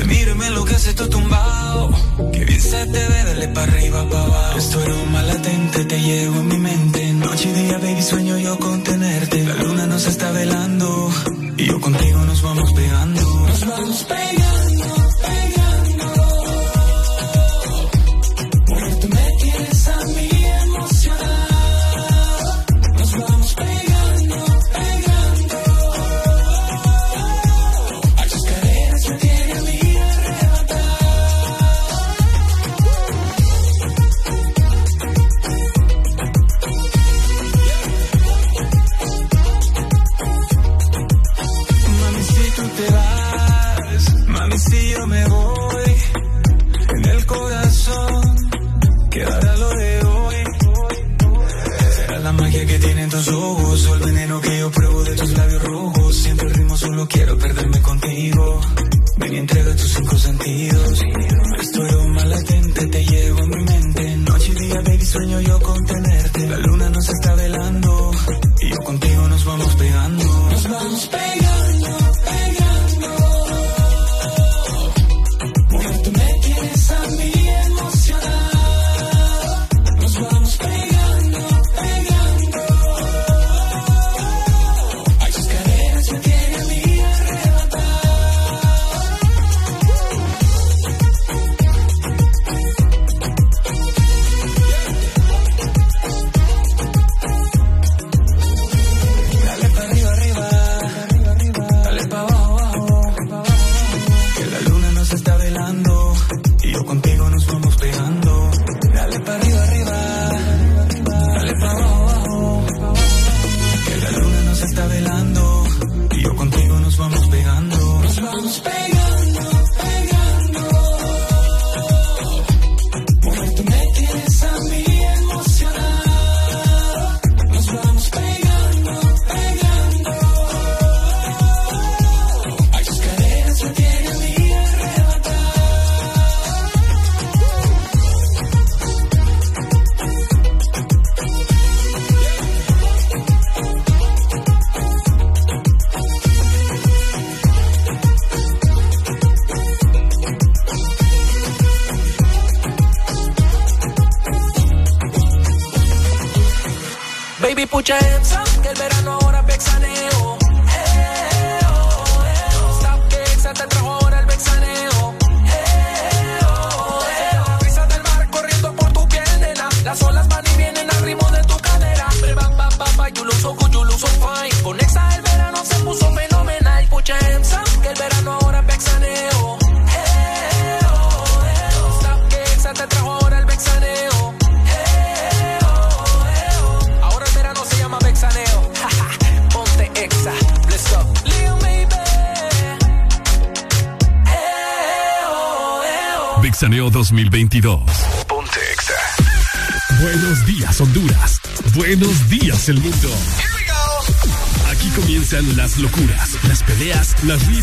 Te miro y me enloquece tu tumbao. Que bien se te ve, dale para arriba, pa' abajo. Estoy un mal latente, te llevo en mi mente. Noche y día, baby, sueño yo con tenerte. La luna nos está velando. Y yo contigo nos vamos pegando. Nos vamos pegando.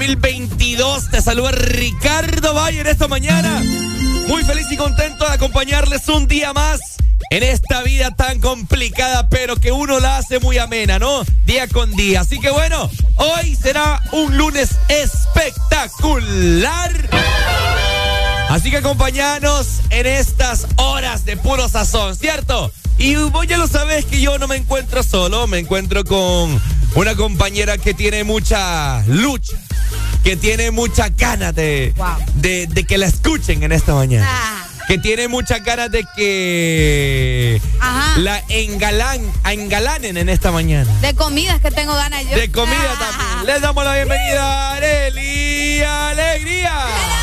2022. Te saluda Ricardo Valle esta mañana. Muy feliz y contento de acompañarles un día más en esta vida tan complicada, pero que uno la hace muy amena, ¿no? Día con día. Así que bueno, hoy será un lunes espectacular. Así que acompañanos en estas horas de puro sazón, ¿cierto? Y vos ya lo sabes que yo no me encuentro solo, me encuentro con una compañera que tiene mucha lucha, que tiene mucha ganas de, de, que la escuchen en esta mañana. Ah. Que tiene muchas ganas de que la engalan, engalanen en esta mañana. De comidas que tengo ganas yo. De comida ah. también. Les damos la bienvenida a Areli Alegría.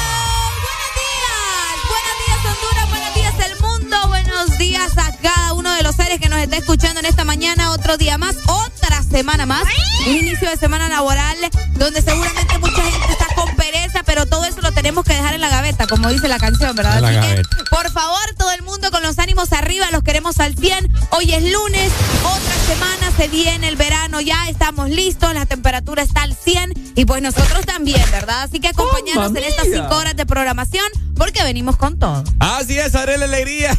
buenos días a cada uno de los seres que nos está escuchando en esta mañana. Otro día más, otra semana más. Un inicio de semana laboral donde seguramente tenemos que dejar en la gaveta, como dice la canción, ¿verdad? por favor, todo el mundo con los ánimos arriba, los queremos al 100. Hoy es lunes, otra semana, se viene el verano, ya estamos listos, la temperatura está al 100 y pues nosotros también, ¿verdad? Así que acompañarnos en estas cinco horas de programación porque venimos con todo. Así es, haré la alegría.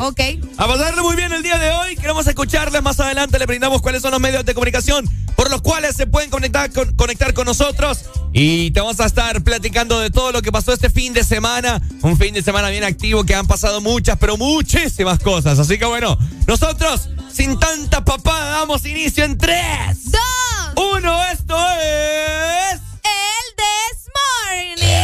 ok. A pasarle muy bien el día de hoy. Queremos escucharles. Más adelante le brindamos cuáles son los medios de comunicación por los cuales se pueden conectar con, conectar con nosotros. Y te vamos a estar platicando de todo lo que pasó este fin de semana. Un fin de semana bien activo que han pasado muchas, pero muchísimas cosas. Así que bueno, nosotros, sin tanta papada, damos inicio en 3, 2, 1. Esto es. El This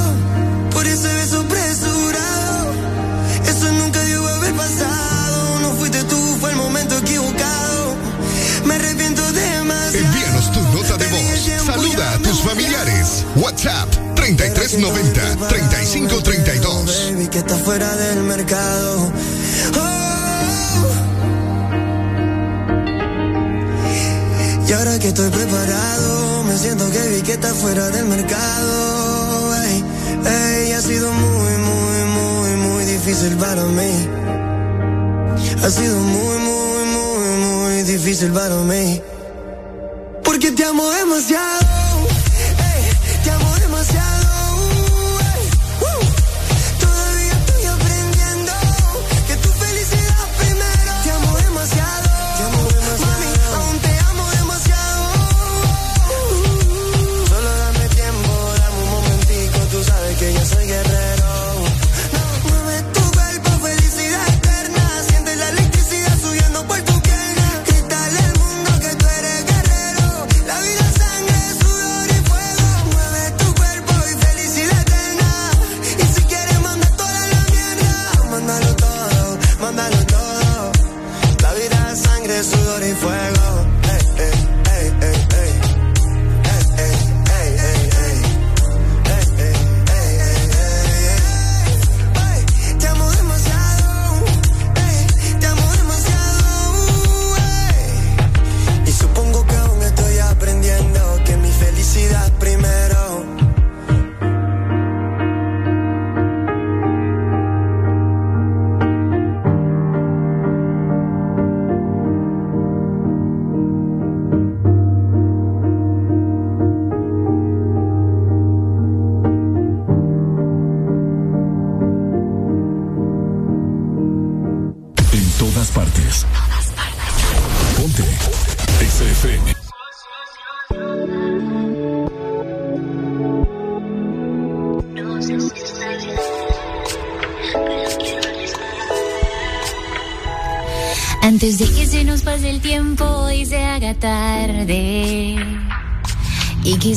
WhatsApp 3390 3532. Baby, que está fuera del mercado. Oh. Y ahora que estoy preparado me siento que vi que está fuera del mercado. Ey, ha sido muy, muy, muy, muy difícil para mí. Ha sido muy, muy, muy, muy difícil para mí. Porque te amo demasiado.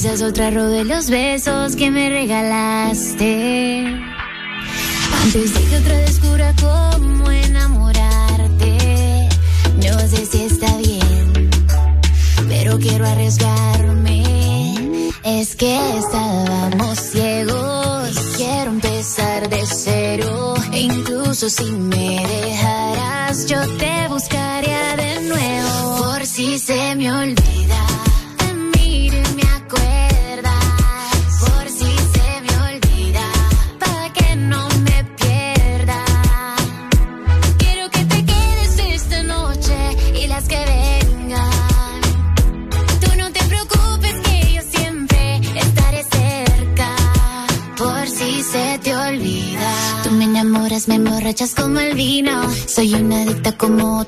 Quizás otra robe los besos que me regalaste. Antes de que otra descubra cómo enamorarte. No sé si está bien, pero quiero arriesgarme. Es que estábamos ciegos. Quiero empezar de cero. E incluso si me dejaras, yo te buscaría de nuevo. Por si se me olvida.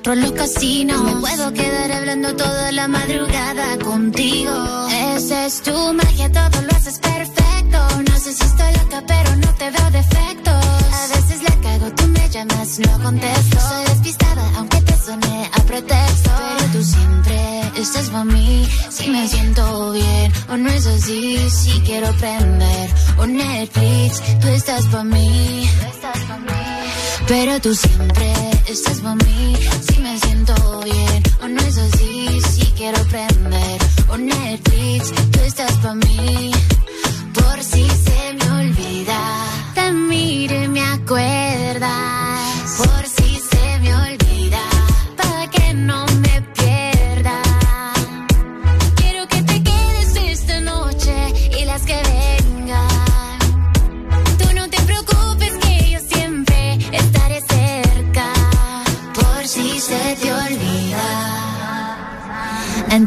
4 en los casinos. Me puedo quedar hablando toda la madrugada contigo. Esa es tu magia, todo lo haces perfecto. No sé si estoy loca, pero no te veo defectos. A veces la cago, tú me llamas, no contesto. Soy despistada, aunque te soné a pretexto. Pero tú siempre estás para mí. Si me siento bien o no es así. Si quiero prender un Netflix, tú estás para mí. Pero tú siempre estás para mí. Si me siento bien o no es así. Si quiero prender un Netflix, tú estás para mí. Por si se me olvida, te miro y me acuerdas.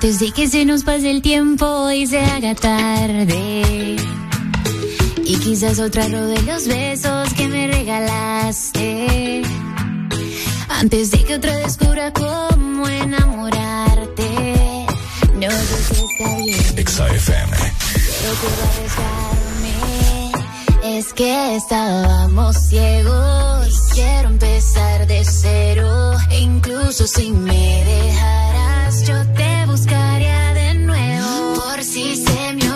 Antes de que se nos pase el tiempo y se haga tarde. Y quizás otra de los besos que me regalaste. Antes de que otra descubra cómo enamorarte. No sé si está bien. XFM. Pero quiero Es que estábamos ciegos. Quiero empezar de cero. E incluso si me dejaras, yo te buscaría de nuevo por si se me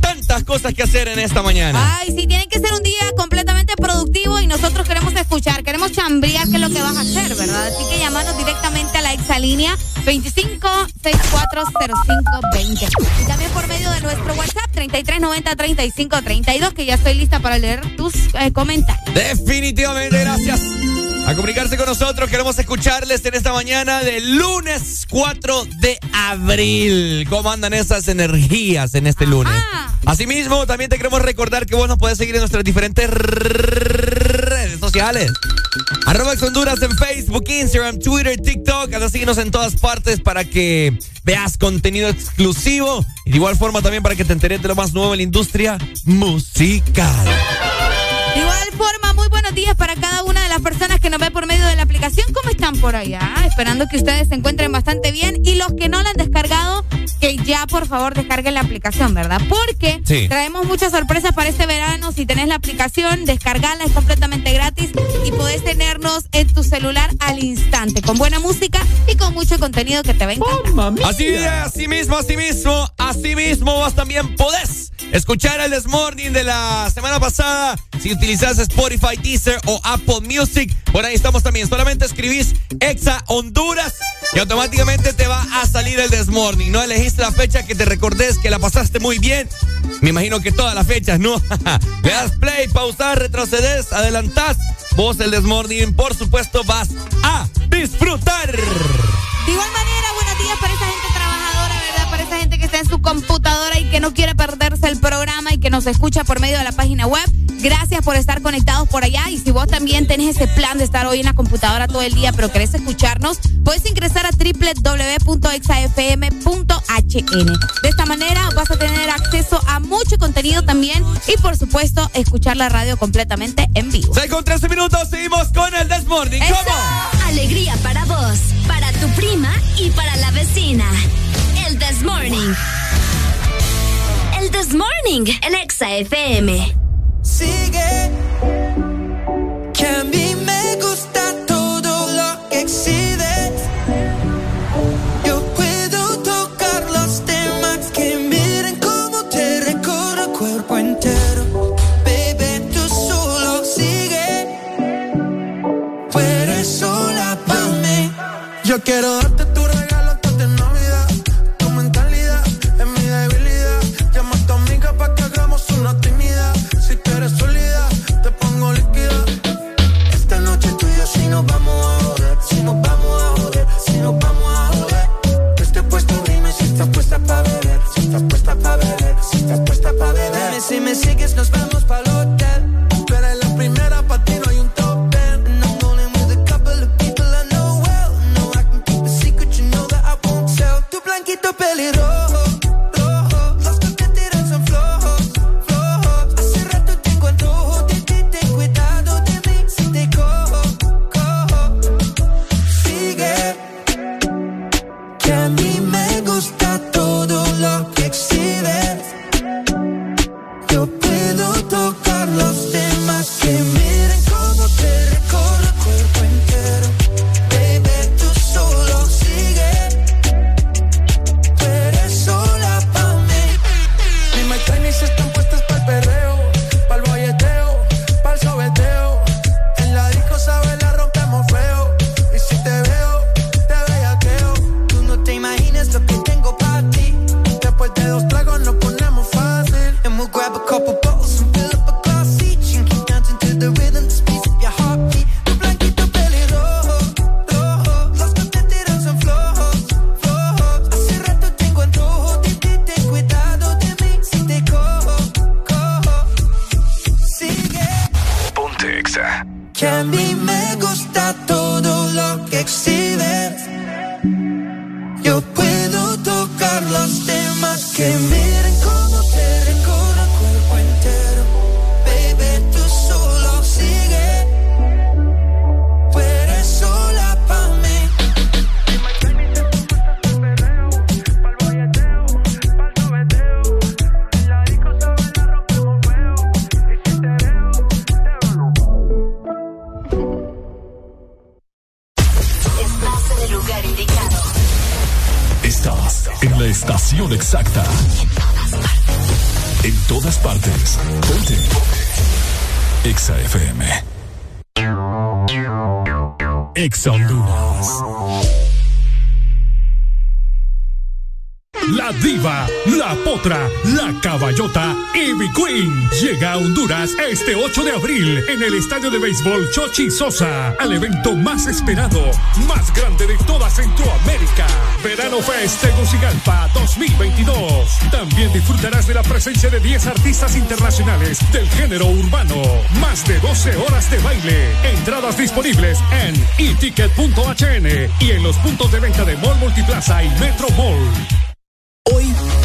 Tantas cosas que hacer en esta mañana. Ay, sí, tiene que ser un día completamente productivo y nosotros queremos escuchar, queremos chambrear qué es lo que vas a hacer, ¿verdad? Así que llamanos directamente a la exalínea 25640520. Y también por medio de nuestro WhatsApp 33903532, que ya estoy lista para leer tus eh, comentarios. Definitivamente, gracias a comunicarse con nosotros. Queremos escucharles en esta mañana del lunes 4 de abril. ¿Cómo andan esas energías en este lunes? Asimismo, también te queremos recordar que vos nos puedes seguir en nuestras diferentes sociales. Arroba Honduras en Facebook, Instagram, Twitter, TikTok. Así síguenos en todas partes para que veas contenido exclusivo. Y de igual forma también para que te enteres de lo más nuevo en la industria musical. De igual forma, muy buenos días para cada una de las personas que nos ve por medio de la aplicación. ¿Cómo están por allá? Esperando que ustedes se encuentren bastante bien. Y los que no la han descargado, que ya por favor descarguen la aplicación, ¿verdad? Porque traemos muchas sorpresas para este verano. Si tenés la aplicación, descargala, es completamente gratis y podés tenernos en tu celular al instante, con buena música y con mucho contenido que te va a encantar. así, así mismo, así mismo, así mismo vos también podés escuchar el Desmorning de la semana pasada. Si utilizas Spotify, Deezer o Apple Music, por ahí estamos también. Solamente escribís Exa Honduras y automáticamente te va a salir el Desmorning. No elegiste la fecha que te recordes que la pasaste muy bien. Me imagino que todas las fechas, ¿no? Le das play, pausar, retrocedes, adelantás. Vos el Desmorning, por supuesto, vas a disfrutar. De igual manera, buenos días para esa gente está en su computadora y que no quiere perderse el programa y que nos escucha por medio de la página web. Gracias por estar conectados por allá. Y si vos también tenés ese plan de estar hoy en la computadora todo el día, pero querés escucharnos, puedes ingresar a www.exafm.hn. De esta manera vas a tener acceso a mucho contenido también y, por supuesto, escuchar la radio completamente en vivo. 6 con 13 minutos, seguimos con el Desmorning. ¿Cómo? Alegría para vos, para tu prima y para la vecina. El Desmorning. El Desmorning en Exa FM. Sigue. Que a mí me gusta todo lo que existe. Yo puedo tocar los temas que miren cómo te recorre el cuerpo entero. Baby, tú solo sigue. Eres sola para mí. Yo quiero estás puesta para beber. Dime si me sigues, nos vamos el hotel. Tú eres la primera, para ti no hay un top ten. And I'm rolling with a couple of people I know well. No, I can keep a secret, you know that I won't tell. Tu blanquito pelirrojo, en la estación exacta. En todas partes. Ponte. Exa FM. Exa Honduras. La diva, la potra, la caballota Ivy Queen llega a Honduras este 8 de abril en el estadio de béisbol Chochi Sosa al evento más esperado, más grande de toda Centroamérica. Verano Fest Tegucigalpa 2022. También disfrutarás de la presencia de 10 artistas internacionales del género urbano. Más de 12 horas de baile. Entradas disponibles en eticket.hn y en los puntos de venta de Mall Multiplaza y Metro Mall.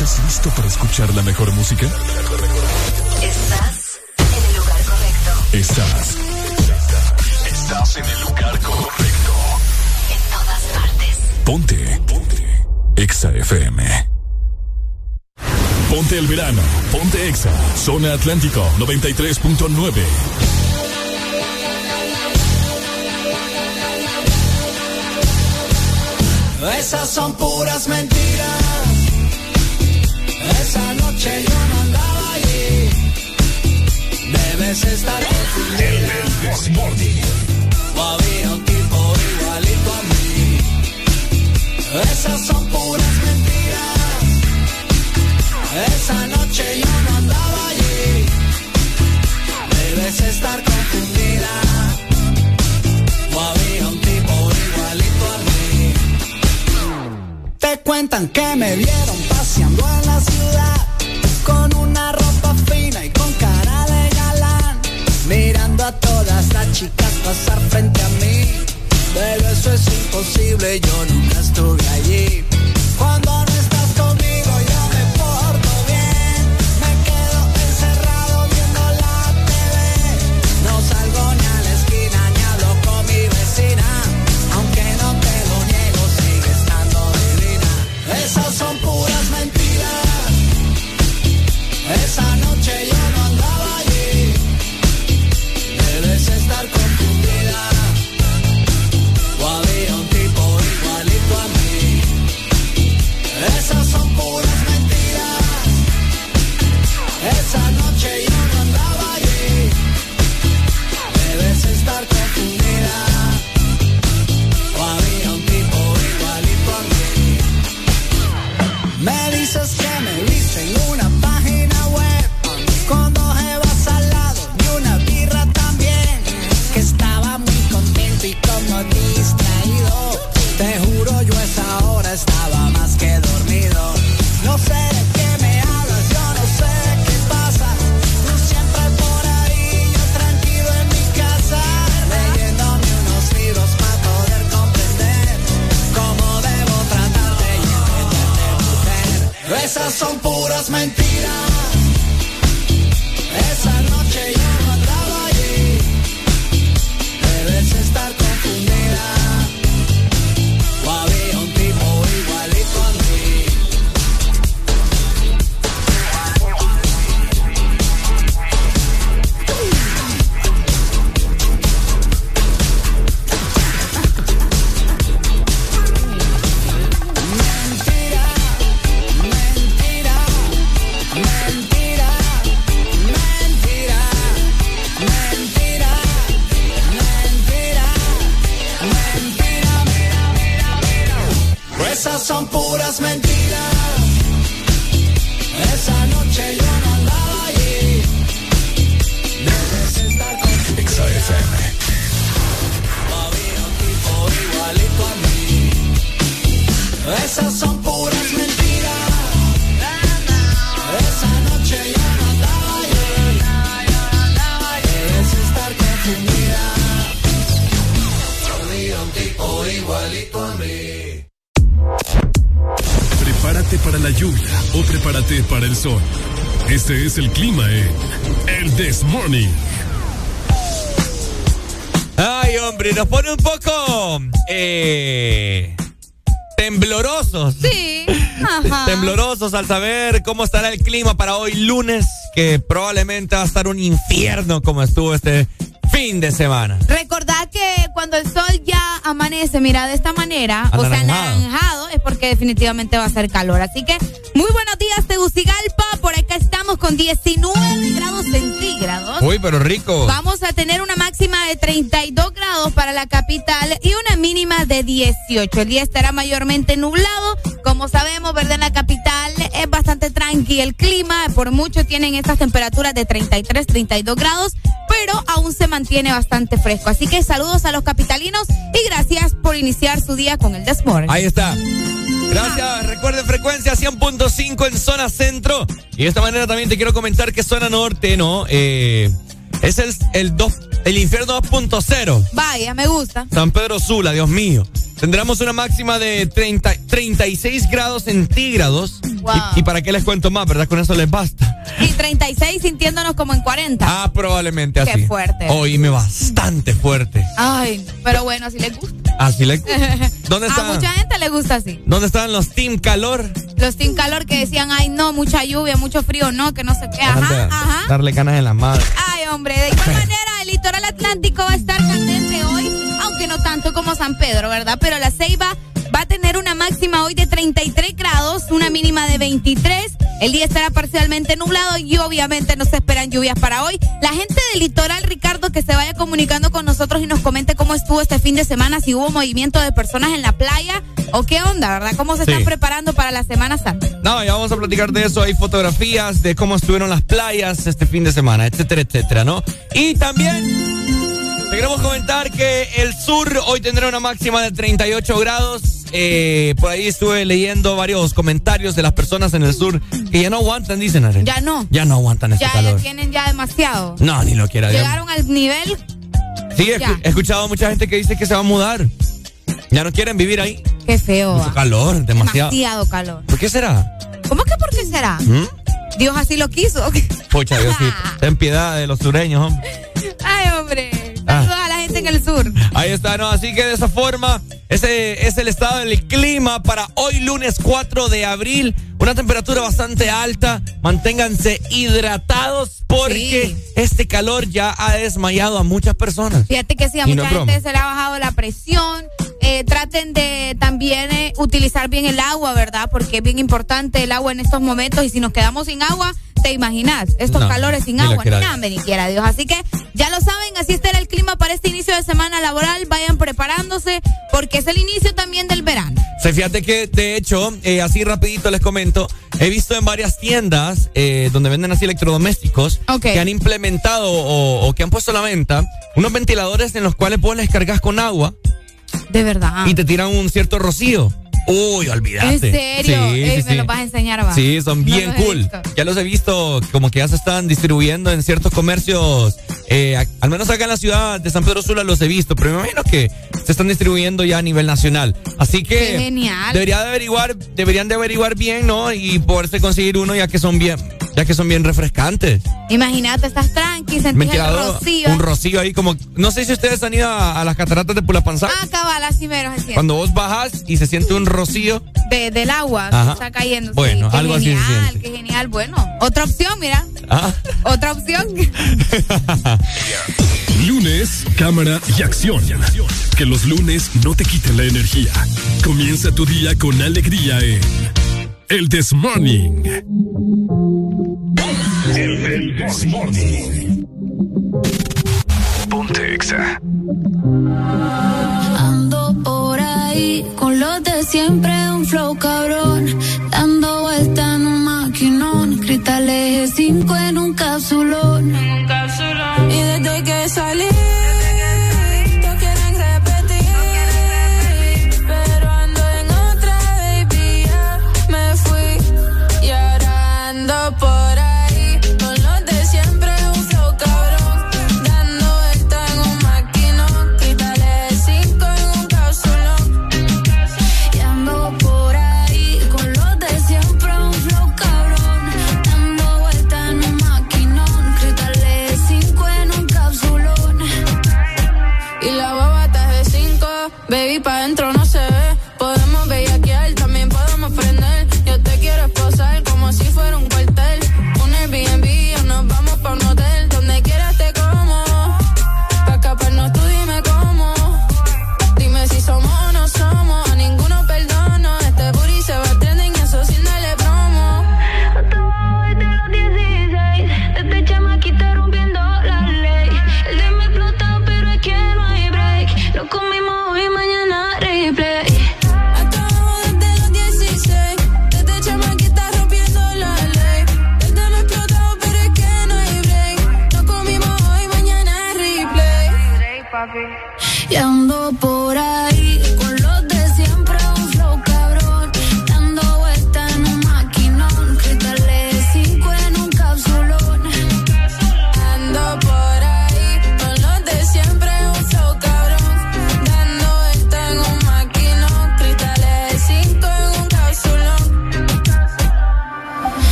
¿Estás listo para escuchar la mejor música? Estás en el lugar correcto. Estás. Estás en el lugar correcto. En todas partes. Ponte. Ponte. Exa FM. Ponte el verano. Ponte Exa. Zona Atlántico 93.9. Esas son puras mentiras. Esa noche yo no andaba allí. Debes estar confundida. O había un tipo igualito a mí. Esas son puras mentiras. Esa noche yo no andaba allí. Debes estar confundida. O había un tipo igualito a mí. Te cuentan que me vieron paseando chicas pasar frente a mí. Pero eso es imposible, yo nunca estuve allí. Cuando son puras mentiras. Nos pone un poco eh, temblorosos. Sí. temblorosos al saber cómo estará el clima para hoy lunes, que probablemente va a estar un infierno como estuvo este fin de semana. Recordad que cuando el sol ya amanece, mira, de esta manera, o sea, anaranjado, es porque definitivamente va a ser calor. Así que, muy buenos días, Tegucigalpa. Por acá estamos con 19 grados centígrados. Uy, pero rico. Vamos a tener una máxima de 32 grados para la capital y una mínima de 18. El día estará mayormente nublado. Como sabemos, ¿verdad? En la capital es bastante tranqui el clima. Por mucho tienen estas temperaturas de 33, 32 grados, pero aún se mantiene bastante fresco. Así que saludos a los capitalinos y gracias por iniciar su día con el Desmorning. Ahí está. Gracias. Recuerden frecuencia 100.5 en zona centro. Y de esta manera también te quiero comentar que zona norte, ¿no? Eh, es el, el, el infierno 2.0. Vaya, me gusta. San Pedro Sula, Dios mío. Tendremos una máxima de 30, 36 grados centígrados. Y, para qué les cuento más, ¿verdad? Con eso les basta. Y 36 sintiéndonos como en 40. Ah, probablemente así. Qué fuerte. Oíme bastante fuerte. Ay, pero bueno, así les gusta. Así les gusta. ¿Dónde está? A mucha gente le gusta así. ¿Dónde están los Team Calor? Los Team Calor que decían, ay, no, mucha lluvia, mucho frío, no, que no sé qué. Ajá, ajá. Darle canas en la madre. Ay, hombre, de igual manera, el litoral atlántico va a estar candente aunque no tanto como San Pedro, ¿verdad? Pero la Ceiba va a tener una máxima hoy de 33 grados, una mínima de 23. El día estará parcialmente nublado y obviamente no se esperan lluvias para hoy. La gente del litoral, Ricardo, que se vaya comunicando con nosotros y nos comente cómo estuvo este fin de semana, si hubo movimiento de personas en la playa o qué onda, ¿verdad? ¿Cómo se están preparando para la Semana Santa? No, ya vamos a platicar de eso. Hay fotografías de cómo estuvieron las playas este fin de semana, etcétera, etcétera, ¿no? Y también te queremos comentar que el sur hoy tendrá una máxima de 38 grados. Eh, por ahí estuve leyendo varios comentarios de las personas en el sur que ya no aguantan, dicen. Arely. Ya no. Ya no aguantan ese ya, calor. Ya tienen ya demasiado. No, ni lo quiera. Llegaron al nivel. Sí, he, escuchado mucha gente que dice que se va a mudar. Ya no quieren vivir ahí. Qué feo. Mucho calor, demasiado. Demasiado calor. ¿Por qué será? ¿Cómo que por qué será? ¿Mm? Dios así lo quiso. Pucha, Diosito. Ten piedad de los sureños, hombre. Ay, hombre. Saludos a la gente en el sur. Ahí está, ¿no? Así que de esa forma, ese es el estado del clima para hoy lunes 4 de abril. Una temperatura bastante alta. Manténganse hidratados porque este calor ya ha desmayado a muchas personas. Fíjate que sí, a mucha gente se le ha bajado la presión. Eh, traten de también eh, utilizar bien el agua, ¿verdad? Porque es bien importante el agua en estos momentos y si nos quedamos sin agua, te imaginas, estos calores sin agua, ni nada, ni quiera Dios. Así que ya lo saben, así estará el clima para este inicio de semana laboral. Vayan preparándose porque es el inicio también del verano. Se fíjate que, de hecho, eh, así rapidito les comento, he visto en varias tiendas donde venden así electrodomésticos que han implementado o, o, que han puesto a la venta unos ventiladores en los cuales vos les cargas con agua de verdad. Y te tiran un cierto rocío. Uy, olvídate. ¿En serio? Sí, me lo vas a enseñar, va. Sí, son bien cool. Ya los he visto, como que ya se están distribuyendo en ciertos comercios. Eh, al menos acá en la ciudad de San Pedro Sula los he visto, pero me imagino que se están distribuyendo ya a nivel nacional. Así que genial. Debería de averiguar, deberían de averiguar bien, ¿no? Y poderse conseguir uno ya que son bien, ya que son bien refrescantes. Imagínate, estás tranqui, sentís el rocío. Un rocío ahí como, no sé si ustedes han ido a, las cataratas de Pulapanzá. Ah, cabal, así mero, Cuando vos bajas y se siente un rocío. De, del agua está cayendo. Bueno, algo así se Qué genial, bueno. Otra opción, mira. Ah. Otra opción. lunes, cámara y acción. Que los lunes no te quiten la energía. Comienza tu día con alegría en El This Morning. El This Morning. Ponte exa. Ando por ahí con los de siempre, un flow cabrón. Dando vuelta en un maquinón. Cristales 5 en un capsulón. Y desde que salí.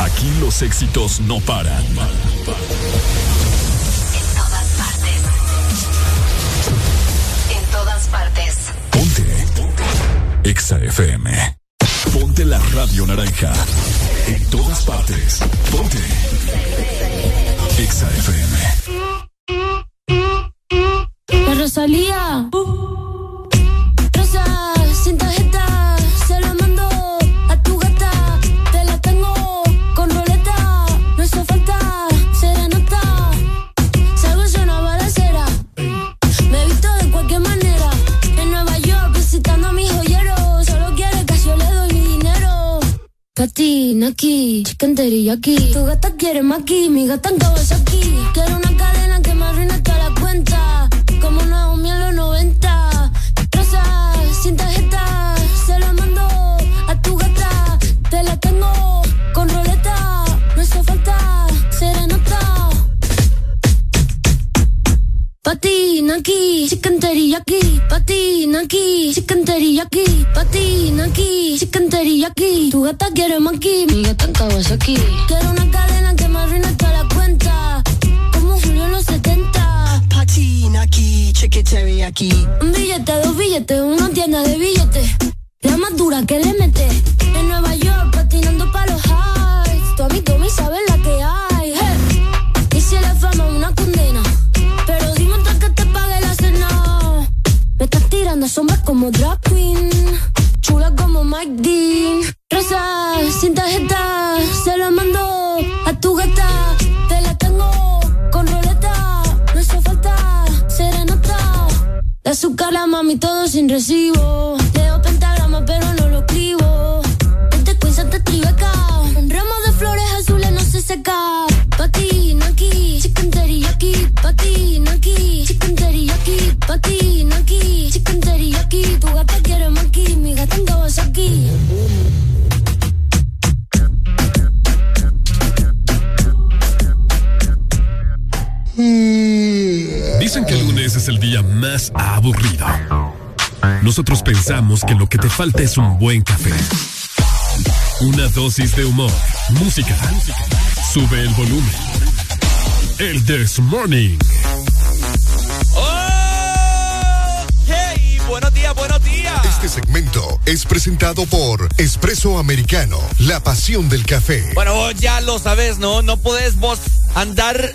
Aquí los éxitos no paran. En todas partes. En todas partes. Ponte. EXA FM. Ponte la radio naranja. En todas partes. Ponte. EXA FM. La Rosalía. Rosa, sin Patina aquí, chicken teriyaki. Tu gata quiere maki, mi gata en Kawasaki. Quiero una cadena que me arruine toda la cuenta. Patina aquí, chicken teriyaki. Patina aquí, chicken teriyaki. Patina aquí, chicken teriyaki. Tu gata quiere maki, mi gata en Kawasaki. Quiero una cadena que me arruine toda la cuenta. Como Julio en los 70. Patina aquí, chicken teriyaki. Un billete, dos billetes, una tienda de billetes. La más dura que le mete. En Nueva York, patinando pa' los highs. Tu amigo me sabe la que hay. Tirando sombras como drag queen. Chula como Mike Dean. Rosa, sin tarjeta, se la mando a tu gata. Te la tengo con roleta. No hizo falta serenata. De azúcar la mami todo sin recibo. Leo pentagrama pero no lo teriyaki. Patina aquí, chicken teriyaki. Tu gata quiere maki, mi gata en Kawasaki. pases el día más aburrido. Nosotros pensamos que lo que te falta es un buen café. Una dosis de humor, música. Sube el volumen. El This Morning. Este segmento es presentado por Espresso Americano, la pasión del café. Bueno, ya lo sabes, ¿no? No podés vos andar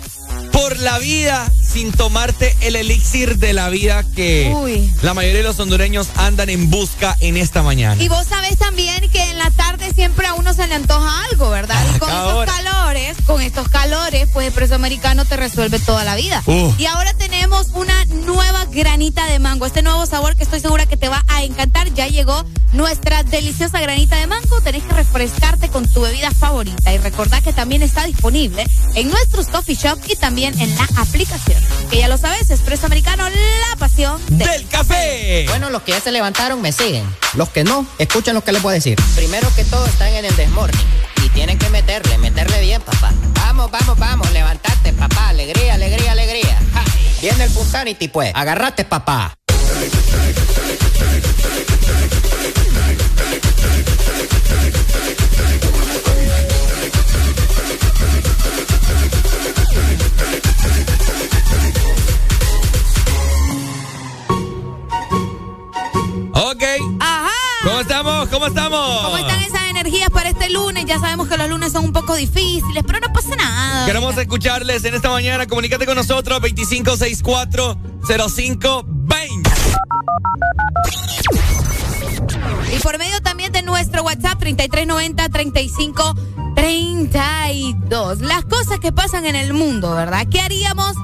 por la vida sin tomarte el elixir de la vida que Uy. la mayoría de los hondureños andan en busca en esta mañana. Y vos sabés también que en la tarde siempre a uno se le antoja algo, ¿verdad? y con estos hora. calores, con estos calores, pues el preso americano te resuelve toda la vida. Uh. Y ahora tenemos una nueva granita de mango. Este nuevo sabor que estoy segura que te va a encantar. Ya llegó nuestra deliciosa granita de mango. Tenés que refrescarte con tu bebida favorita. Y recordá que también está disponible en nuestros coffee shop y también en la aplicación. Que ya lo sabes, Espresso Americano, la pasión del café. Bueno, los que ya se levantaron me siguen. Los que no, escuchen lo que les voy a decir. Primero que todo están en el desmorning. Y tienen que meterle, meterle bien, papá. Vamos, vamos, vamos, levantate, papá. Alegría, alegría, alegría. Ja. Viene el Punsanity, pues. Agarrate, papá. Este lunes? Ya sabemos que los lunes son un poco difíciles, pero no pasa nada. Queremos escucharles en esta mañana. Comunícate con nosotros 25640520. Y por medio también de nuestro WhatsApp 3390-3532. Las cosas que pasan en el mundo, ¿verdad? ¿Qué haríamos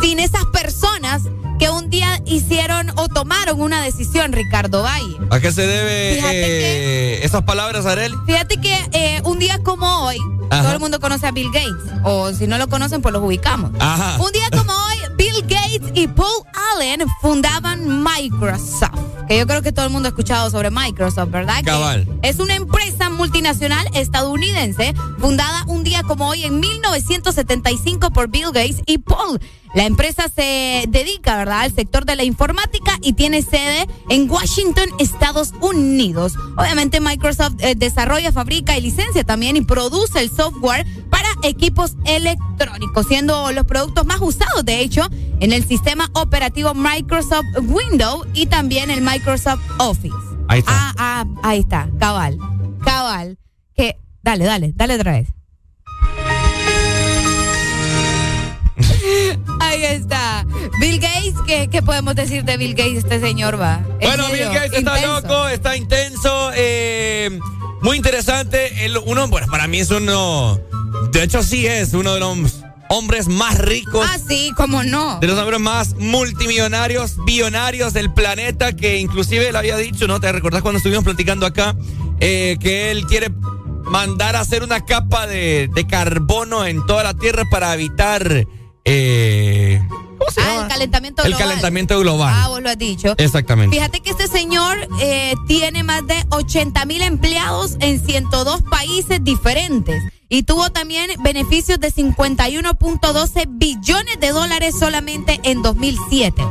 sin esas personas que un día hicieron o tomaron una decisión, Ricardo Valle? ¿A qué se debe eh, esas palabras, Arel? Fíjate que eh, un día como hoy, Ajá. todo el mundo conoce a Bill Gates. O si no lo conocen, pues los ubicamos. Ajá. Un día como hoy, Bill Gates y Paul Allen fundaban Microsoft. Que yo creo que todo el mundo ha escuchado sobre Microsoft, ¿verdad? Que Cabal. es una empresa multinacional estadounidense fundada un día como hoy en 1975 por Bill Gates y Paul. La empresa se dedica, ¿verdad?, al sector de la informática y tiene sede en Washington, Estados Unidos. Obviamente Microsoft eh, desarrolla, fabrica y licencia también y produce el software para equipos electrónicos, siendo los productos más usados, de hecho, en el sistema operativo Microsoft Windows y también el Microsoft Office. Ahí está. Ah, ah, ahí está, cabal, cabal. Que, dale, dale, dale otra vez. Ahí está. Bill Gates, ¿qué, qué podemos decir de Bill Gates, este señor va? En Bueno, serio, Bill Gates está intenso. loco, está intenso, eh, muy interesante. El, uno, bueno, para mí es uno, de hecho sí es uno de los hombres más ricos. Ah, sí, cómo no. De los hombres más multimillonarios, billonarios del planeta, que inclusive le había dicho, ¿no? ¿Te recordás cuando estuvimos platicando acá? Eh, que él quiere mandar a hacer una capa de, de carbono en toda la Tierra para evitar... eh, ¿Cómo se Ah, llama? el calentamiento El global. calentamiento global. Ah, vos lo has dicho. Exactamente. Fíjate que este señor eh, tiene más de 80 mil empleados en 102 países diferentes y tuvo también beneficios de 51.12 billones de dólares solamente en 2007.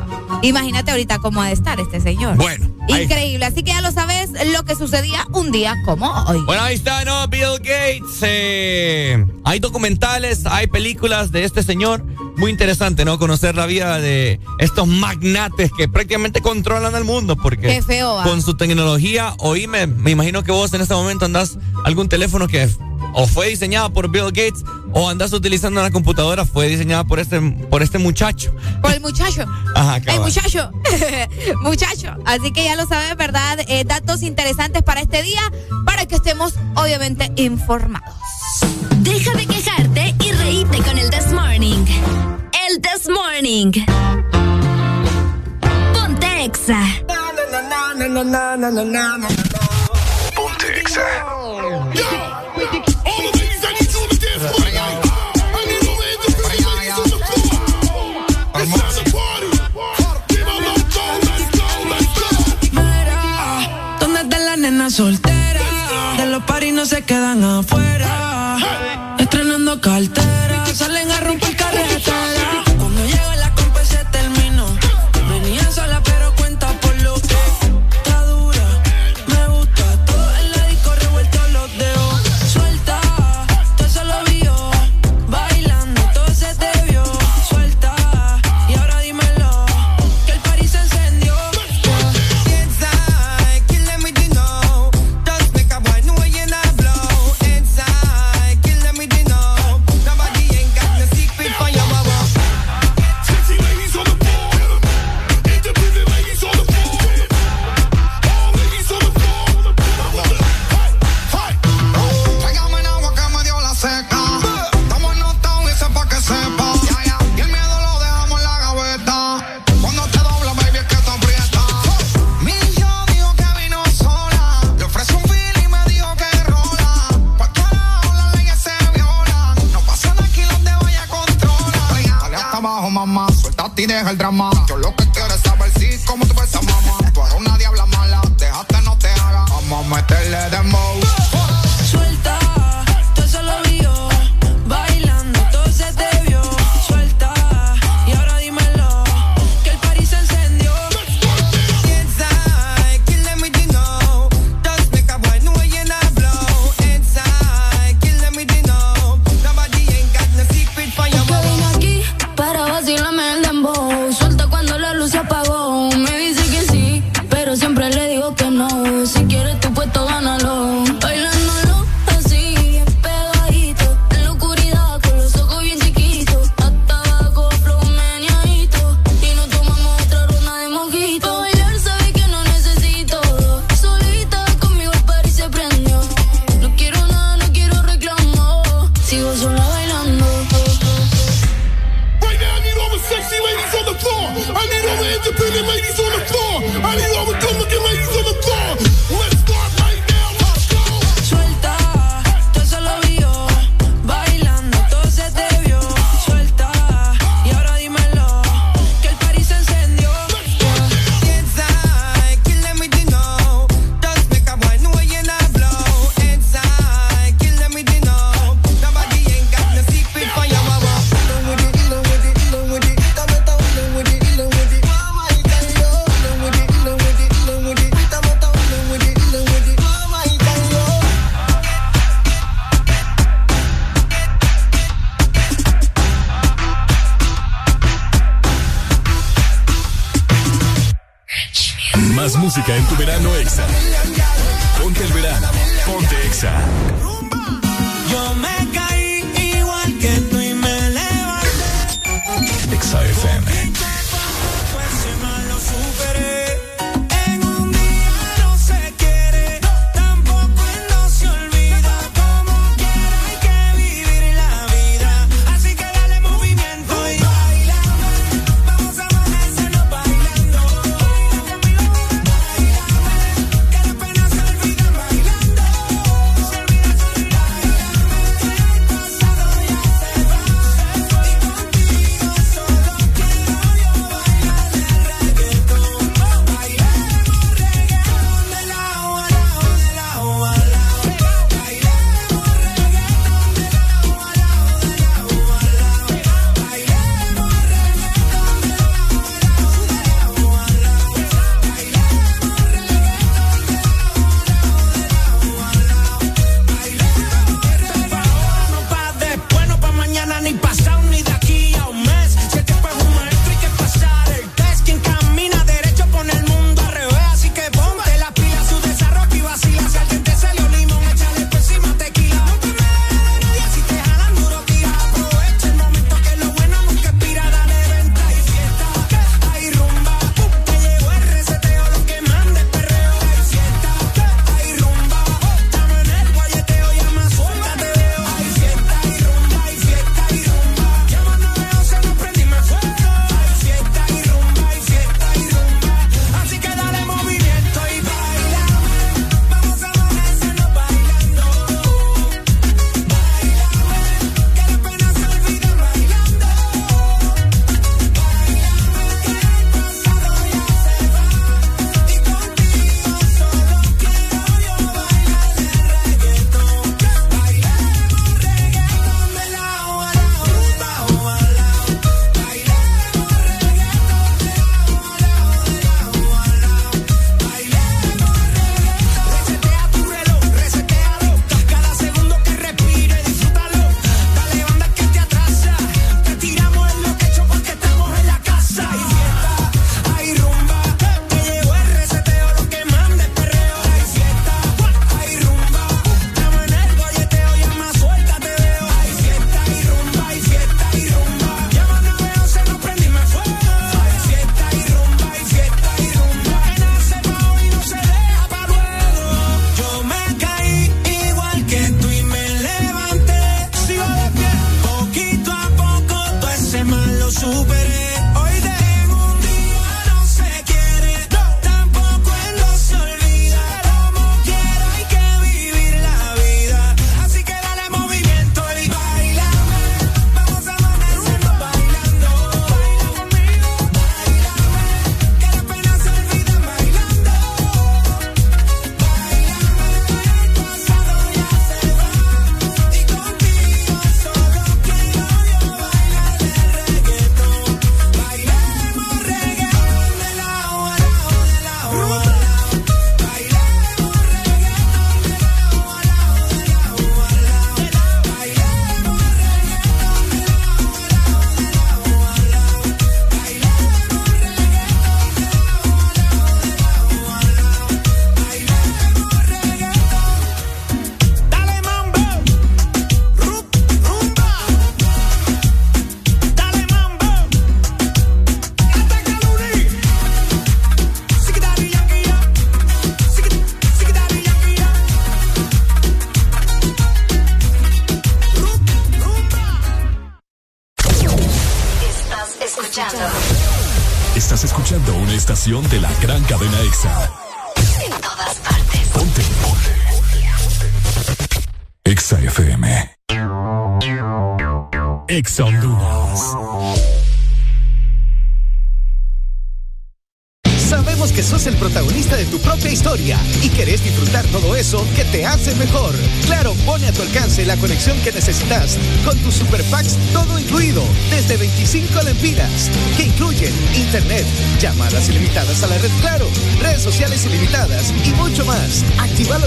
Imagínate ahorita cómo ha de estar este señor. Bueno. ahí- Increíble. Así que ya lo sabes lo que sucedía un día como hoy. Bueno, ahí está, ¿no? Bill Gates. eh, hay documentales, hay películas de este señor. Muy interesante, ¿no? Conocer la vida de estos magnates que prácticamente controlan el mundo. Porque Qué feo, ¿ah? con su tecnología, oíme, me imagino que vos en este momento andás algún teléfono que o fue diseñado por Bill Gates o andás utilizando una computadora, fue diseñada por este, por este muchacho. Por el muchacho. Ajá, El muchacho. muchacho. Así que ya lo sabes, ¿verdad? Eh, datos interesantes para este día, para que estemos obviamente informados. Deja de quejarte y reíte con el This Morning. El This Morning. Ponte Exa. Ponte Exa. ¿Dónde está la nena soltera? De los paris no se quedan afuera. Estrenando cartera, salen a romper deja el drama.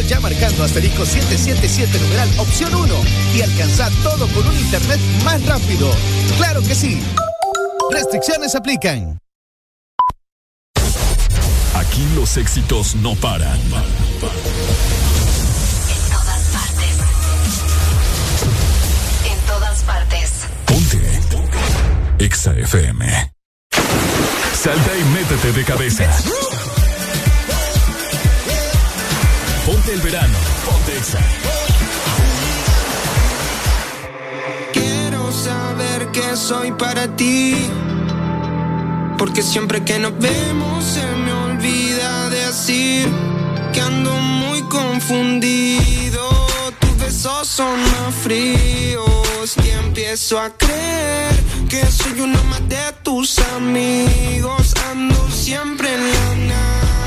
Ya marcando asterisco 777 numeral opción 1 y alcanza todo con un internet más rápido. Claro que sí. Restricciones aplican. Aquí los éxitos no paran. En todas partes. En todas partes. Ponte. EXA FM. Salta y métete de cabeza. El verano. Quiero saber que soy para ti. Porque siempre que nos vemos se me olvida decir que ando muy confundido. Tus besos son más fríos y empiezo a creer que soy uno más de tus amigos. Ando siempre en la nada.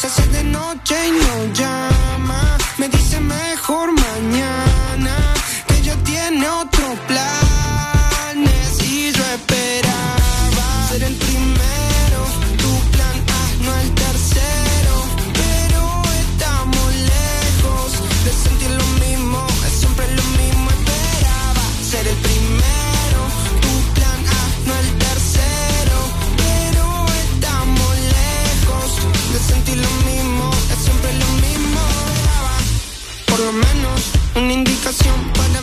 Se hace de noche y no llama. Me dice mejor mañana que ella tiene otro planes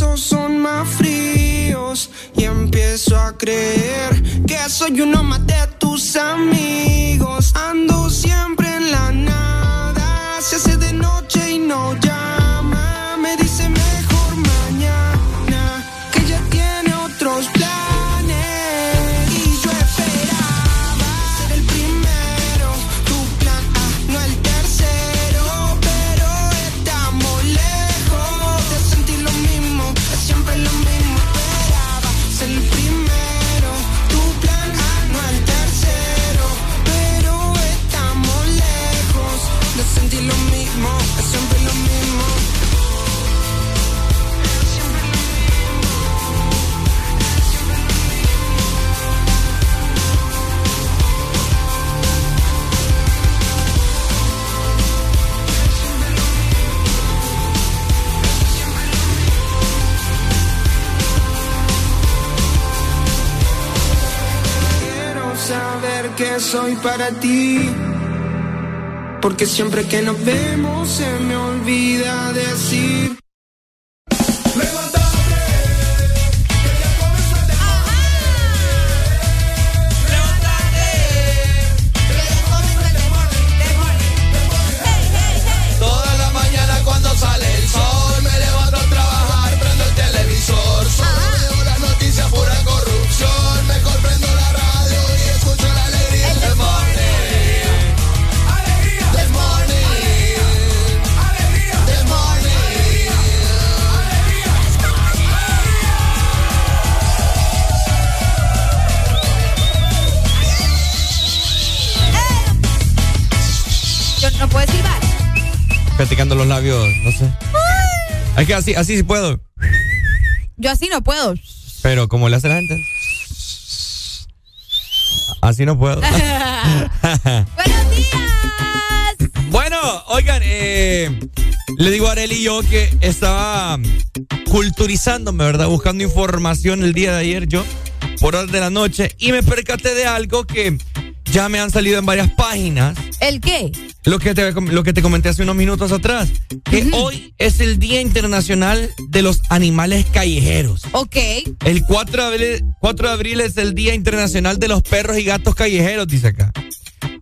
besos son más fríos y empiezo a creer que soy uno más de tus amigos. Ando siempre en la nada. Se hace de noche y no llama. Me dice que soy para ti. Porque siempre que nos vemos se me olvida decir. Practicando los labios, no sé. Es que así, así sí puedo. Yo así no puedo. Pero como le hace la gente. Así no puedo. Buenos días. Bueno, oigan, eh, le digo a Arely y yo que estaba culturizándome, ¿verdad? Buscando información el día de ayer yo, por horas de la noche, y me percaté de algo que ya me han salido en varias páginas. ¿El qué? Lo que te, lo que te comenté hace unos minutos atrás. Que hoy es el Día Internacional de los Animales Callejeros. Ok. El 4 de, abril, 4 de abril es el Día Internacional de los Perros y Gatos Callejeros, dice acá.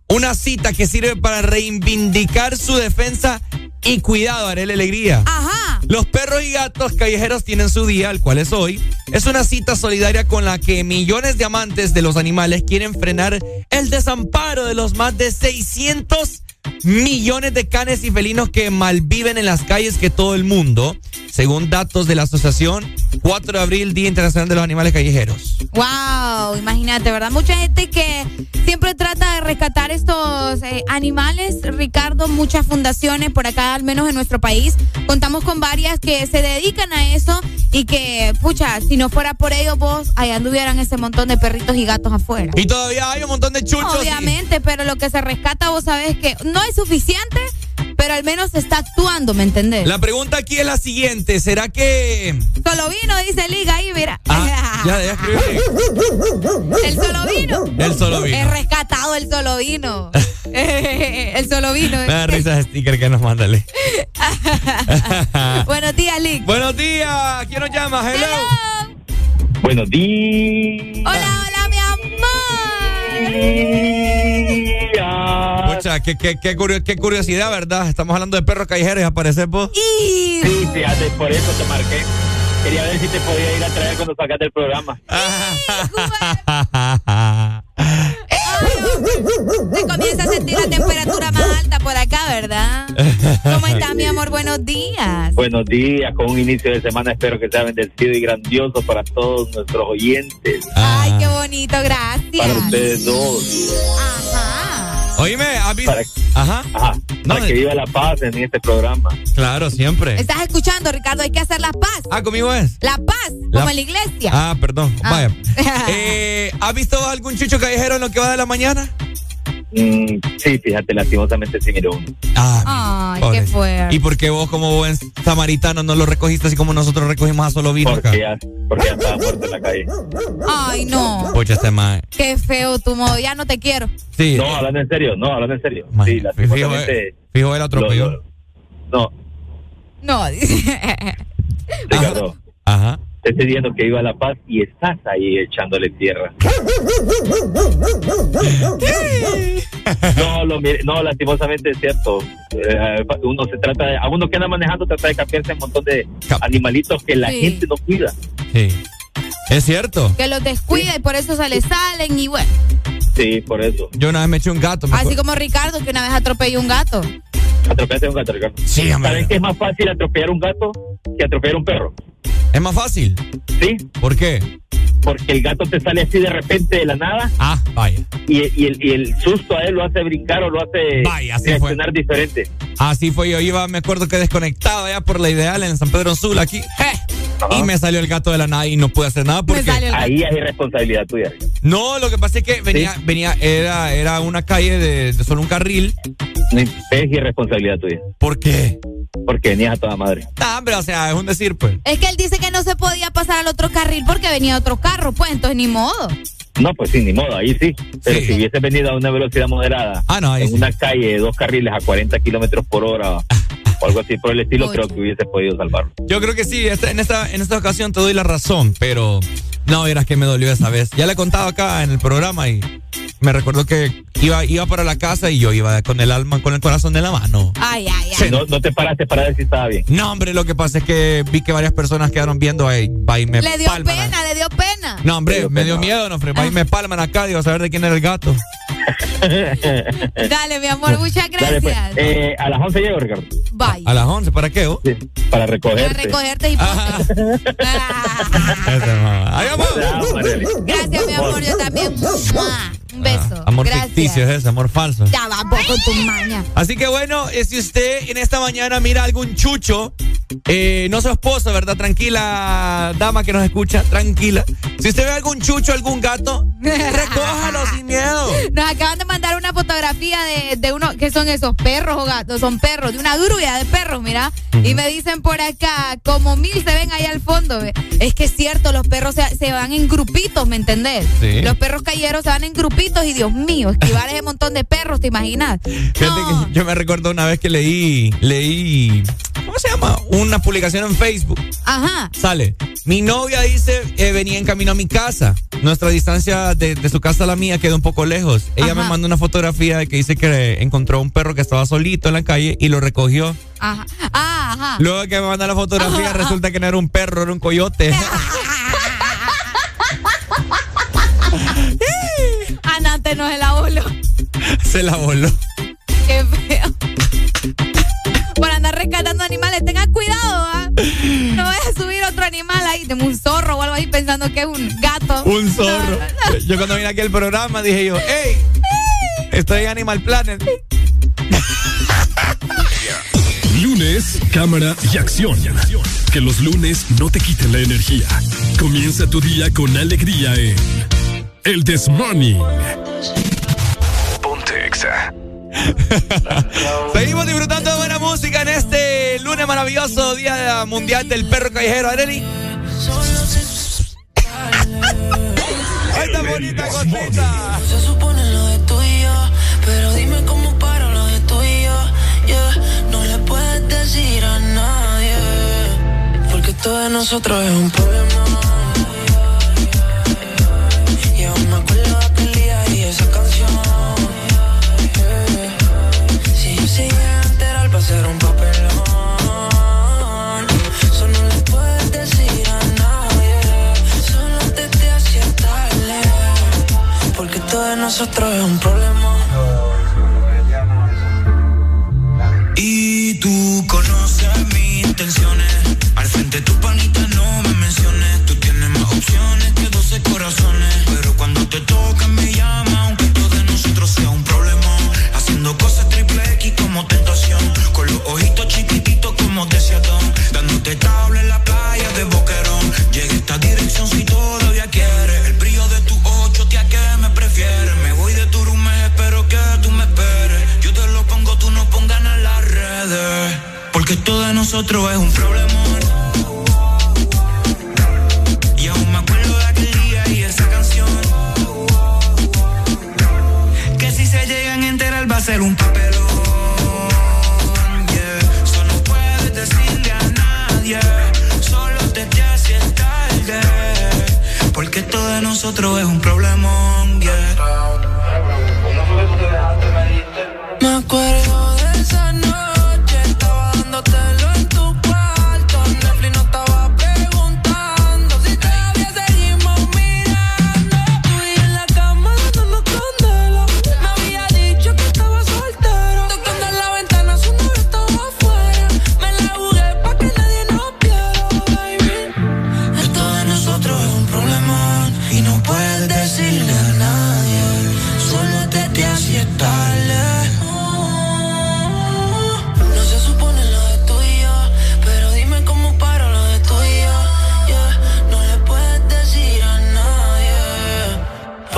Una cita que sirve para reivindicar su defensa y cuidado, haré la alegría. Ajá. Los perros y gatos callejeros tienen su día, el cual es hoy. Es una cita solidaria con la que millones de amantes de los animales quieren frenar el desamparo de los más de 600 millones de canes y felinos que malviven en las calles que todo el mundo, según datos de la asociación 4 de abril, Día Internacional de los Animales Callejeros. Wow, imagínate, ¿verdad? Mucha gente que siempre trata de rescatar estos eh, animales, Ricardo, muchas fundaciones por acá, al menos en nuestro país, contamos con varias que se dedican a eso y que, pucha, si no fuera por ellos, vos allá anduvieran ese montón de perritos y gatos afuera. Y todavía hay un montón de chuchos. y- Obviamente, pero lo que se rescata, vos sabés que no es suficiente, pero al menos está actuando, ¿me entendés? La pregunta aquí es la siguiente, ¿será que... Solo vino, dice Liga ahí, mira. Ah, ya, ya escribí. El solo vino. El solo vino. Es rescatado el solo vino. el solo vino. Me da risa ese sticker que nos manda Lee. Buenos días, Lick. Buenos días, ¿quién nos llama? Hello. Buenos días. Hola, hola, mi amor. Pucha, qué, qué, qué, curio- qué curiosidad, ¿verdad? Estamos hablando de perros callejeros y apareces vos. Sí, fíjate, por eso te marqué. Quería ver si te podía ir a traer cuando sacaste el programa. Se comienza a sentir la temperatura más alta por acá, ¿verdad? ¿Cómo estás, mi amor? Buenos días. Buenos días, con un inicio de semana espero que sea bendecido y grandioso para todos nuestros oyentes. Ay, qué bonito, gracias. Para ustedes dos. Oíme, ¿has visto? Para, Ajá. Ajá. Para que viva la paz en este programa. Claro, siempre. ¿Estás escuchando, Ricardo? Hay que hacer la paz. Ah, conmigo es. La paz, La- como en la iglesia. Ah, perdón. Ah. Vaya. Eh, ¿Has visto algún chucho callejero en lo que va de la mañana? Mm, sí, fíjate, lastimosamente sí miró uno. Ay, Pobre. qué fuerte. ¿Y por qué vos, como buen samaritano, no lo recogiste así como nosotros recogimos a solo vino acá? Porque ya, porque ya estaba muerto en la calle. Ay, no. Pucha, este mae. Qué feo tu modo. Ya no te quiero. Sí. No, hablando en serio, no, hablando en serio. Sí, Fijo, lastimosamente. fijo el atropelló. No, No, dice. Ricardo. Ajá. Diciendo que iba a La Paz y estás ahí echándole tierra. No, lo, mire- no, lastimosamente es cierto. Eh, uno se trata de, a uno que anda manejando trata de cambiarse un montón de animalitos que la Sí. gente no cuida. Sí. Es cierto. Que los descuida y por eso se le salen y bueno. Sí, por eso. Yo una vez me eché un gato. Así acuerdo. como Ricardo que una vez atropelló un gato. Atropellaste a un gato, Ricardo. Sí, hombre. ¿Sabes que es más fácil atropellar un gato que atropellar un perro? ¿Es más fácil? Sí. ¿Por qué? Porque el gato te sale así de repente de la nada. Ah, vaya. Y, y el, y el susto a él lo hace brincar o lo hace Vaya, así fue. reaccionar diferente. Así fue, yo iba, me acuerdo que desconectaba ya por la ideal en San Pedro Sula aquí. Y me salió el gato de la nada y no pude hacer nada porque. Ahí hay responsabilidad tuya. No, lo que pasa es que venía, venía, era, era una calle de, de solo un carril. Es irresponsabilidad tuya. ¿Por qué? Porque venías a toda madre. Ah, pero o sea, es un decir, pues. Es que él dice que no se podía pasar al otro carril porque venía otro carro, pues entonces ni modo. No, pues sí, ni modo, ahí sí. Pero si hubiese venido a una velocidad moderada en una calle de dos carriles a 40 kilómetros por hora o algo así por el estilo, creo que hubiese podido salvarlo. Yo creo que sí, esta- en, esta, en esta ocasión te doy la razón, pero no, verás que me dolió esa vez. Ya le he contado acá en el programa y me recuerdo que iba, iba para la casa y yo iba con el alma, con el corazón de la mano. Ay, ay, ay. No, no te paraste para ver si estaba bien. No, hombre, lo que pasa es que vi que varias personas quedaron viendo ahí, va y me le dio palman. pena, le dio pena. No, hombre, me dio miedo, no, hombre, va y me palman acá, digo, a saber de quién era el gato. Dale, mi amor, muchas Dale, pues. gracias. Eh, a las 11 llego, Ricardo. Bye. A las 11, ¿para qué? oh? Para Para recogerte. recogerte y amor. Gracias, mi amor, yo también. Un beso. Ah, Amor Gracias. ficticio es ese, amor falso. Ya va, con tu maña. Así que bueno, eh, si usted en esta mañana mira algún chucho, eh, no su esposo, ¿verdad? Tranquila, dama que nos escucha, tranquila. Si usted ve algún chucho, algún gato, recójalo sin miedo. Nos acaban de mandar una fotografía de, de uno, que son esos perros o gatos? Son perros, de una grulla de perros, mira. Y me dicen por acá, como mil se ven ahí al fondo. ¿ve? Es que es cierto, los perros se, se van en grupitos, ¿me entendés? Sí. Los perros calleros se van en grupitos y Dios mío, esquivar ese montón de perros, ¿te imaginas? Fíjate que yo me recuerdo una vez que leí, leí, ¿cómo se llama? Una publicación en Facebook. Ajá. Sale. Mi novia dice, eh, venía en camino a mi casa. Nuestra distancia de, de su casa a la mía queda un poco lejos. Ella me mandó una fotografía de que dice que encontró un perro que estaba solito en la calle y lo recogió. Ajá. Ah, ajá. Luego que me manda la fotografía, resulta que no era un perro, era un coyote. Anante no se la voló. Se la voló. Qué feo. Por andar rescatando animales, tengan cuidado, ¿ah? No vayas a subir otro animal ahí, de un zorro o algo ahí pensando que es un gato. Un zorro. Yo cuando vine aquí al programa dije yo, hey, estoy en Animal Planet. Lunes, cámara y acción. Que los lunes no te quiten la energía. Comienza tu día con alegría en El This Morning. Ponte Exa. Seguimos disfrutando de buena música en este lunes maravilloso, Día Mundial del Perro Callejero. Areli. Esta bonita cosita. Se supone lo de tú y yo, pero dime cómo paro lo de tú y yo. Yeah. No le puedes decir a nadie, porque todo de nosotros es un problema. Ser un papelón. Eso no puedes decir a nadie, solo te hacía tarde. Porque todo de nosotros es un problema. Y tú conoces mis intenciones. Al frente tu panita no me menciones. Tú tienes más opciones que 12 corazones. Pero cuando te tocan me llama, aunque todo de nosotros sea un problema. Haciendo cosas triple X como tentación. Porque todo de nosotros es un problema. Y aún me acuerdo de aquel día y esa canción. Que si se llegan a enterar va a ser un papelón. Yeah. Eso no puedes decirle a nadie. Solo te haces tarde. Porque todo de nosotros es un problemón.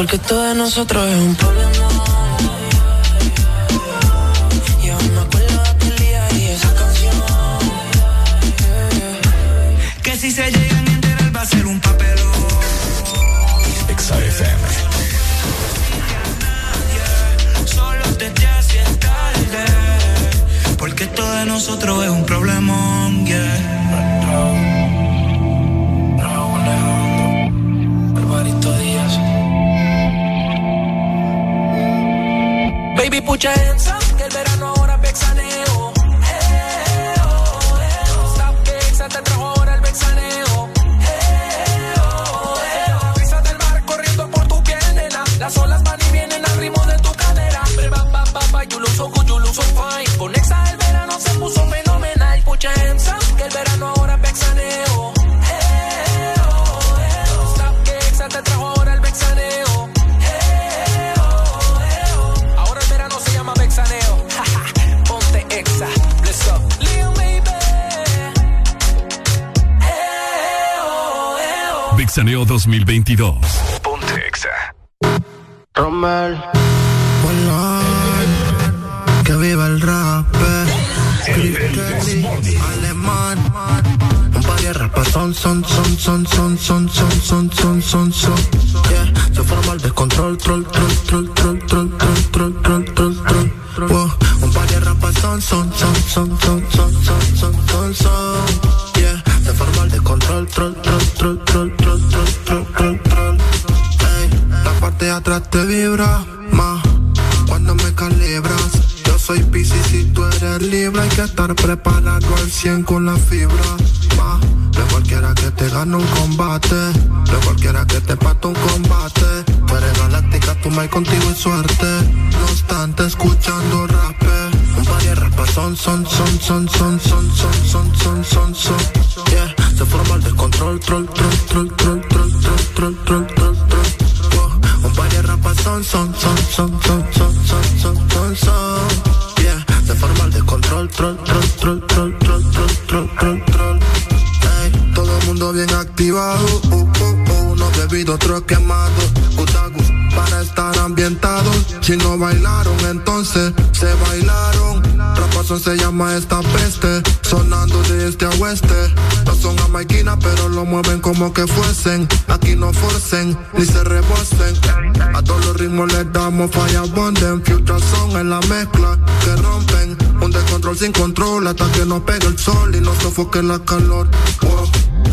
Porque todo de nosotros es un problema. Y aún me acuerdo de aquel día y esa canción. Que si se llegan a enterar va a ser un papelón. Exa FM. Solo te te haces tarde. Porque todo de nosotros es un Baby, put eh, oh. Vixaneo 2022. Ponte Exa. Romel. que viva el rap. Alemán. Un par de rapas son, son, son, son, son, son, son, son, son, son, son. Yeah, se forma el descontrol, troll, troll, troll, troll, troll, troll, troll, troll, troll, troll. Wow, un par de rapas son, son, son, son, son, son, son, son, son, son. Yeah, se forma el descontrol, troll, vibra más cuando me calibras. Yo soy Pisces si tú eres libre, hay que estar preparado al 100 con la fibra. Ma, de cualquiera que te gane un combate, de cualquiera que te pate un combate. Tú eres galáctica, tú me contigo en suerte. No obstante, escuchando rap. Un par de rapas son, son, son, son, son, son, son, son, son, son, son. Yeah, se forma el descontrol, troll, troll, troll, troll, troll, troll, troll, troll. Son, son, son, son, son, son, son, son, son, son. Yeah, se forma el descontrol, troll, troll, troll, troll, troll, troll, troll, troll, troll. Ey, todo el mundo bien activado, uh, uh, uh, unos bebidos, otros quemados, Utagus, para estar ambientados. Si no bailaron, entonces se bailaron. Rapazón se llama esta peste, sonando de este a oeste. No son jamaiquinas, pero lo mueven como que fuesen. Aquí no forcen, ni se rebosen. A todos los ritmos les damos falla bonden. Future son en la mezcla que rompen. Un descontrol sin control hasta que nos pegue el sol y nos sofoque la calor.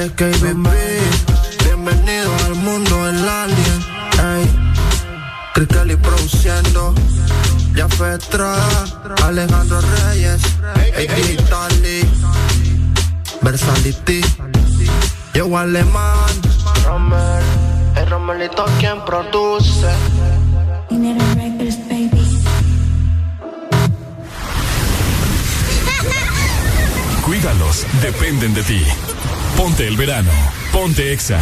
Es KBB. Bienvenido al mundo del alien. Ey, Kelly produciendo. Ya fue Estrada, Alejandro Reyes, hey, Digitali, Versality, yo Alemán, Romer, el Romelito quien produce. Cuídalos, dependen de ti. Ponte el verano. Ponte Exa.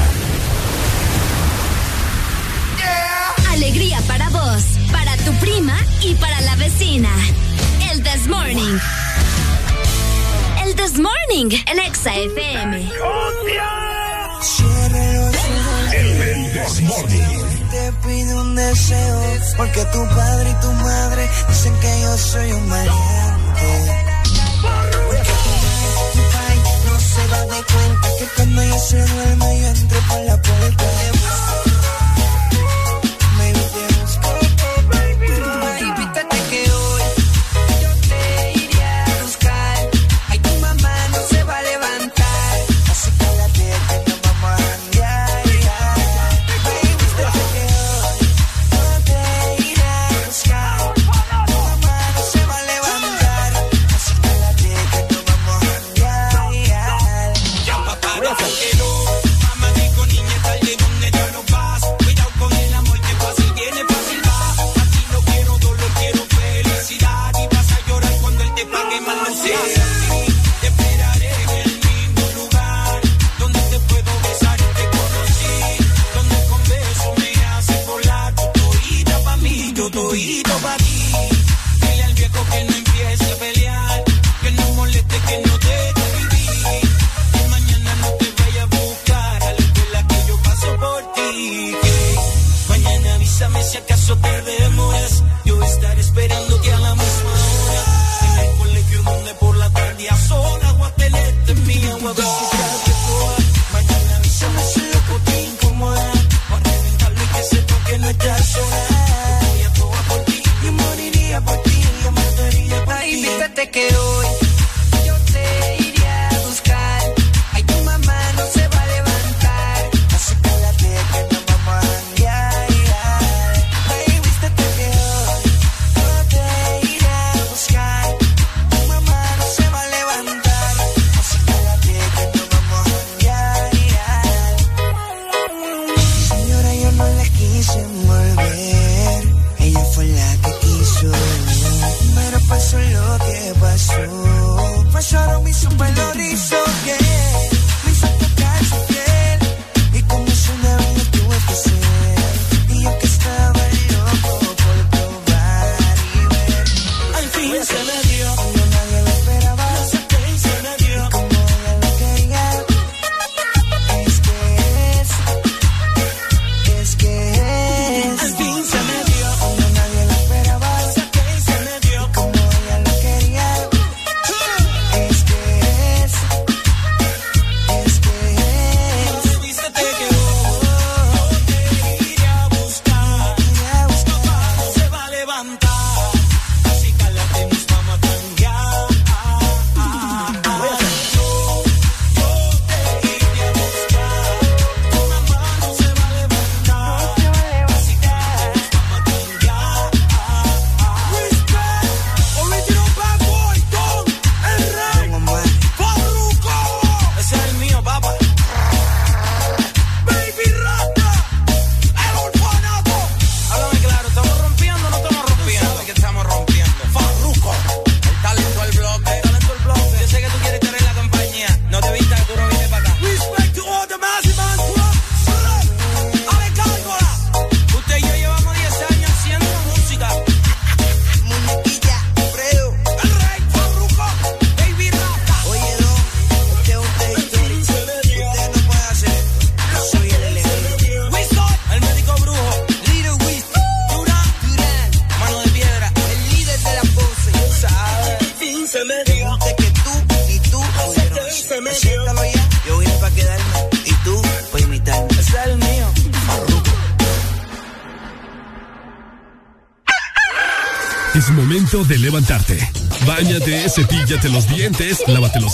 Alegría para vos, para tu prima y para la vecina. El This Morning. El This Morning en Exa FM. El Te pido un deseo, porque tu padre y tu madre dicen que yo soy un maleante. Porque tu pai no se da de cuenta que cuando yo se duerme yo entro por la puerta.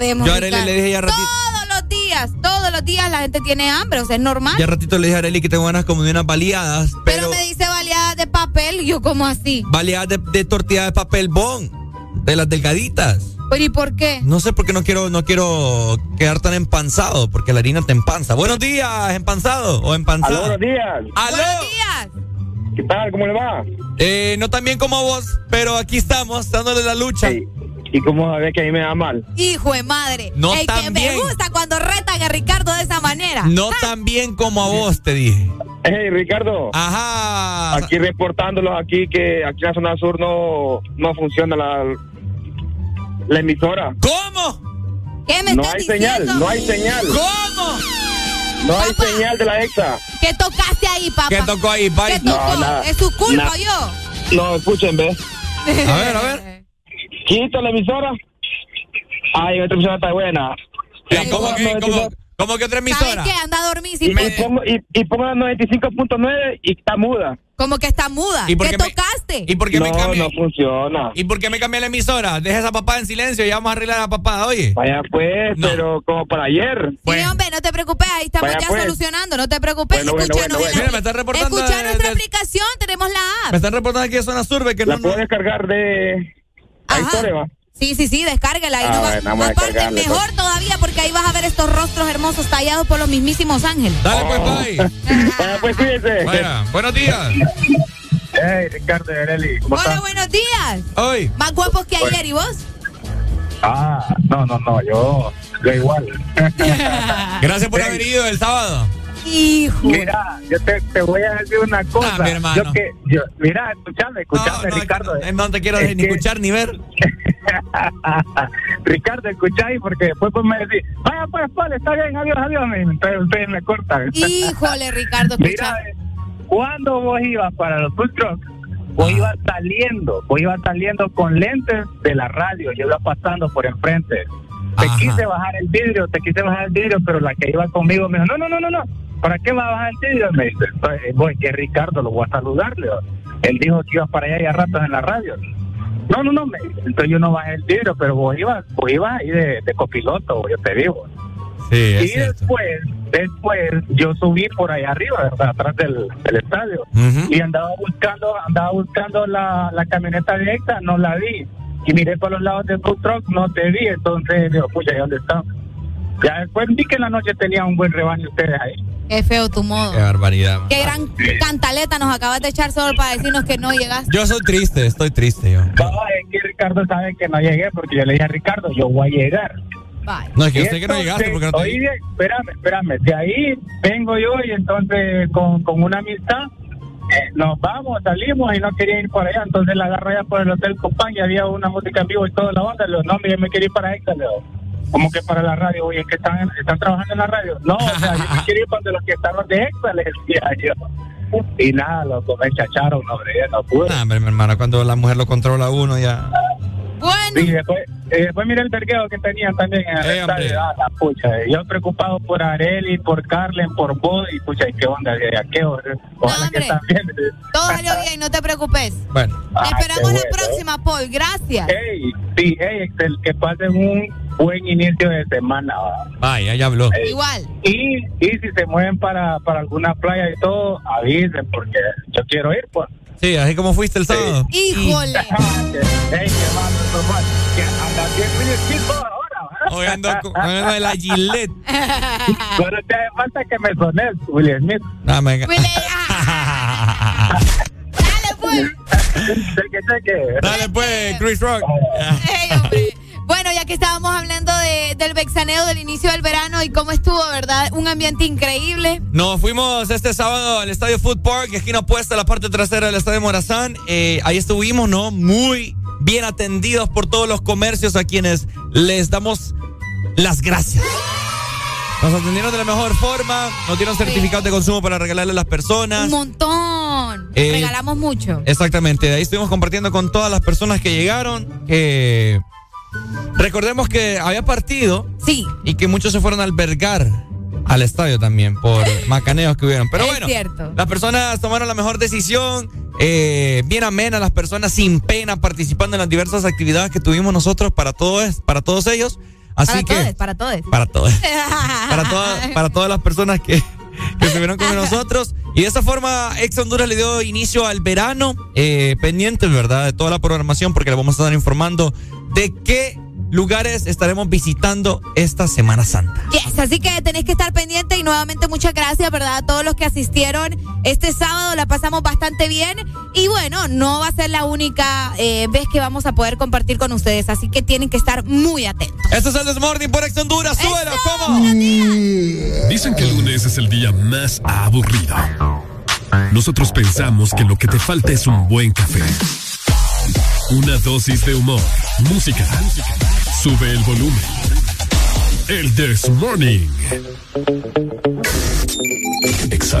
Sabemos. Yo a Arely le dije ya ratito- Todos los días, todos los días la gente tiene hambre, o sea, es normal. Ya ratito le dije a Arely que tengo ganas como de unas baleadas, pero, pero, me dice baleadas de papel, y yo como así. baleadas de, de tortilla de papel bon, de las delgaditas. Pero ¿y por qué? No sé por qué no quiero, no quiero quedar tan empanzado, porque la harina te empanza. Buenos días, empanzado o empanzado. Aló, buenos días. ¡Aló! Buenos días. ¿Qué tal? ¿Cómo le va? Eh, no tan bien como vos, pero aquí estamos, dándole la lucha. ¿Y cómo sabes que a mí me da mal? Hijo de madre. No El que tan me bien. gusta cuando retan a Ricardo de esa manera. No tan bien como a vos, te dije. Hey, Ricardo. Ajá. Aquí reportándolos aquí que aquí en la zona sur no, no funciona la, la emisora. ¿Cómo? ¿Qué me No estás hay diciendo? señal, no hay señal. ¿Cómo? No hay señal de la EXA. ¿Qué tocaste ahí, papá? ¿Qué tocó ahí, tocó? No, nada. ¿Es su culpa Nada. yo? No, escuchen, ve. A ver, a ver. Quita la emisora. Ay, otra emisora está buena. Eh, ¿Cómo que, cómo, cómo que otra ¿Sabes emisora? qué? Anda a dormir Y, y pongo, y, y pongo la 95.9 y está muda. Como que está muda. ¿Y por ¿Qué qué me- tocaste? ¿Y por qué me no, cambié? no funciona. ¿Y por qué me cambié la emisora? Deja esa papada en silencio y ya vamos a arreglar la papada, oye. Vaya pues, No. pero como para ayer. Sí, hombre, no te preocupes, ahí estamos Vaya, ya pues. solucionando, no te preocupes. Bueno, Escúchanos bueno, en bueno. la- Mira, me están reportando Escucha de- nuestra de- aplicación, tenemos la Me app. están reportando aquí de zona surbe que La no, puedo no- descargar de Va. Sí, sí, sí, descárguela. Y Ah, no va- aparte, mejor pues. todavía porque ahí vas a ver estos rostros hermosos tallados por los mismísimos ángeles. Dale, pues, pai. Vaya pues, cuídense. Vaya, buenos días. Hey, Ricardo Areli, ¿cómo Hola, estás? buenos días. Hoy. Más guapos que ayer, ¿y vos? Ah, no, no, no, yo, yo igual. Gracias por haber ido el sábado. Hijo. Mira, yo te, te voy a decir una cosa. Ah, mi hermano. Yo que, yo, mira, escúchame, escúchame, No, no, Ricardo. no, no te quiero Es ni que- escuchar ni ver. Ricardo, escucháis porque después pues me decís, vaya pues, vale, está bien, adiós, adiós, entonces ustedes me cortan. Híjole, Ricardo, escucha. Mira, cuando vos ibas para los food trucks, vos ibas saliendo, vos ibas saliendo con lentes de la radio, yo iba pasando por enfrente. Te Ajá. quise bajar el vidrio, te quise bajar el vidrio, pero la que iba conmigo me dijo, no, no, no, no, no, ¿para qué va a bajar el vidrio? Me dice, "Pues, voy, que Ricardo, lo voy a saludarle. Él dijo que ibas para allá y a ratos en la radio. No, no, no, me dice. entonces yo no bajé el vidrio, pero vos ibas, vos ibas ahí de, de copiloto, yo te digo. Sí, Y después, después yo subí por ahí arriba, ¿verdad? atrás del, del estadio, y andaba buscando, andaba buscando la, la camioneta directa, no la vi. Y miré por los lados del food truck, no te vi, entonces digo, pucha, ¿y dónde? Ya después vi que en la noche tenía un buen rebaño ustedes ahí. Qué feo tu modo. Qué barbaridad. man. Qué gran cantaleta nos acabas de echar solo para decirnos que no llegaste. Yo soy triste, estoy triste yo. No, es que Ricardo sabe que no llegué, porque yo le dije a Ricardo, yo voy a llegar. Bye. No, es que yo sé que no llegaste porque no te oí bien, espérame, espérame. De ahí vengo yo y entonces con, con una amistad eh, nos vamos, salimos y no quería ir para allá. Entonces la agarro allá por el Hotel Copán y había una música en vivo y toda la onda. Le digo, no, mire, me quería ir para Exa, le digo. Como que para la radio, oye, que están, están trabajando en la radio. No, o sea, yo me quiero ir para los que están los de Exa, le decía yo. Y nada, lo me chacharon, hombre, ya no pude. Nah, hombre, mi hermano, cuando la mujer lo controla a uno ya. Bueno. Y después, y después mira el vergueo que tenían también en el Eh, estadio. Ah, la pucha, eh. yo preocupado por Areli, por Carlen, por vos, y pucha, ¿y qué onda? ¿De a qué hora? Ojalá que están bien. Todo salió bien, no te preocupes. Bueno. Ah, esperamos la bueno. próxima, Paul. Gracias. Ey, sí, ey, Excel, que pasen un buen inicio de semana. va. Vaya, ya habló. Ey. Igual. Y, y si se mueven para, para alguna playa y todo, avisen, porque yo quiero ir, pues. Sí, así como fuiste el sábado. Híjole. Ey, qué andas bien ahora. Hoy ando con de la Gillette. Pero te hace falta que me sones, Will Smith. No, me- Dale, pues. Cheque, cheque. Dale pues, Chris Rock. Ey, hombre. Bueno, ya que estábamos hablando de, del vexaneo del inicio del verano y cómo estuvo, ¿verdad? Un ambiente increíble. Nos fuimos este sábado al Estadio Food Park, esquina opuesta a la parte trasera del Estadio Morazán. Eh, ahí estuvimos, ¿no? Muy bien atendidos por todos los comercios a quienes les damos las gracias. Nos atendieron de la mejor forma, nos dieron certificados de consumo para regalarle a las personas. Un montón. Eh, Regalamos mucho. Exactamente, de ahí estuvimos compartiendo con todas las personas que llegaron. que recordemos que había partido. Sí. Y que muchos se fueron a albergar al estadio también por macaneos que hubieron. Pero Es bueno, cierto. las personas tomaron la mejor decisión. eh, bien amena, las personas sin pena participando en las diversas actividades que tuvimos nosotros para todos, para todos ellos. Así para que para todos. para todos, para todas, para todas las personas que, que estuvieron con nosotros. Y de esa forma, Ex Honduras le dio inicio al verano, eh, pendientes, ¿verdad? De toda la programación, porque le vamos a estar informando de qué lugares estaremos visitando esta Semana Santa. Yes, así que tenéis que estar pendiente y nuevamente muchas gracias, ¿verdad? A todos los que asistieron este sábado, la pasamos bastante bien y bueno, no va a ser la única eh, vez que vamos a poder compartir con ustedes, así que tienen que estar muy atentos. Este es el Desmorning por Ex Honduras, súbelo, ¿cómo? Dicen que el lunes es el día más aburrido. Nosotros pensamos que lo que te falta es un buen café. Una dosis de humor, música. Sube el volumen. El This Morning. Exa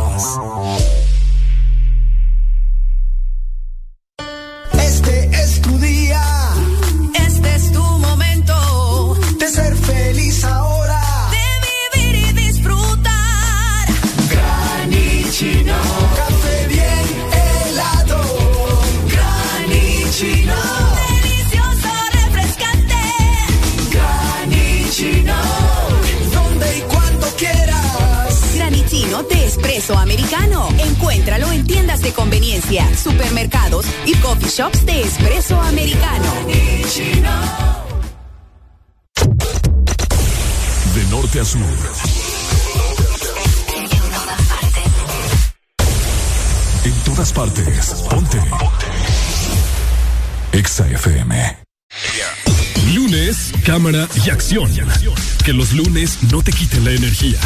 Que los lunes no te quiten la energía.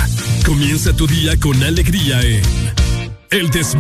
Comienza tu día con alegría en El This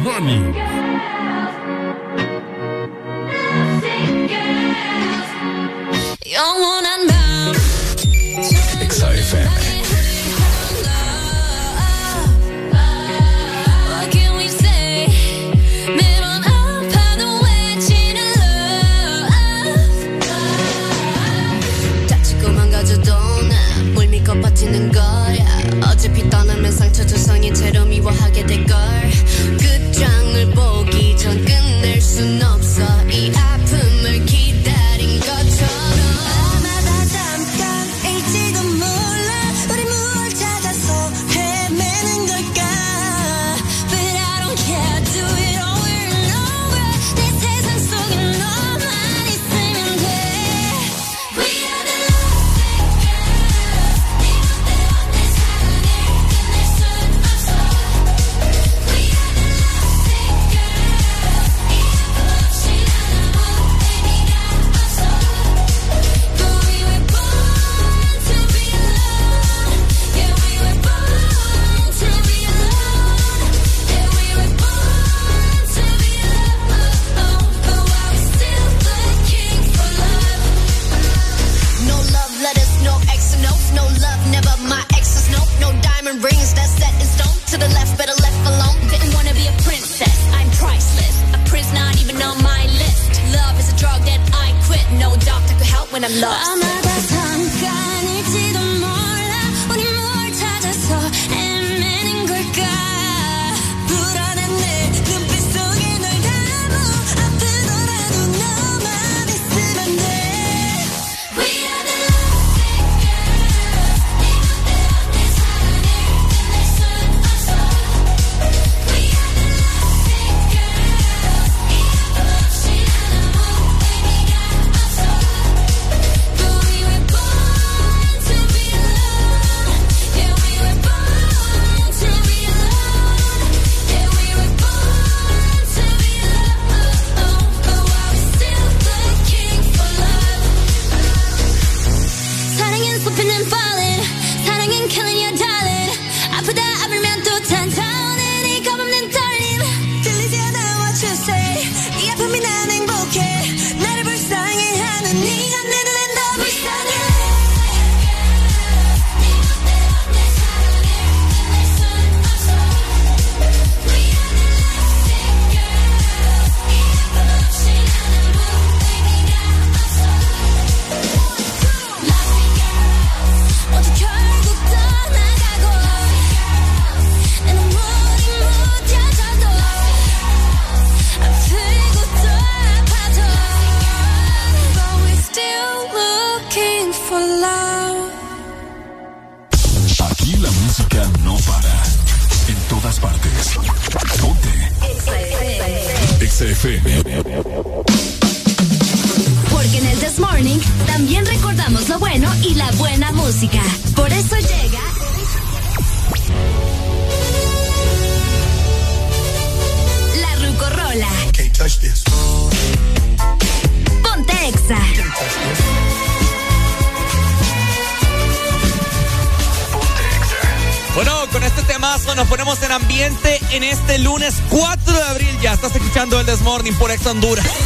Por Ex Honduras.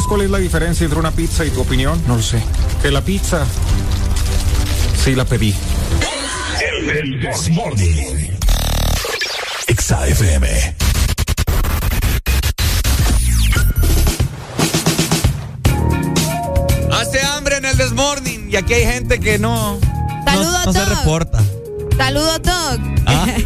¿Sabes cuál es la diferencia entre una pizza y tu opinión? No lo sé. Que la pizza sí la pedí. El, el Desmorning. Exa FM. Hace hambre en el Desmorning y aquí hay gente que no, Saludos, no, no se reporta. Saludos, Doc. ¿Ah?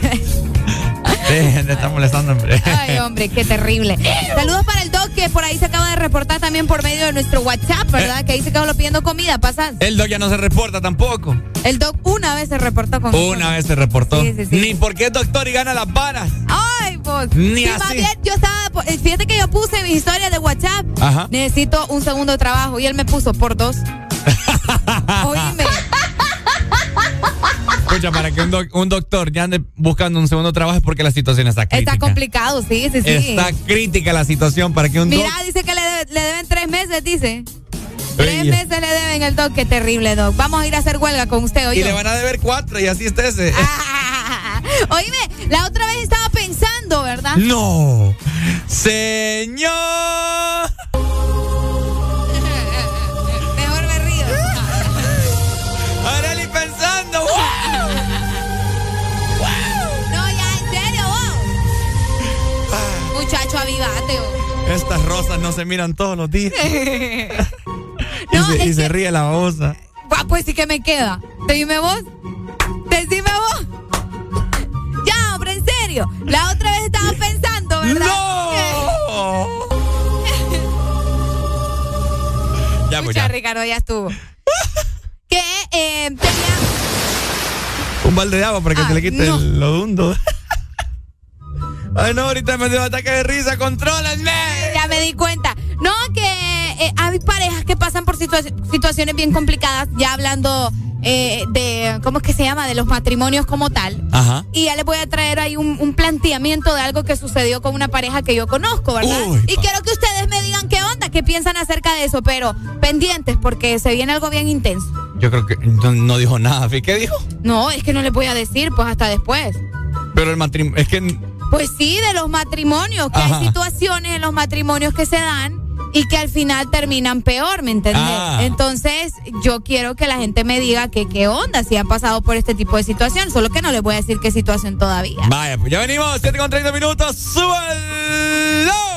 Sí, te está molestando, hombre. Ay, hombre, qué terrible. Saludos para el que por ahí se acaba de reportar también por medio de nuestro WhatsApp, ¿verdad? Que ahí se lo pidiendo comida. Pasa. El Doc ya no se reporta tampoco. El Doc una vez se reportó con Una vez se reportó. Sí, sí, sí. Ni porque es doctor y gana las varas. Ay, vos. Ni Sí, así. más bien, yo estaba. eh, Fíjate que yo puse mis historias de WhatsApp. Ajá. Necesito un segundo trabajo. Y él me puso por dos. Para que un, doc- un doctor ya ande buscando un segundo trabajo es porque la situación está crítica. Está complicado, sí, sí, sí. Está crítica la situación para que un Mira, dice que le, debe- le deben tres meses, dice. Tres meses le deben el doc, qué terrible, doc. Vamos a ir a hacer huelga con usted hoy. Y le van a deber cuatro y así está ese. Oíme, la otra vez estaba pensando, ¿verdad? No. Señor. Estas rosas no se miran todos los días. y, se, ríe la babosa. pues sí que me queda. Dime vos. Decime vos. Ya, hombre, en serio. La otra vez estaba pensando, ¿verdad? ¡No! ya, pues ya. Ricardo, ya estuvo. que eh, tenía... Un balde de agua para que te le quite lo dundo. Ay, no, ahorita me dio ataque de risa, contrólenme. Ya me di cuenta. No, que eh, hay parejas que pasan por situaciones bien complicadas, ya hablando eh, de, ¿cómo es que se llama? De los matrimonios como tal. Ajá. Y ya les voy a traer ahí un, planteamiento de algo que sucedió con una pareja que yo conozco, ¿verdad? y quiero que ustedes me digan qué onda, qué piensan acerca de eso, pero pendientes porque se viene algo bien intenso. Yo creo que no, dijo nada, ¿qué dijo? No, es que no les voy a decir, pues hasta después. Pero el matrimonio, es que pues sí, de los matrimonios, que hay situaciones en los matrimonios que se dan y que al final terminan peor, ¿me entendés? Ah. Entonces, yo quiero que la gente me diga que qué onda si han pasado por este tipo de situación, solo que no les voy a decir qué situación todavía. Vaya, pues ya venimos, 7 con 30 minutos, ¡súbalo!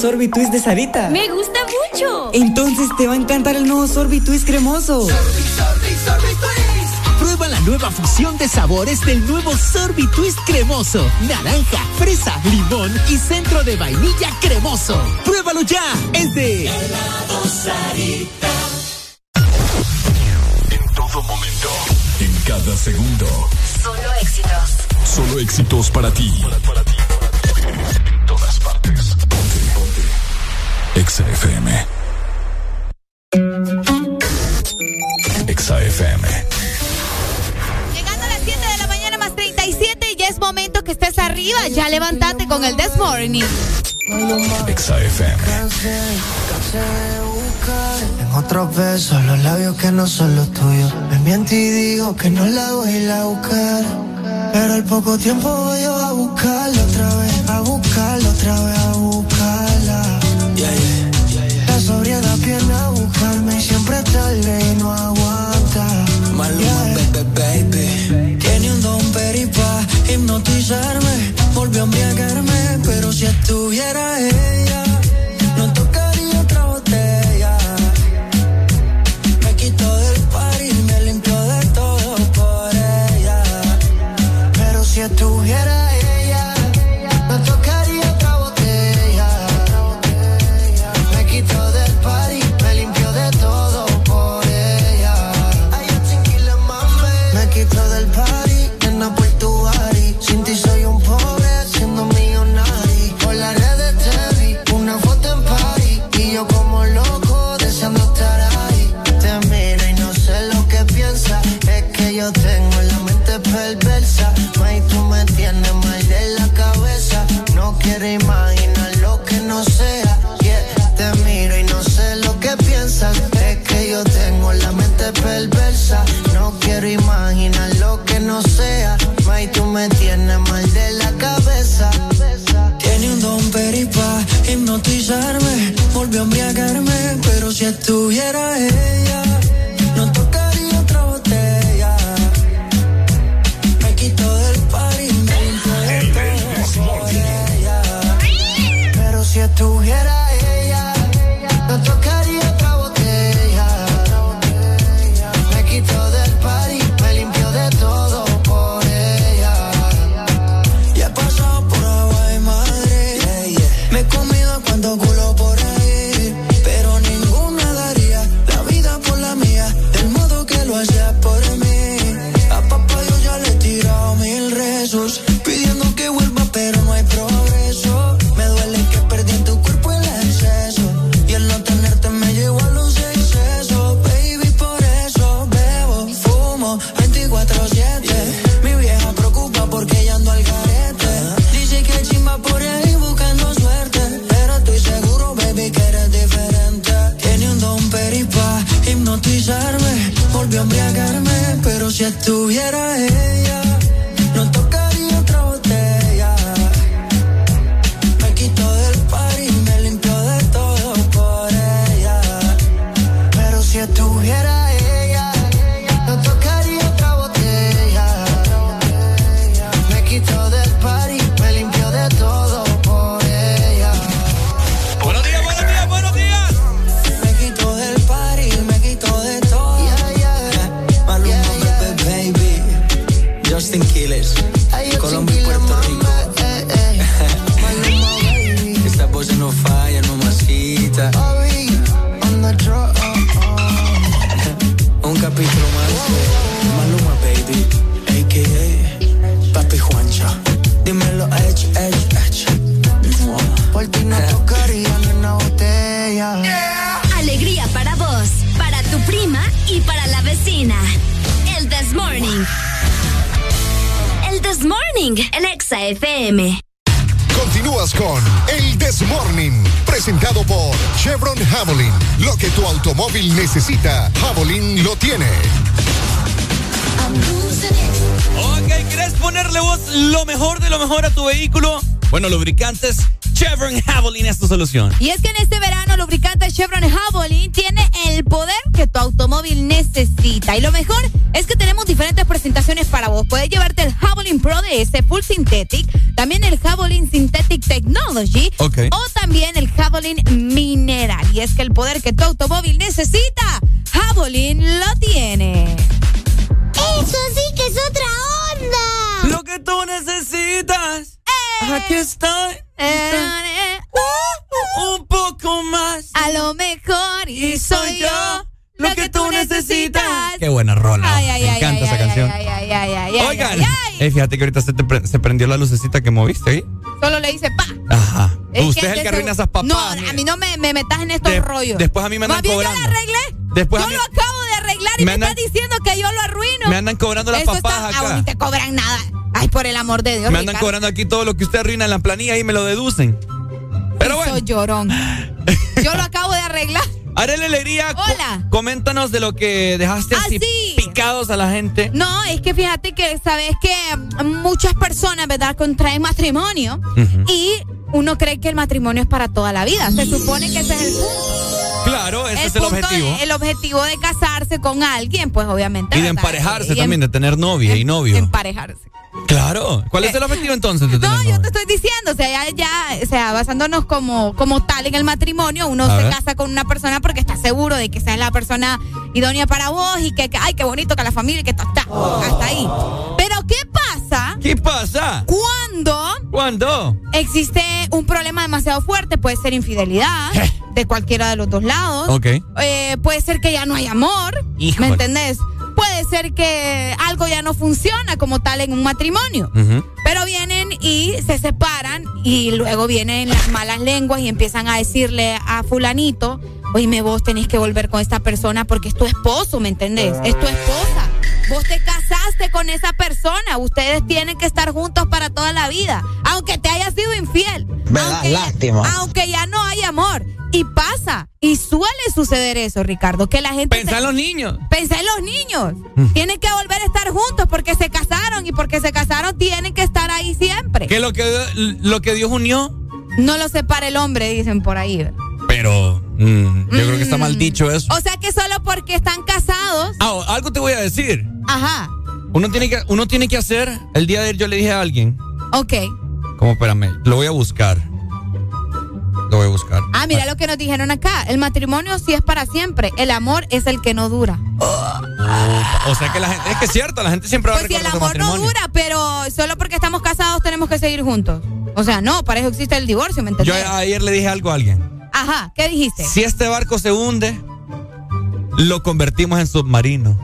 sorbitwist de Sarita. Me gusta mucho. Entonces te va a encantar el nuevo sorbitwist cremoso. Sorbi, sorbi, sorbi. Prueba la nueva fusión de sabores del nuevo sorbitwist cremoso. Naranja, fresa, limón y centro de vainilla cremoso. Pruébalo ya. Es de Helado Sarita. En todo momento, en cada segundo. Solo éxitos. Solo éxitos para ti. XFM. XFM. Llegando a las 7 de la mañana más 37 y ya es momento que estés arriba. Ya levántate con el This Morning. XFM. En otros besos, los labios que no son los tuyos. Me miento y digo que no la voy a a buscar. Pero al poco tiempo solución. Y es que en este verano lubricante Chevron Javelin tiene el poder que tu automóvil necesita. Y lo mejor es que tenemos diferentes presentaciones para vos. Puedes llevarte el Javelin Pro DS Full Synthetic, también el Javelin Synthetic Technology o también el Javelin Mineral. Y es que el poder que tu automóvil necesita, fíjate que ahorita se, te pre- se prendió la lucecita que moviste ahí. Solo le dice pa. Ajá. Es Usted es el que arruina esas papadas. No, a mí no me, me metas en estos De- rollos. después a mí me andan Más bien cobrando. yo lo arreglé. Después a yo mí- lo acabo de arreglar y Me me, andan- estás diciendo que yo lo arruino. Me andan cobrando las Eso papadas está, acá. ni te cobran nada. Ay, por el amor de Dios. Me andan Ricardo. cobrando aquí todo lo que usted arruina en la planilla y me lo deducen. Pero bueno. Soy llorón. yo lo acabo de arreglar. Arele Alegría, Hola. coméntanos de lo que dejaste Ah, así sí. picados a la gente. No, es que fíjate que sabes que muchas personas, ¿verdad?, contraen matrimonio y uno cree que el matrimonio es para toda la vida. Se supone que ese es el punto. Claro, ese es el objetivo. de- el objetivo de casarse con alguien, pues obviamente. Y de emparejarse em- también, de tener novia y novio. Emparejarse. Claro. ¿Cuál es el objetivo entonces tener No, yo te estoy diciendo, o sea, ya, ya, o sea, basándonos como, como tal en el matrimonio, uno A se ver. casa con una persona porque está seguro de que esa es la persona idónea para vos y que, que, ay, qué bonito que la familia y que está, está, hasta ahí. Pero ¿qué pasa ¿Qué pasa? cuando ¿Cuándo? existe un problema demasiado fuerte? Puede ser infidelidad de cualquiera de los dos lados. Ok. Eh, puede ser que ya no hay amor. Híjole. ¿Me entendés? Puede ser que algo ya no funciona como tal en un matrimonio. Pero vienen y se separan y luego vienen las malas lenguas y empiezan a decirle a fulanito, oíme vos tenés que volver con esta persona porque es tu esposo, ¿me entendés? Es tu esposa. Vos te casaste con esa persona, ustedes tienen que estar juntos para toda la vida, aunque te haya sido infiel. aunque, lástima. Aunque ya no hay amor. Y pasa, y suele suceder eso, Ricardo, que la gente... Pensá en los niños. Pensá en los niños. Mm. Tienen que volver a estar juntos porque se casaron y porque se casaron tienen que estar ahí siempre. Que lo que lo que Dios unió, No lo separa el hombre, dicen por ahí. Pero mm, yo creo que está mal dicho eso. O sea que solo porque están casados. Ah, algo te voy a decir. Ajá. Uno tiene que uno tiene que hacer, el día de ayer yo le dije a alguien, Ok. como espérame, lo voy a buscar. Lo voy a buscar. Ah, mira lo que nos dijeron acá. El matrimonio sí es para siempre. El amor es el que no dura. O sea que la gente, es que es cierto, la gente siempre va a Pues si el amor no dura, pero solo porque estamos casados tenemos que seguir juntos. O sea, no, para eso existe el divorcio, ¿me Yo entendés? ayer le dije algo a alguien. Ajá, ¿qué dijiste? Si este barco se hunde, lo convertimos en submarino.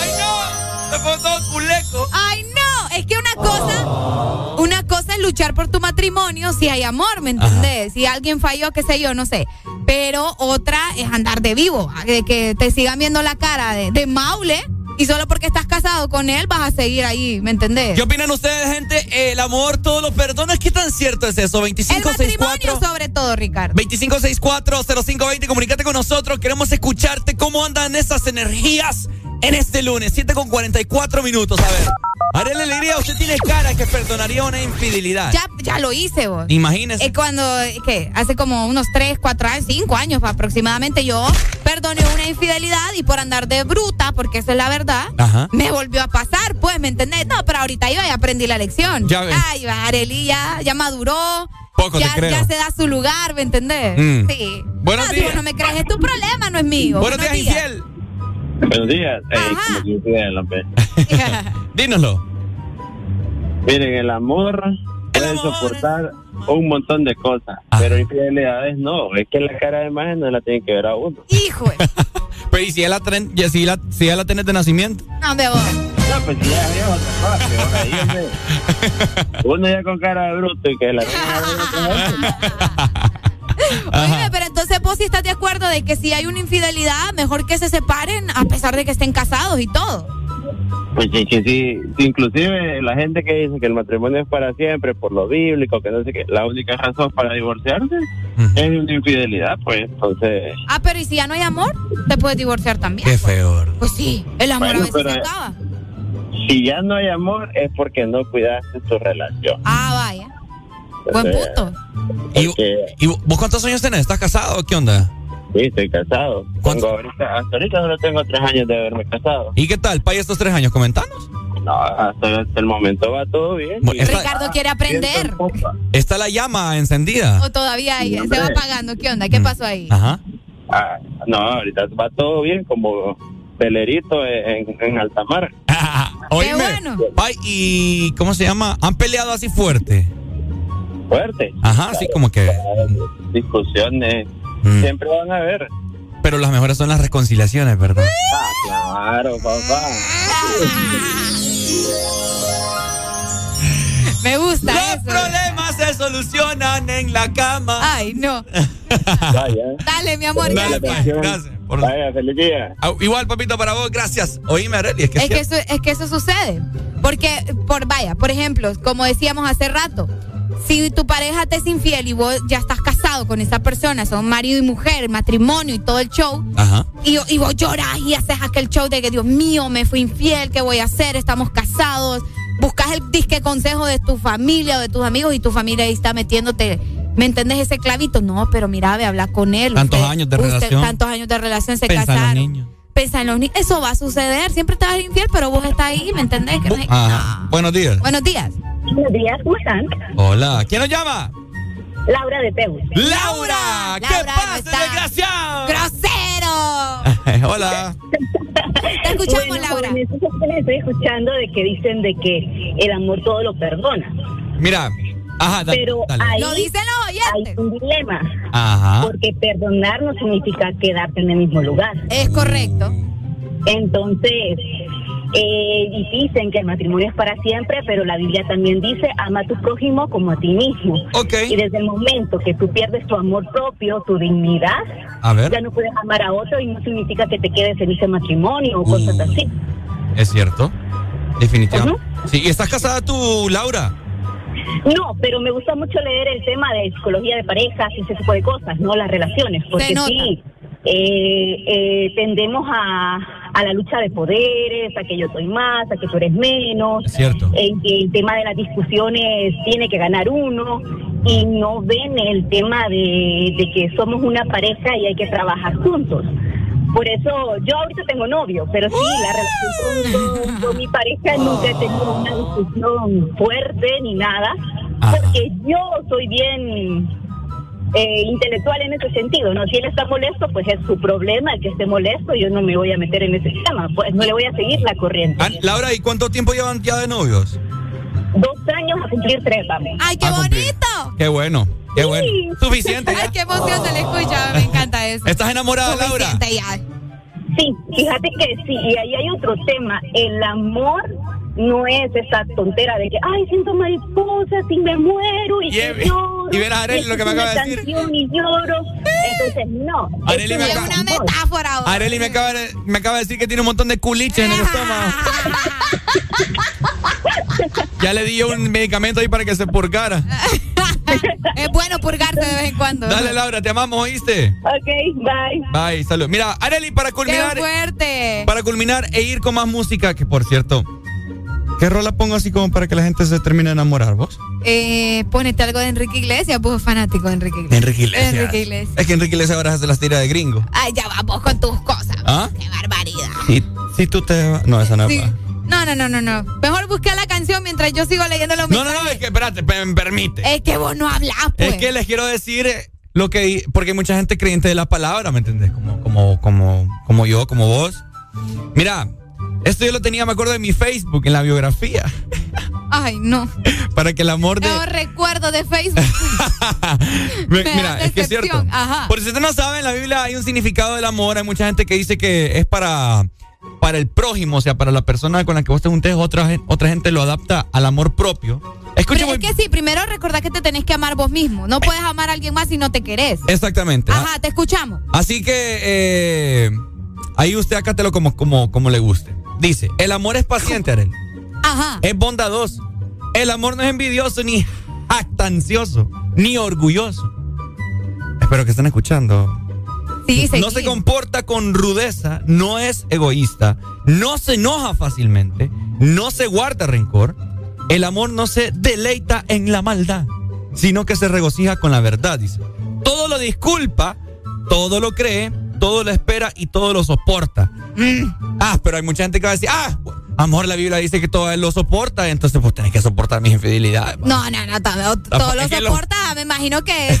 ¡Ay, no! ¡Se fue todo culeco! Ay, no, es que una cosa, una cosa es luchar por tu matrimonio si hay amor, ¿me entendés? Si alguien falló, qué sé yo, no sé. Pero otra es andar de vivo, de que te sigan viendo la cara de, de Maule y solo porque estás casado con él vas a seguir ahí, ¿me entendés? ¿Qué opinan ustedes, gente? El amor todo lo perdona. ¿Qué tan cierto es eso? El 2564 matrimonio sobre todo, Ricardo. 2564-0520, comunícate con nosotros. Queremos escucharte cómo andan esas energías en este lunes. 7 con 44 minutos. A ver. La alegría. Usted tiene cara que perdonaría una infidelidad. Ya, ya lo hice vos. Imagínese. Eh, cuando, ¿qué? Hace como unos 3, 4 años, 5 años aproximadamente, yo perdoné una infidelidad y por andar de bruta, porque esa es la verdad, Ajá. me volvió a pasar, pues, ¿me entendés? No, pero ahorita yo ya aprendí la lección. Ya ves. Ay, Areli ya, ya maduró. Poco te ya, creo. ya se da su lugar, ¿me entendés? Mm. Sí. Buenos no, si días. vos no me crees, es tu problema, no es mío. Buenos días, infiel. Buenos días. Ey, como. Dínoslo. Miren, el amor puede soportar un montón de cosas, pero infidelidades no. Es que la cara de imagen no la tiene que ver a uno. Hijo. Pero ¿y si ya la, tren- ya, si la, si ya la tenés de nacimiento? No, me voy. No, pues si ya es otra cosa. Uno ya con cara de bruto y que la pero entonces vos sí estás de acuerdo de que si hay una infidelidad, mejor que se separen a pesar de que estén casados y todo. Pues sí, sí, sí, inclusive la gente que dice que el matrimonio es para siempre, por lo bíblico, que no sé qué, la única razón para divorciarse es una infidelidad, pues entonces... Ah, pero ¿y si ya no hay amor? Te puedes divorciar también. Qué feo. Pues sí, el amor Bueno, a veces pero- se acaba. Si ya no hay amor es porque no cuidaste tu relación. Ah, vaya. Buen punto. ¿Y, ¿Y vos cuántos años tenés? ¿Estás casado o qué onda? Sí, estoy casado. Tengo ahorita, hasta ahorita solo tengo tres años de haberme casado. ¿Y qué tal? ¿Para estos tres años? Comentanos. No, hasta, hasta el momento va todo bien. Bueno, Ricardo quiere aprender. ¿Está la llama encendida? O todavía ahí, se va apagando. ¿Qué onda? ¿Qué pasó ahí? Ajá. Ah, no, ahorita va todo bien como pelerito en, en alta mar. Oíme. Ay, ¿y cómo se llama? ¿Han peleado así fuerte? Fuerte. Ajá, sí, como que... Discusiones Mm. siempre van a haber. Pero las mejores son las reconciliaciones, ¿verdad? Ah, claro, papá. Me gusta Los eso. problemas se solucionan en la cama. Ay, no. Dale, mi amor, Dale, gracias. pues, gracias. Por- Vaya, feliz día. Ah, Igual, papito, para vos, gracias. Oíme, Arely, es que... Es que, eso, es que eso sucede. Porque, por vaya, por ejemplo, como decíamos hace rato, si tu pareja te es infiel y vos ya estás casado con esa persona, son marido y mujer, matrimonio y todo el show, Ajá. y, y vos lloras y haces aquel show de que Dios mío, me fui infiel, ¿qué voy a hacer? Estamos casados. Buscas el disque consejo de tu familia o de tus amigos y tu familia ahí está metiéndote. ¿Me entendés ese clavito? No, pero mira, ve, habla con él. Tantos Usted- años de usted- relación. Tantos años de relación, se los casaron. Pensá en los niños. Eso va a suceder. Siempre te vas infiel, pero vos estás ahí, ¿me entendés? Que no hay- Ajá. Buenos días. Buenos días. Buenos días, ¿cómo están? Hola. ¿Quién nos llama? Laura de Teus. ¡Laura! ¿Qué Laura, pasa, desgraciado? ¡Grosero! Hola. Te escuchamos, Bueno, Laura. jóvenes, estoy escuchando de que dicen de que el amor todo lo perdona. Mira. Ajá, dale, Pero dale. ahí Lo dicen los oyentes. hay un dilema. Ajá. Porque perdonar no significa quedarte en el mismo lugar. Es correcto. Entonces, eh, y dicen que el matrimonio es para siempre, pero la Biblia también dice, ama a tu prójimo como a ti mismo. Y desde el momento que tú pierdes tu amor propio, tu dignidad, A ver. ya no puedes amar a otro y no significa que te quedes en ese matrimonio o cosas así. Es cierto. Definitivamente. Sí, ¿y estás casada tú, Laura? No, pero me gusta mucho leer el tema de psicología de parejas y ese tipo de cosas, no las relaciones, porque sí, eh, eh, tendemos a, a la lucha de poderes, a que yo soy más, a que tú eres menos, Es cierto. en que el tema de las discusiones tiene que ganar uno y no ven el tema de, de que somos una pareja y hay que trabajar juntos. Por eso yo ahorita tengo novio, pero sí, la relación con, con- con mi pareja nunca he tenido una discusión fuerte ni nada, porque yo soy bien eh, intelectual en ese sentido, ¿no? Si él está molesto, pues es su problema, el que esté molesto, yo no me voy a meter en ese tema, pues no le voy a seguir la corriente. Ah, Laura, ¿y cuánto tiempo llevan ya de novios? Dos años a cumplir tres, vamos. ¡Ay, qué A cumplir. bonito! Qué bueno, qué bueno. Suficiente. Ay, qué emoción se le escucha. Me encanta eso. ¿Estás enamorada, Laura? Suficiente ya. Sí, fíjate que sí, y ahí hay otro tema. El amor no es esa tontera de que, ay, siento mariposas y me muero y, Y- que lloro. y verás, Arely, y lo que me acaba de una decir. Y lloro. Entonces, no. Arely me no acaba- es amor. Metáfora. Areli me acaba, de, me acaba de decir que tiene un montón de culiches en el estómago. Ya le di yo un medicamento ahí para que se purgara. Es bueno purgarse de vez en cuando. Dale, Laura, te amamos, ¿oíste? Ok, bye. Bye, salud. Mira, Areli, para culminar. ¡Qué fuerte! Para culminar e ir con más música, que por cierto, ¿qué rola pongo así como para que la gente se termine de enamorar, vos? Eh, ponete algo de Enrique Iglesias, pues fanático de Enrique Iglesias. Enrique Iglesias. Enrique Iglesias. Es que Enrique Iglesias ahora se las tira de gringo. Ay, ya vamos con tus cosas. ¿Ah? ¡Qué barbaridad! Si, si tú te vas- No, esa no es Sí. No, no, no, no, no. Mejor busca la canción mientras yo sigo leyendo los No, no, mensajes. no, es que espérate, me permite. Es que vos no hablas, pues. Es que les quiero decir lo que porque hay mucha gente creyente de la palabra, ¿me entendés? Como, como, como, como yo, como vos. Mira, esto yo lo tenía, me acuerdo de mi Facebook, en la biografía, Ay, no. para que el amor de. No recuerdo de Facebook. Me- me da mira, es que es cierto. ajá. Por si ustedes no saben, en la Biblia hay un significado del amor. Hay mucha gente que dice que es para, para el prójimo, o sea, para la persona con la que vos te juntes. Otra, otra gente lo adapta al amor propio. Escucha Pero es que sí, primero recordá que te tenés que amar vos mismo. No puedes amar a alguien más si no te querés. Exactamente. Ajá, te escuchamos. Así que eh, ahí usted acátelo como, como, como le guste. Dice, el amor es paciente, Arel. Ajá. Es bondadoso. El amor no es envidioso ni jactancioso, ni orgulloso. Espero que estén escuchando. Sí, no se comporta con rudeza, no es egoísta, no se enoja fácilmente, no se guarda rencor. El amor no se deleita en la maldad, sino que se regocija con la verdad, dice. Todo lo disculpa, todo lo cree, todo lo espera y todo lo soporta. Mm. Ah, pero hay mucha gente que va a decir, ah, Amor, la Biblia dice que todo él lo soporta, entonces pues tenés que soportar mis infidelidades. No, no, no, todo, todo lo soporta, me imagino que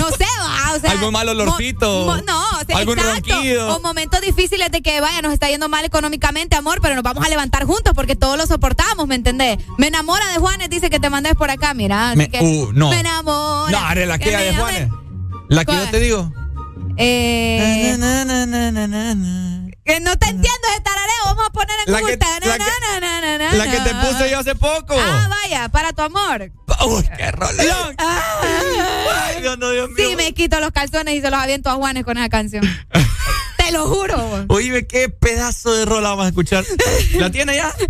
no sé, va, o sea, algún mal olorcito. no, o sea, algún exacto, ronquido. O momentos difíciles de que vaya, nos está yendo mal económicamente, amor, pero nos vamos a levantar juntos porque todos lo soportamos, ¿me entendés? Me enamora de Juanes, dice que te mandes por acá, mira. Me, uh, no. me enamora. No, la que de Juanes. La que yo te digo. Eh. Que no te entiendo ese tarareo, vamos a poner en la que, la, que, te puse yo hace poco. Ah, vaya, para tu amor. Uy, qué rolón. Ay, Dios, no, Dios mío. Sí, me quito los calzones y se los aviento a Juanes con esa canción. te lo juro. Oye, qué pedazo de rola vamos a escuchar. ¿La tiene ya?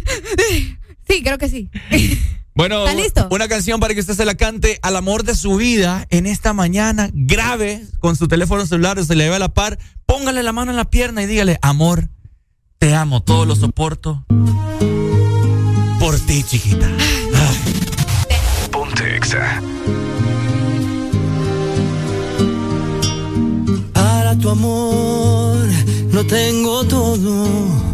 Sí, creo que sí. Bueno, una canción para que usted se la cante al amor de su vida en esta mañana. Grave con su teléfono celular, se le ve a la par. Póngale la mano en la pierna y dígale, amor, te amo, todo lo soporto. Por ti, chiquita. Ponte exa. Para tu amor, no tengo todo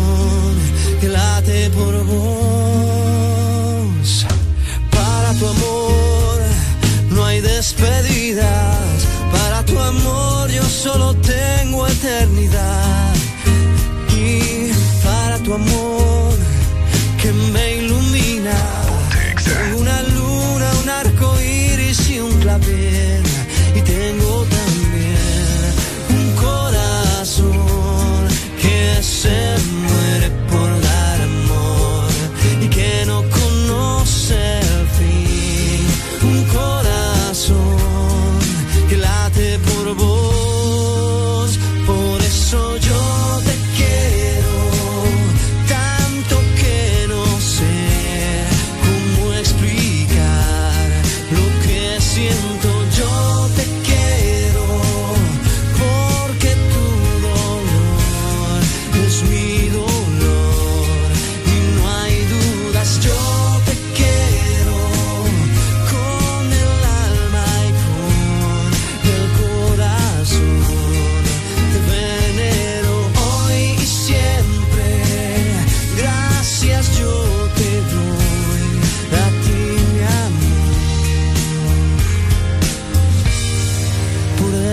por vos. Para tu amor no hay despedidas. Para tu amor yo solo tengo eternidad. Y para tu amor que me ilumina. Una luna, un arco iris y un clavel.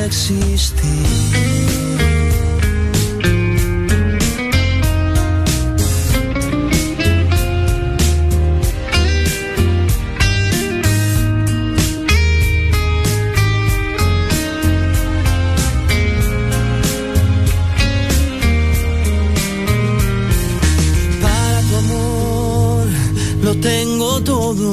Existir. Tengo todo,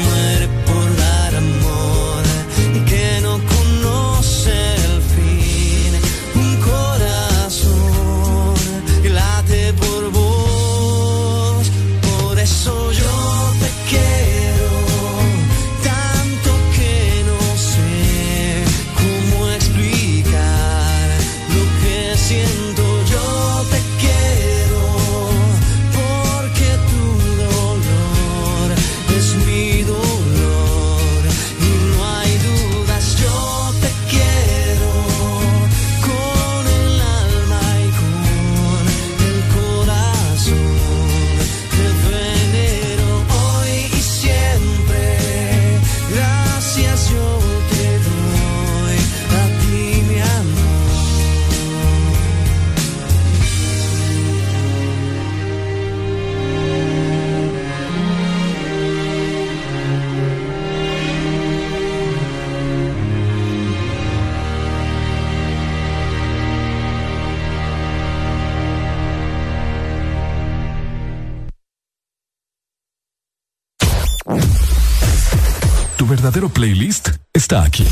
verdadero playlist está aquí.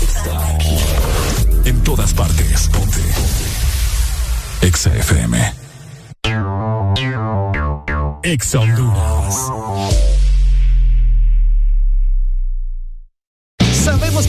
Está aquí. En todas partes. Ponte. Exa FM. Exa Honduras.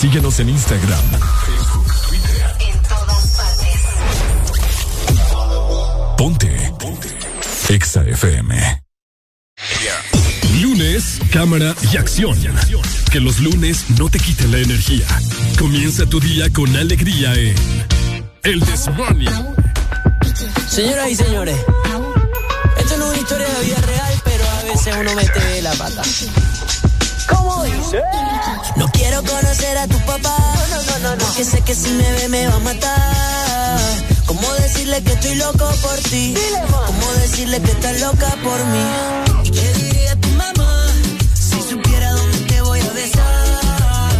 Síguenos en Instagram, Facebook, Twitter. En todas partes. Ponte. Ponte. Exa FM. Lunes, cámara y acción. Que los lunes no te quiten la energía. Comienza tu día con alegría en El This Morning. Señoras y señores, esto no es una historia de vida real, pero a veces uno mete la pata. ¿Cómo dice? No quiero conocer a tu papá. No, no, no, no. Porque sé que si me ve me va a matar. ¿Cómo decirle que estoy loco por ti? ¿Cómo decirle que estás loca por mí? ¿Y qué diría tu mamá si supiera dónde te voy a besar?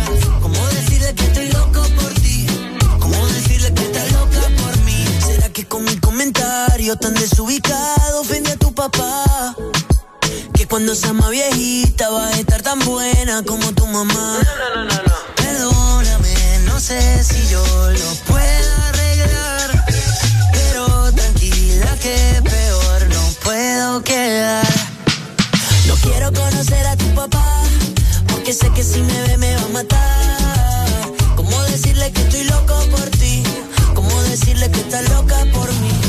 ¿Cómo decirle que estoy loco por ti? ¿Cómo decirle que estás loca por mí? ¿Será que con mi comentario tan desubicado ofendí a tu papá? Cuando sea más viejita va a estar tan buena como tu mamá. Perdóname, no sé si yo lo puedo arreglar. Pero tranquila que peor no puedo quedar. No quiero conocer a tu papá, porque sé que si me ve me va a matar. ¿Cómo decirle que estoy loco por ti? ¿Cómo decirle que estás loca por mí?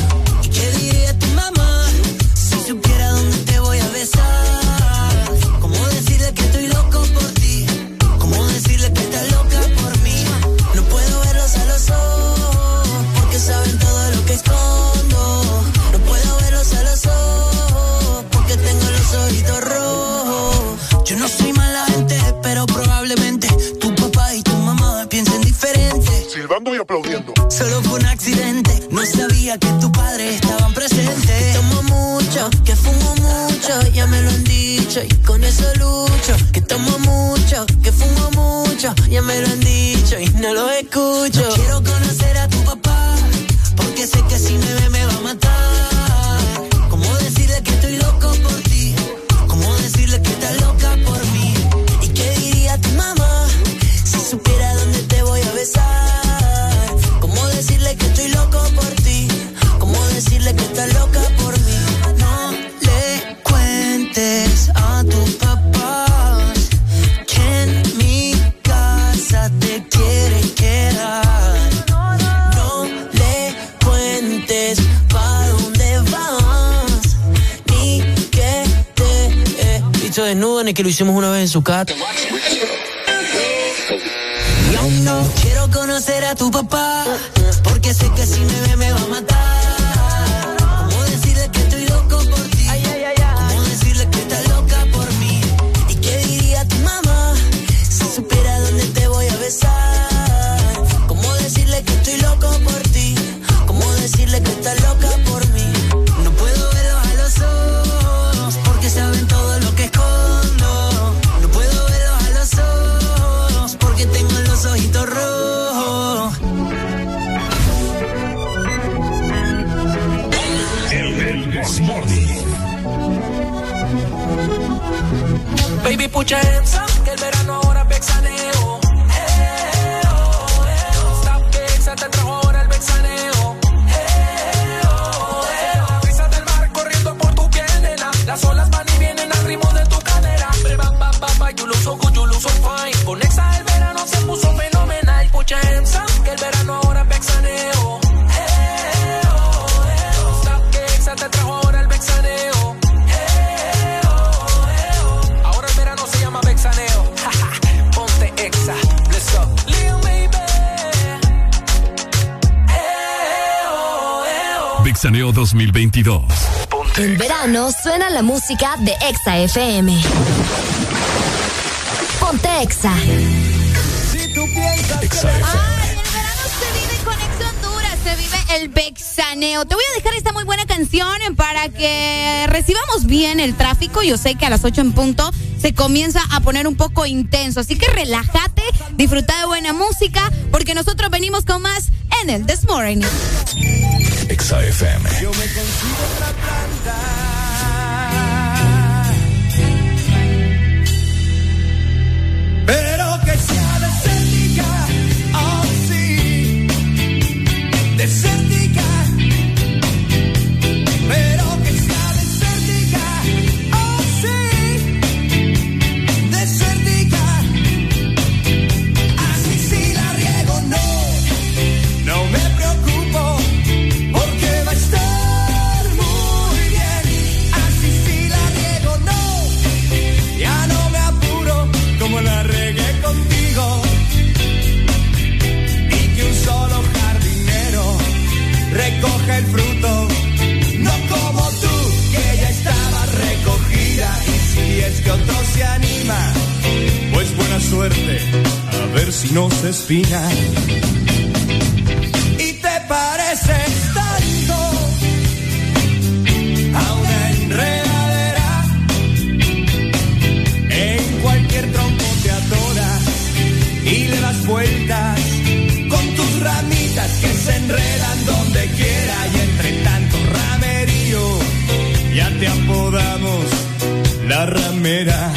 Y aplaudiendo. Solo fue un accidente, no sabía que tu padre estaban presentes. Tomo mucho, que fumo mucho, ya me lo han dicho y con eso lucho. Que tomo mucho, que fumo mucho, ya me lo han dicho y no lo escucho. No quiero conocer a tu papá, porque sé que si me ve me va a matar. Loca por mí? No le cuentes a tus papás que en mi casa te quiere quedar. No le cuentes pa' dónde vas, ni que te he visto desnudo, ni que lo hicimos una vez en su casa. No quiero conocer a tu papá, porque sé que si me ve me va a matar. Baby, put your hands up, En verano suena la música de Exa FM. Ponte Exa. Si tú piensas Exa que... El verano se vive con Exa Honduras, se vive el vexaneo. Te voy a dejar esta muy buena canción para que recibamos bien el tráfico. Yo sé que a las 8 en punto se comienza a poner un poco intenso. Así que relájate, disfruta de buena música, porque nosotros venimos con más el This Morning. nos espina. Y te parece tanto a una enredadera. En cualquier tronco te atora y le das vueltas con tus ramitas que se enredan donde quiera y entre tanto ramerío ya te apodamos la ramera.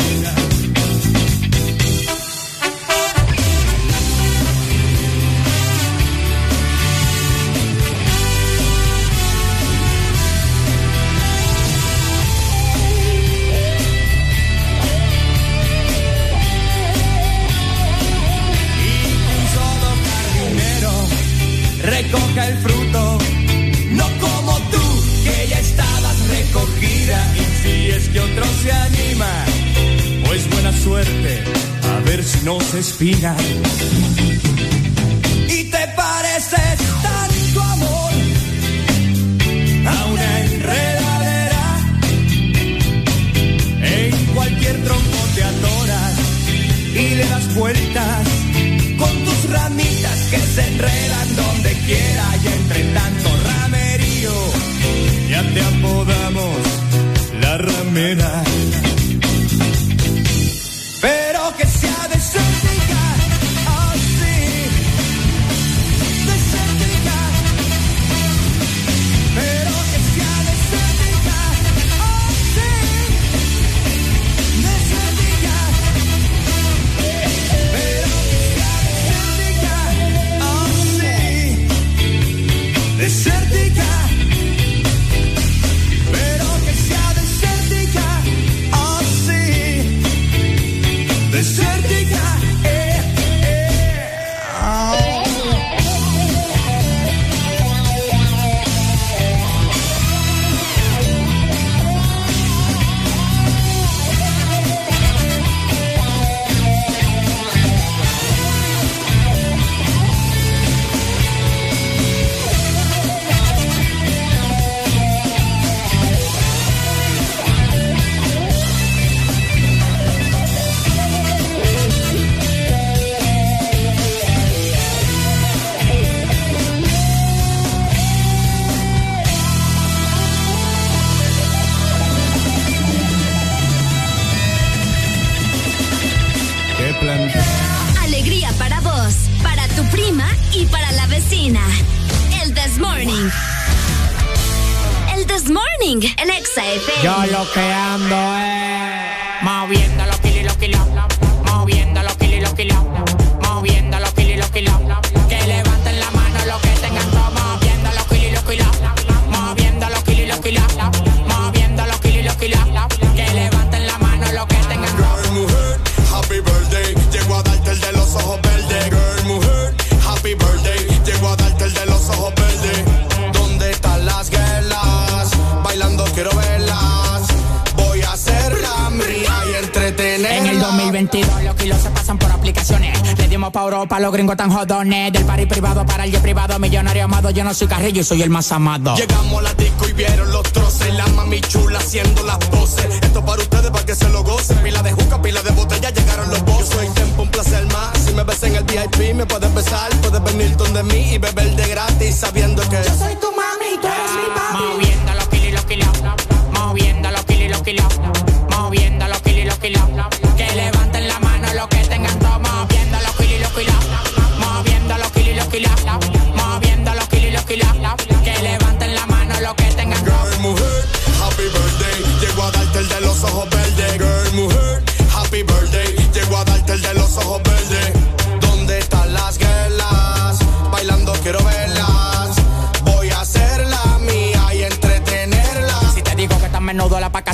espinha Del party privado para el jet privado, millonario amado. Yo no soy carrillo y soy el más amado. Llegamos a la disco y vieron los troces. La mami chula haciendo las poses. Esto para ustedes, para que se lo gocen. Pila de juca, pila de botella, llegaron los bosses. Yo soy tempo, un placer más. Si me ves en el VIP, me puedes besar. Puedes venir donde mí y beber de gratis, sabiendo que Yo soy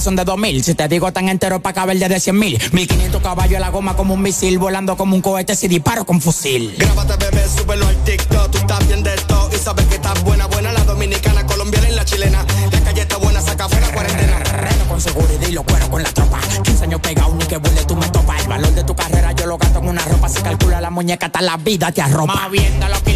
son de 2000. Si te digo tan entero pa' caber de 100 mil. 1500 caballos a la goma como un misil. Volando como un cohete si disparo con fusil. Grábate, bebé, súbelo al TikTok. Tú estás bien de todo y sabes que estás buena, buena. La dominicana, colombiana y la chilena. La calle está buena, saca fuera cuarentena. Reno con seguridad y lo cuero con la tropa. 15 años pegado, ni que vuele tú me topas. El valor de tu carrera yo lo gasto en una ropa. Se calcula la muñeca, hasta la vida te arropa. Los kilos y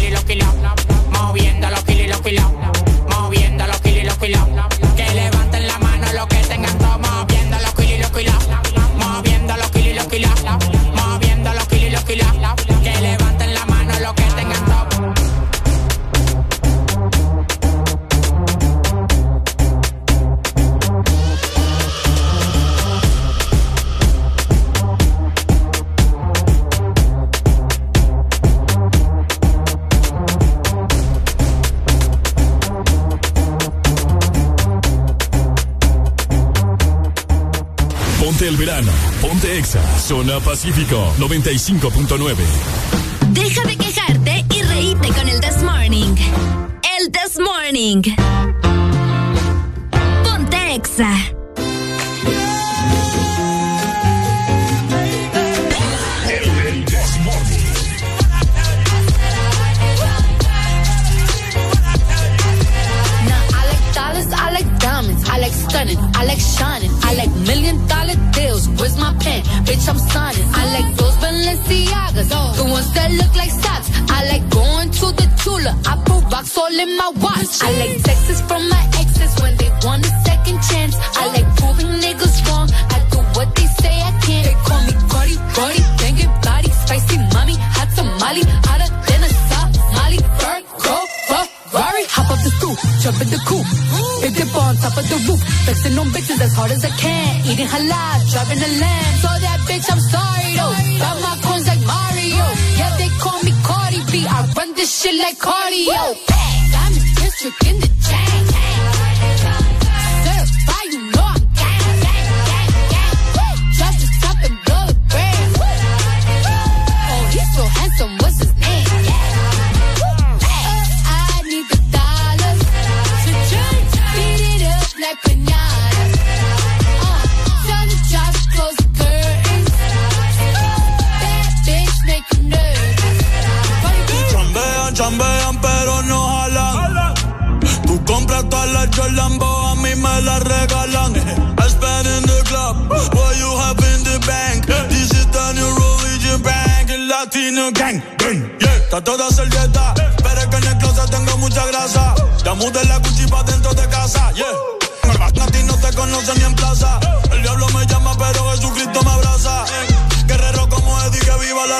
Ponte Exa, zona Pacífico 95.9. Deja de quejarte y reíte con el This Morning. El This Morning. Ponte Exa.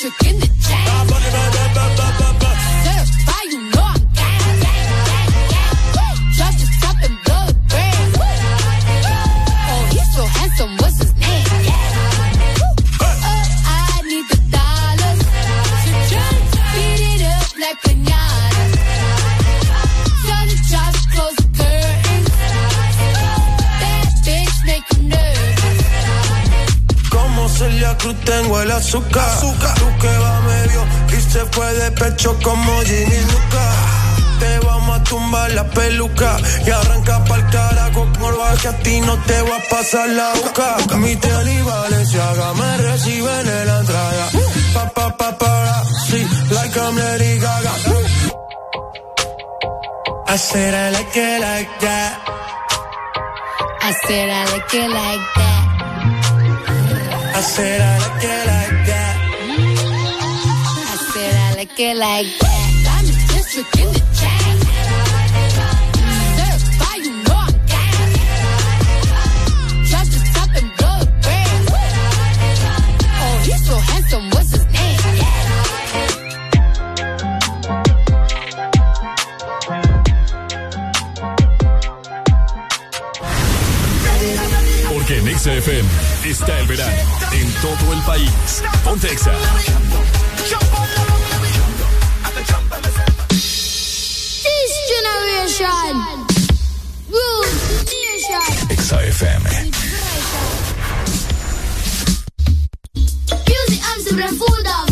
District in the. Celia Cruz tengo el azúcar. azúcar. Tú que va medio y se fue de pecho como Ginny Luca. Te vamos a tumbar la peluca y arranca pa'l carajo por que a ti no te va a pasar la boca. boca Mi tele Valenciaga me reciben en la entrada. Pa, pa, pa, para, sí, like I'm Lady Gaga. I said I like it like that. I said I like it like that. I said I like that. I said I like that. I'm just within the chain. So? Porque en XFM está el verano todo el país. Pontexa. This generation. Exa FM. Music.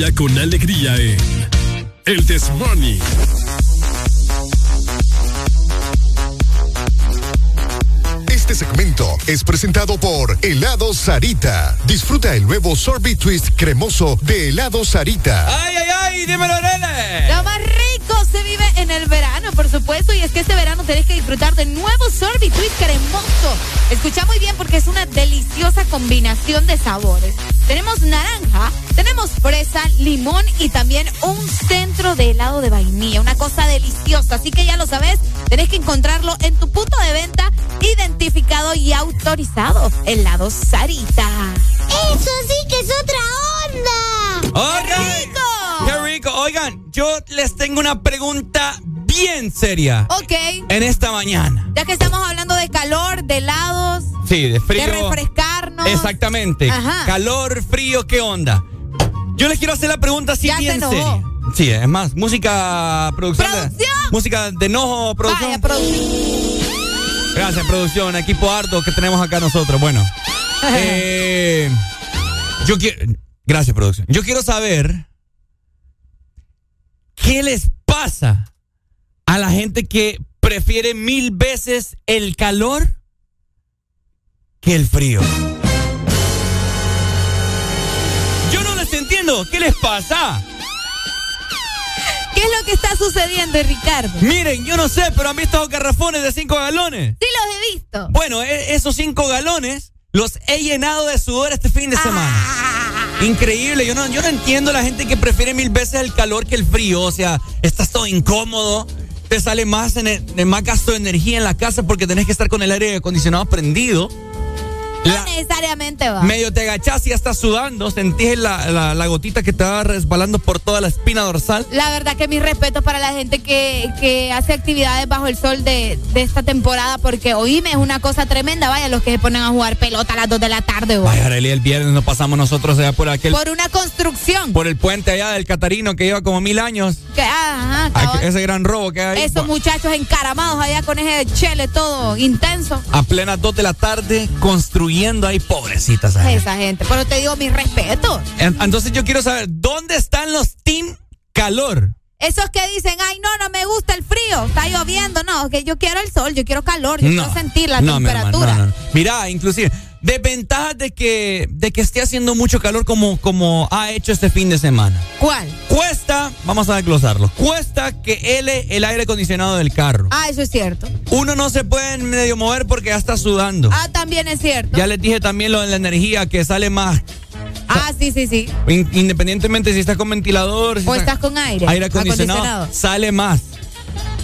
Día con alegría en El This Morning. Este segmento es presentado por Helado Sarita. Disfruta el nuevo sorbet twist cremoso de Helado Sarita. ¡Ay, ay, ay! ¡Dímelo, nene! Lo más rico se vive en el verano, por supuesto, y es que este verano tenés que disfrutar del nuevo sorbet twist cremoso. Escucha muy bien porque es una deliciosa combinación de sabores. Tenemos naranja, tenemos fresa, limón y también un centro de helado de vainilla, una cosa deliciosa. Así que ya lo sabes, tenés que encontrarlo en tu punto de venta identificado y autorizado. Helado Sarita. Eso sí que es otra onda. ¡Qué rico! ¡Qué rico! Oigan, yo les tengo una pregunta bien seria. Ok. En esta mañana. Ya que estamos hablando de calor, de helados, Sí, de frío. de refrescarnos. Exactamente. Ajá. Calor, frío, ¿qué onda? Yo les quiero hacer la pregunta seria. Sí, es más, música, producción. de- ¡Producción! música de enojo, producción. Vaya, producción. Gracias, producción, equipo harto que tenemos acá nosotros. Bueno, eh, yo quiero. Gracias, producción. Yo quiero saber qué les pasa a la gente que prefiere mil veces el calor que el frío. ¿Qué les pasa? ¿Qué es lo que está sucediendo, Ricardo? Miren, yo no sé, pero han visto garrafones de 5 galones. Sí los he visto. Bueno, e- esos cinco galones los he llenado de sudor este fin de semana. Increíble, yo no, yo no entiendo la gente que prefiere mil veces el calor que el frío. O sea, estás todo incómodo, te sale más, en más gasto de energía en la casa porque tenés que estar con el aire acondicionado prendido. No La- necesariamente va. medio te agachás y ya estás sudando, sentís la, la- la gotita que te va resbalando por toda la espina dorsal. La verdad que mis respetos para la gente que, que hace actividades bajo el sol de, de esta temporada, porque oíme, es una cosa tremenda. Vaya, los que se ponen a jugar pelota a las 2 de la tarde. Vaya, Arely, el viernes nos pasamos nosotros allá por aquel... Por una construcción. por el puente allá del Catarino que lleva como mil años. Que, ajá, ese gran robo que hay. Esos muchachos encaramados allá con ese chele todo intenso. A plenas 2 de la tarde construyendo ahí, pobrecitas. Esa gente. Pero te digo mis respetos. En- Entonces yo quiero saber, ¿dónde están los team calor? Esos que dicen, ay, no, no me gusta el frío, está lloviendo. No, que yo quiero el sol, yo quiero calor, yo quiero sentir la no, mi hermano, temperatura. no. Mira, inclusive, desventajas de que, de que esté haciendo mucho calor como, como ha hecho este fin de semana. ¿Cuál? Cuesta, vamos a desglosarlo, cuesta que ele el aire acondicionado del carro. Ah, eso es cierto. Uno no se puede medio mover porque ya está sudando. Ah, también es cierto. Ya les dije también lo de la energía que sale más Ah, sí, sí, sí. In- Independientemente si estás con ventilador si O estás con aire. aire acondicionado, sale más.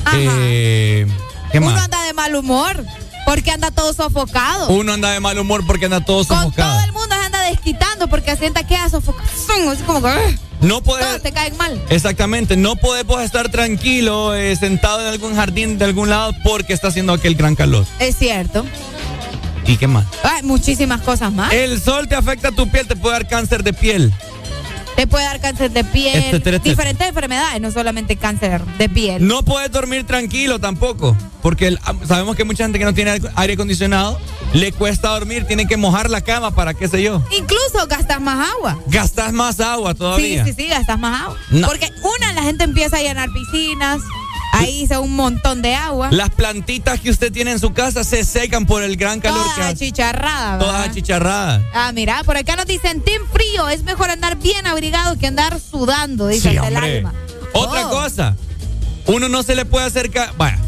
Ajá. Eh, ¿Qué Uno más? anda de mal humor porque anda todo sofocado. Uno anda de mal humor porque anda todo Con sofocado. todo el mundo se anda desquitando porque sienta que da sofocación. Así como que ¡ah! No todos te caen mal. Exactamente, no podemos estar tranquilo eh, sentado en algún jardín de algún lado porque está haciendo aquel gran calor. Es cierto. ¿Y qué más? Muchísimas cosas más. El sol te afecta a tu piel, te puede dar cáncer de piel. Te puede dar cáncer de piel, Este, este, este. diferentes enfermedades, no solamente cáncer de piel. No puedes dormir tranquilo tampoco, porque el- sabemos que mucha gente que no tiene aire acondicionado le cuesta dormir, tiene que mojar la cama para qué sé yo. Incluso gastas más agua. Gastas más agua Sí, todavía. sí, sí, gastas más agua. No. Porque una, la gente empieza a llenar piscinas, ahí hice un montón de agua. Las plantitas que usted tiene en su casa se secan por el gran calor que Todas hace. achicharradas, Todas achicharradas. Ah, mira, por acá nos dicen, team frío, es mejor andar bien abrigado que andar sudando, dice Sí, el alma. Otra Oh. cosa, uno no se le puede acercar. Vaya,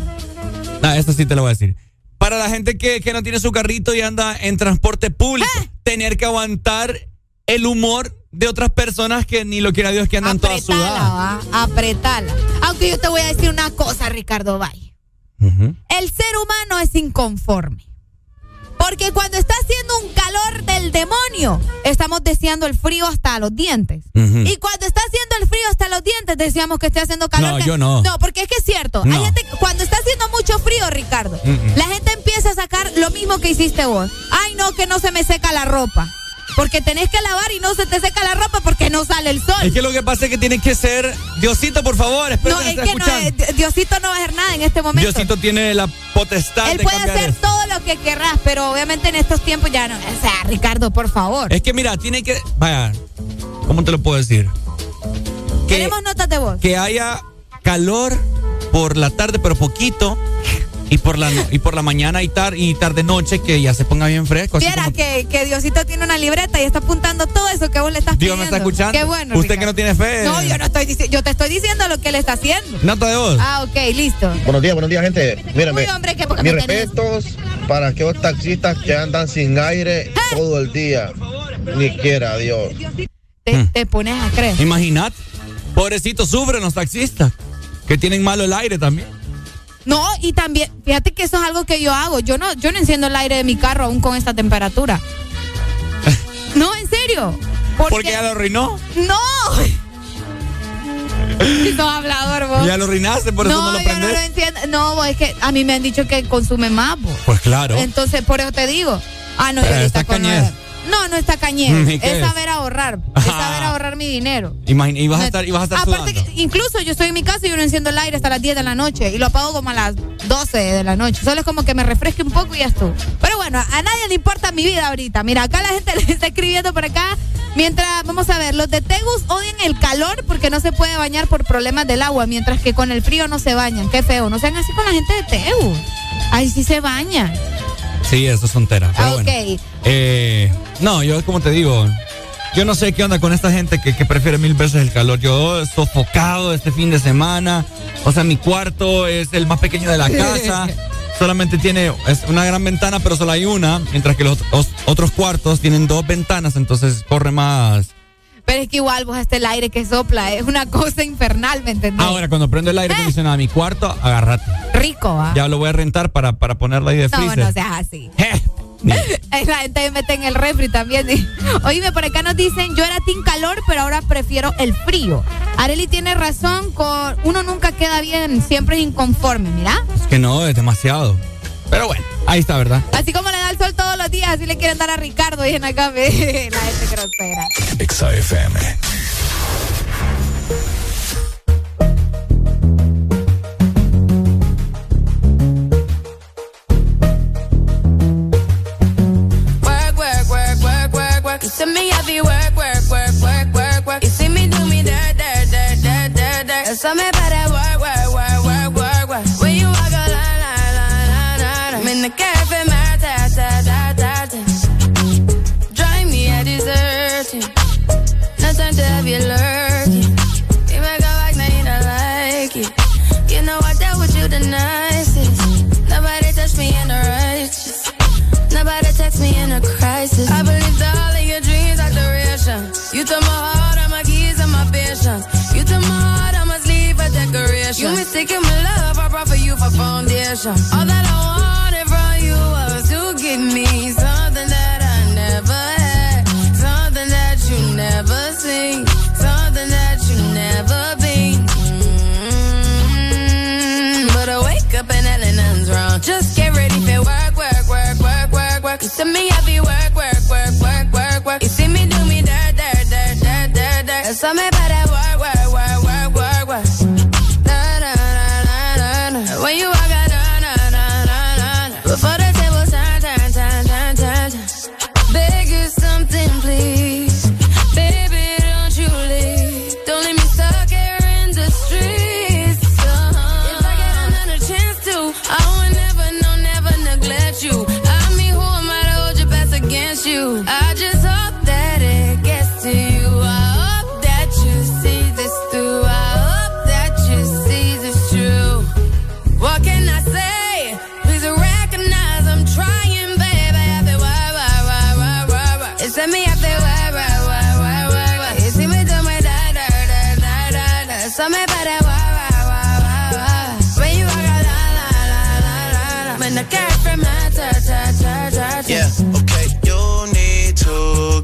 nah, esto sí te lo voy a decir. Para la gente que, que no tiene su carrito y anda en transporte público, Eh. tener que aguantar el humor de otras personas que ni lo quiera Dios que andan todas Apretala, sudadas. va, apretala. Aunque yo te voy a decir una cosa, Ricardo Valle. El ser humano es inconforme. Porque cuando está haciendo un calor del demonio, estamos deseando el frío hasta los dientes. Y cuando está haciendo el frío hasta los dientes, decíamos que esté haciendo calor. No, yo no. No, porque es que es cierto. Hay gente, cuando está haciendo mucho frío, Ricardo, la gente empieza a sacar lo mismo que hiciste vos. Ay, no, que no se me seca la ropa. Porque tenés que lavar y no se te seca la ropa porque no sale el sol. Es que lo que pasa es que tiene que ser. Diosito, por favor, espero no, que es que no, eh, Diosito no va a hacer nada en este momento. Diosito tiene la potestad Él de puede hacer todo lo que querrás, pero obviamente en estos tiempos ya no. O sea, Ricardo, por favor. Es que mira, tiene que. Vaya, ¿cómo te lo puedo decir? Que, Queremos notas de voz. que haya calor por la tarde, pero poquito. Y por la, no- y por la mañana y, tar, y tarde noche que ya se ponga bien fresco. Viera como- que, que Diosito tiene una libreta y está apuntando todo eso que vos le estás Dios pidiendo. me está escuchando. Qué bueno. Usted Ricardo. que no tiene fe. No, yo no estoy diciendo, yo te estoy diciendo lo que él está haciendo. Nota de voz. Ah, ok, listo. Buenos días, buenos días, gente. Mírame. Uy, hombre, qué poca Mis respetos para aquellos taxistas que andan sin aire todo el día. Ni quiera, Dios. Te, te pones a creer. Imagínate. Pobrecitos sufren los taxistas. Que tienen malo el aire también. No, y también, fíjate que eso es algo que yo hago. Yo no, yo no enciendo el aire de mi carro aún con esta temperatura. No, en serio. Porque ya lo arruinó. No. Sos hablador vos. Ya lo arruinaste, por eso no, lo yo no prendes. lo entiendo. No, vos, es que a mí me han dicho que consume más, vos. Pues claro. Entonces, por eso te digo. Ah, no, Pero yo está con cañez. No, no está cañez. ¿y Es saber ahorrar. Es saber ahorrar mi dinero. Imagina- y vas a estar, y vas a estar Aparte, que incluso yo estoy en mi casa y yo no enciendo el aire hasta las 10 de la noche y lo apago como a las 12 de la noche. Solo es como que me refresque un poco y ya estuvo. Pero bueno, a nadie le importa mi vida ahorita. Mira, acá la gente le está escribiendo por acá. Mientras, vamos a ver, los de Tegus odian el calor porque no se puede bañar por problemas del agua, mientras que con el frío no se bañan. Qué feo. No sean así con la gente de Tegus. Ahí sí se bañan. Sí, eso es tontera. Pero Ah, bueno. ok. Eh, no, yo como te digo, yo no sé qué onda con esta gente que, que prefiere mil veces el calor. Yo sofocado este fin de semana. O sea, mi cuarto es el más pequeño de la casa. Solamente tiene es una gran ventana, pero solo hay una. Mientras que los, os- otros cuartos tienen dos ventanas, entonces corre más. Pero es que igual vos este el aire que sopla es una cosa infernal, ¿me entendés? Ahora, cuando prendo el aire acondicionado a mi cuarto, agárrate. Rico, ¿ah? Ya lo voy a rentar para, para ponerlo ahí de No, freezer. no seas así. La gente mete en el refri también. Oíme, por acá nos dicen, yo era team calor, pero ahora prefiero el frío. Areli tiene razón, con uno nunca queda bien, siempre es inconforme, mira. Es que no, es demasiado. Pero bueno, ahí está, ¿verdad? Así como le da el sol todos los días, así le quieren dar a Ricardo, dicen acá, ve, la gente grosera. Exa FM. Work, work, work, work, work. You see me heavy work, work, foundation. All that I wanted from you was to give me something that I never had, something that you never seen, something that you never been. Mm, But I wake up and nothing's wrong. Just get ready for work, work, work, work, work, work. You see me happy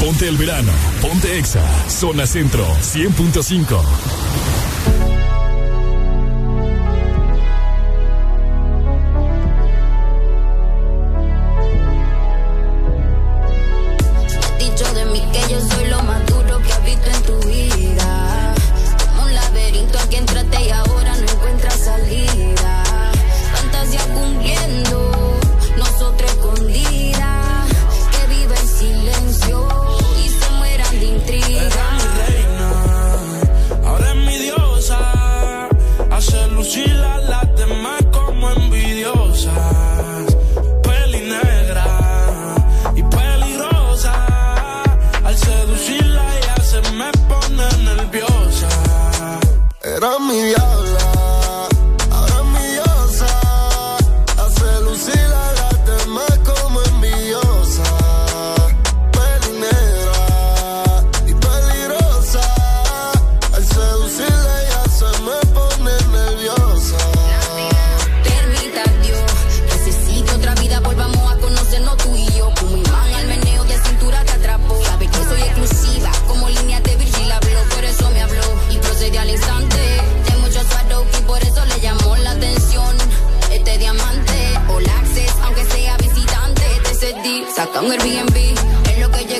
Ponte el verano, ponte exa, zona centro, 100.5. un Airbnb. Es lo que yo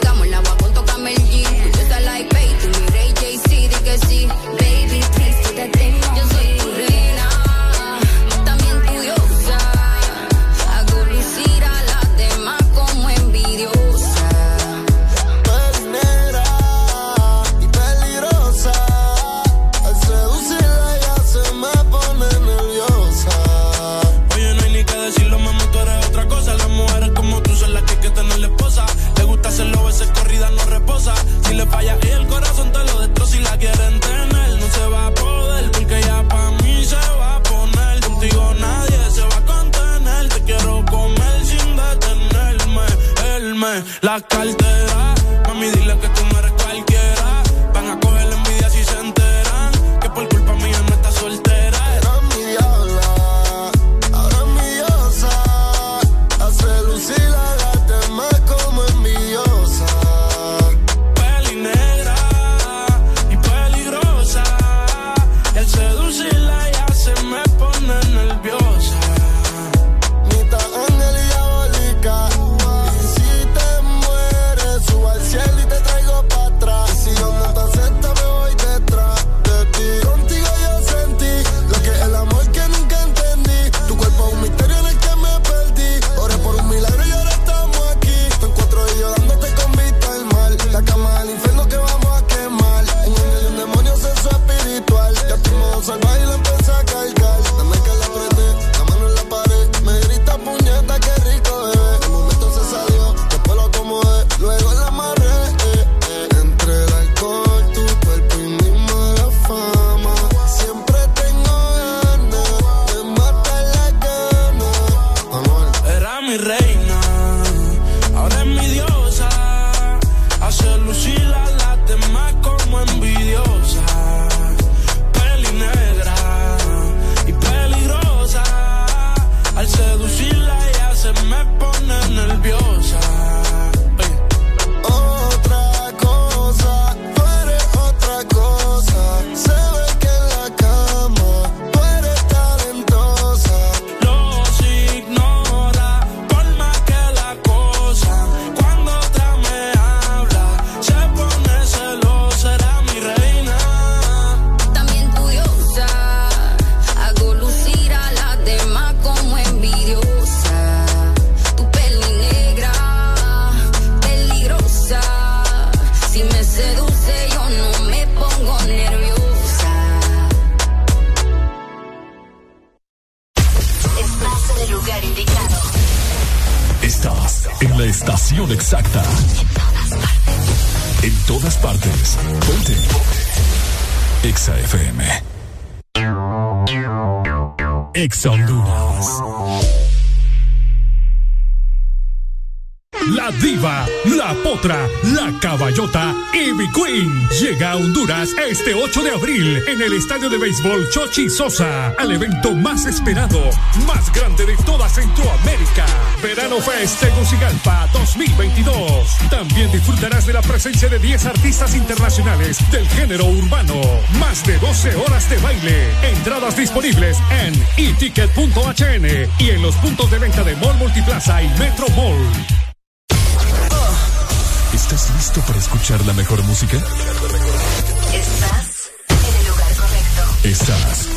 de béisbol Chochi Sosa al evento más esperado, más grande de toda Centroamérica. Verano Fest Tegucigalpa 2022. También disfrutarás de la presencia de 10 artistas internacionales del género urbano. Más de 12 horas de baile. Entradas disponibles en eticket.hn y en los puntos de venta de Mall Multiplaza y Metro Mall. ¿Estás listo para escuchar la mejor música? Estás.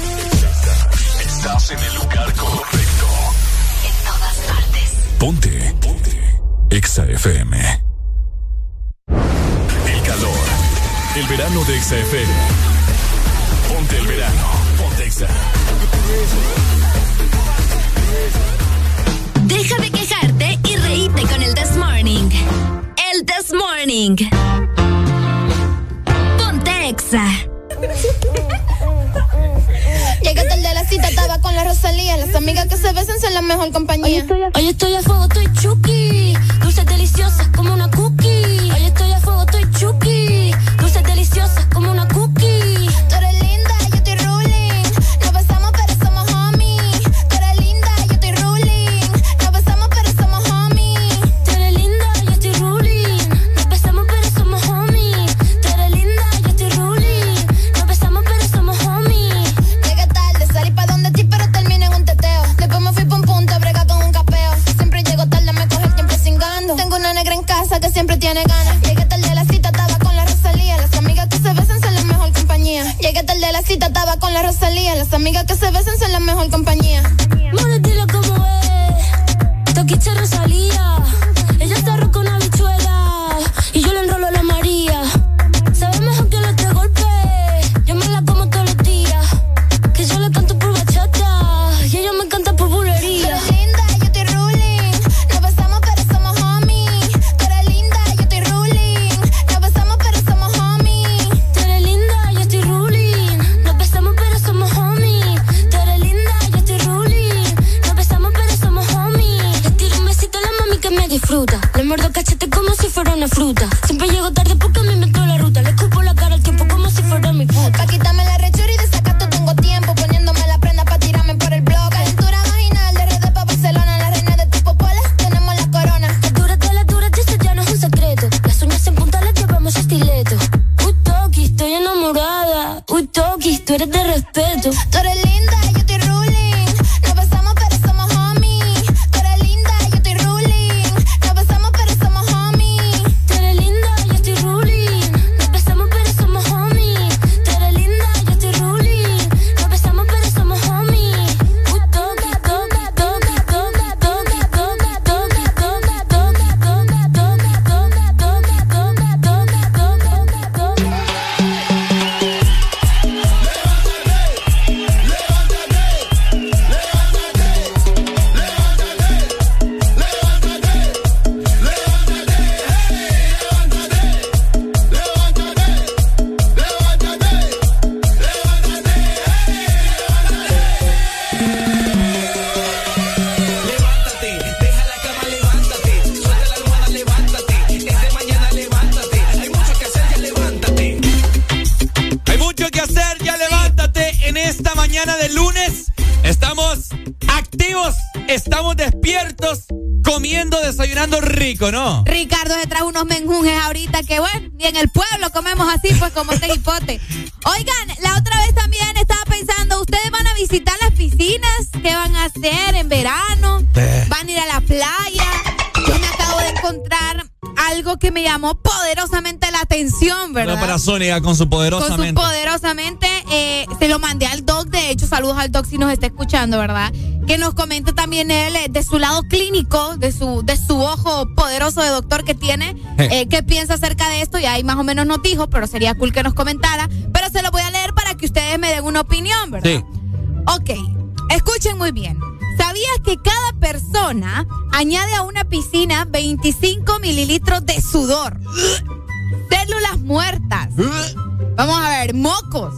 Estás en el lugar correcto. En todas partes. Ponte. Ponte. Exa FM. El calor. El verano de Exa FM. Ponte el verano. Ponte Exa. Deja de quejarte y reíte con el This Morning. El This Morning. Ponte Exa. son la mejor compañía. Estoy a, fuego, estoy. Con su poderosamente. Con su poderosamente. Eh, se lo mandé al doc, de hecho, saludos al doc si nos está escuchando, ¿verdad? Que nos comente también él eh, de su lado clínico, de su, de su ojo poderoso de doctor que tiene, eh, qué piensa acerca de esto. Y ahí más o menos nos dijo, pero sería cool que nos comentara. Pero se lo voy a leer para que ustedes me den una opinión, ¿verdad? Sí. Ok, escuchen muy bien. ¿Sabías que cada persona añade a una piscina 25 mililitros de sudor? Mocos,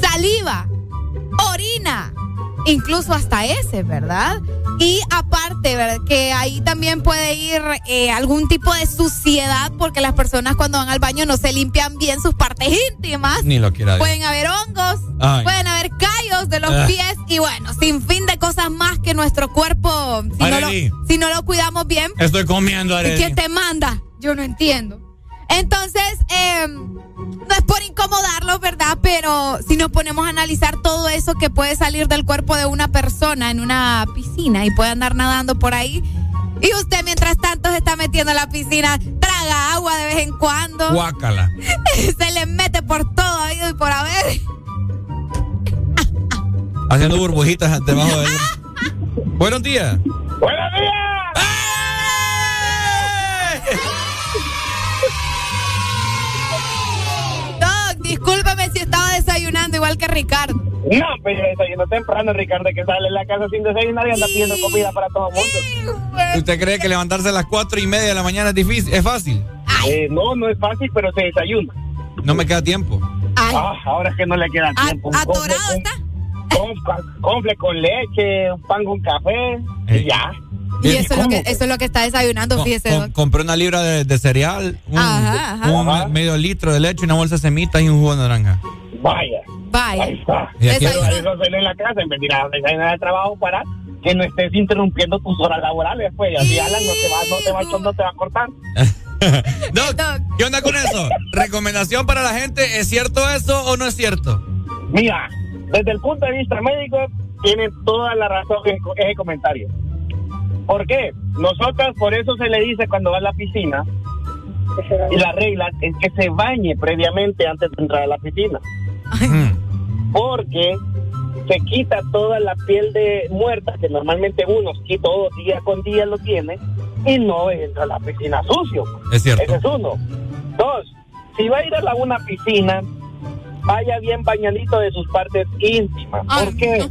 saliva, orina, incluso hasta ese, ¿verdad? Y aparte, ¿verdad? que ahí también puede ir eh, algún tipo de suciedad porque las personas cuando van al baño no se limpian bien sus partes íntimas. Ni lo quiera. Pueden haber hongos, Ay. pueden haber callos de los Ah. pies y bueno, sin fin de cosas más que nuestro cuerpo, si, no lo, si no lo cuidamos bien, Estoy comiendo, ¿y Arely. ¿quién te manda? Yo no entiendo. Analizar todo eso que puede salir del cuerpo de una persona en una piscina y puede andar nadando por ahí. Y usted mientras tanto se está metiendo a la piscina, traga agua de vez en cuando. Guácala. se le mete por todo y por haber. Haciendo burbujitas debajo de ella. Buenos días. Ricardo. No, pero desayuno temprano, Ricardo, que sale de la casa sin desayunar y anda pidiendo comida para todo el mundo. ¿Usted cree que levantarse a las cuatro y media de la mañana es difícil? ¿Es fácil? Eh, no, no es fácil, pero se desayuna. No me queda tiempo. Ah, ahora es que no le queda tiempo. Un atorado confle- está. con- con leche, un pan con café y ya. Y eso es, lo que, eso es lo que está desayunando, fíjese, Com- compré una libra de, de cereal, un, Ajá, ajá. un Ajá. medio litro de leche, una bolsa de semitas y un jugo de naranja. Vaya. Vaya. Ahí está. Eso hacerlo en la casa, en vez de ir a desayunar trabajo para que no estés interrumpiendo tus horas laborales, pues. Así, Alan, no te va, no te va, a- no te va a cortar. Doc, ¿qué onda con eso? ¿Recomendación para la gente? ¿Es cierto eso o no es cierto? Mira, desde el punto de vista médico, tiene toda la razón en ese comentario. ¿Por qué? Nosotros, por eso se le dice cuando va a la piscina, y la regla es que se bañe previamente antes de entrar a la piscina. Porque se quita toda la piel de muerta que normalmente uno sí, todo día con día lo tiene y no entra a la piscina sucio. Es cierto. Ese es uno. Dos, si va a ir a la, una piscina, vaya bien bañadito de sus partes íntimas. ¿Por qué?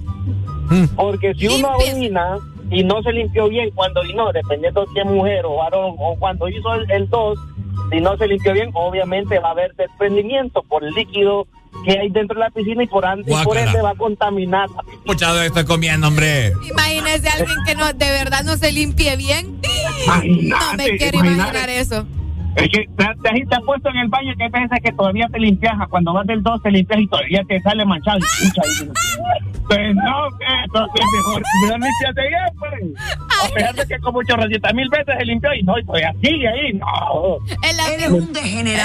Porque si uno orina y no se limpió bien cuando orinó, dependiendo si es mujer o varón, o cuando hizo el, el dos, si no se limpió bien, obviamente va a haber desprendimiento por el líquido que hay dentro de la piscina y por, y por ende va a contaminar. Muchado estoy comiendo, hombre. Imagínese a alguien que no, de verdad no se limpie bien. No me quiero imagínate. imaginar eso. Es que te, te, te has puesto en el baño que hay veces que todavía te limpias, cuando vas del 2 te limpias y todavía te sale manchado. Y pucha, y- pues no, que entonces mejor, mejor limpiate bien, pues. A pesar de que como 800 mil veces se limpió y no, y todavía sigue ahí, no. En la,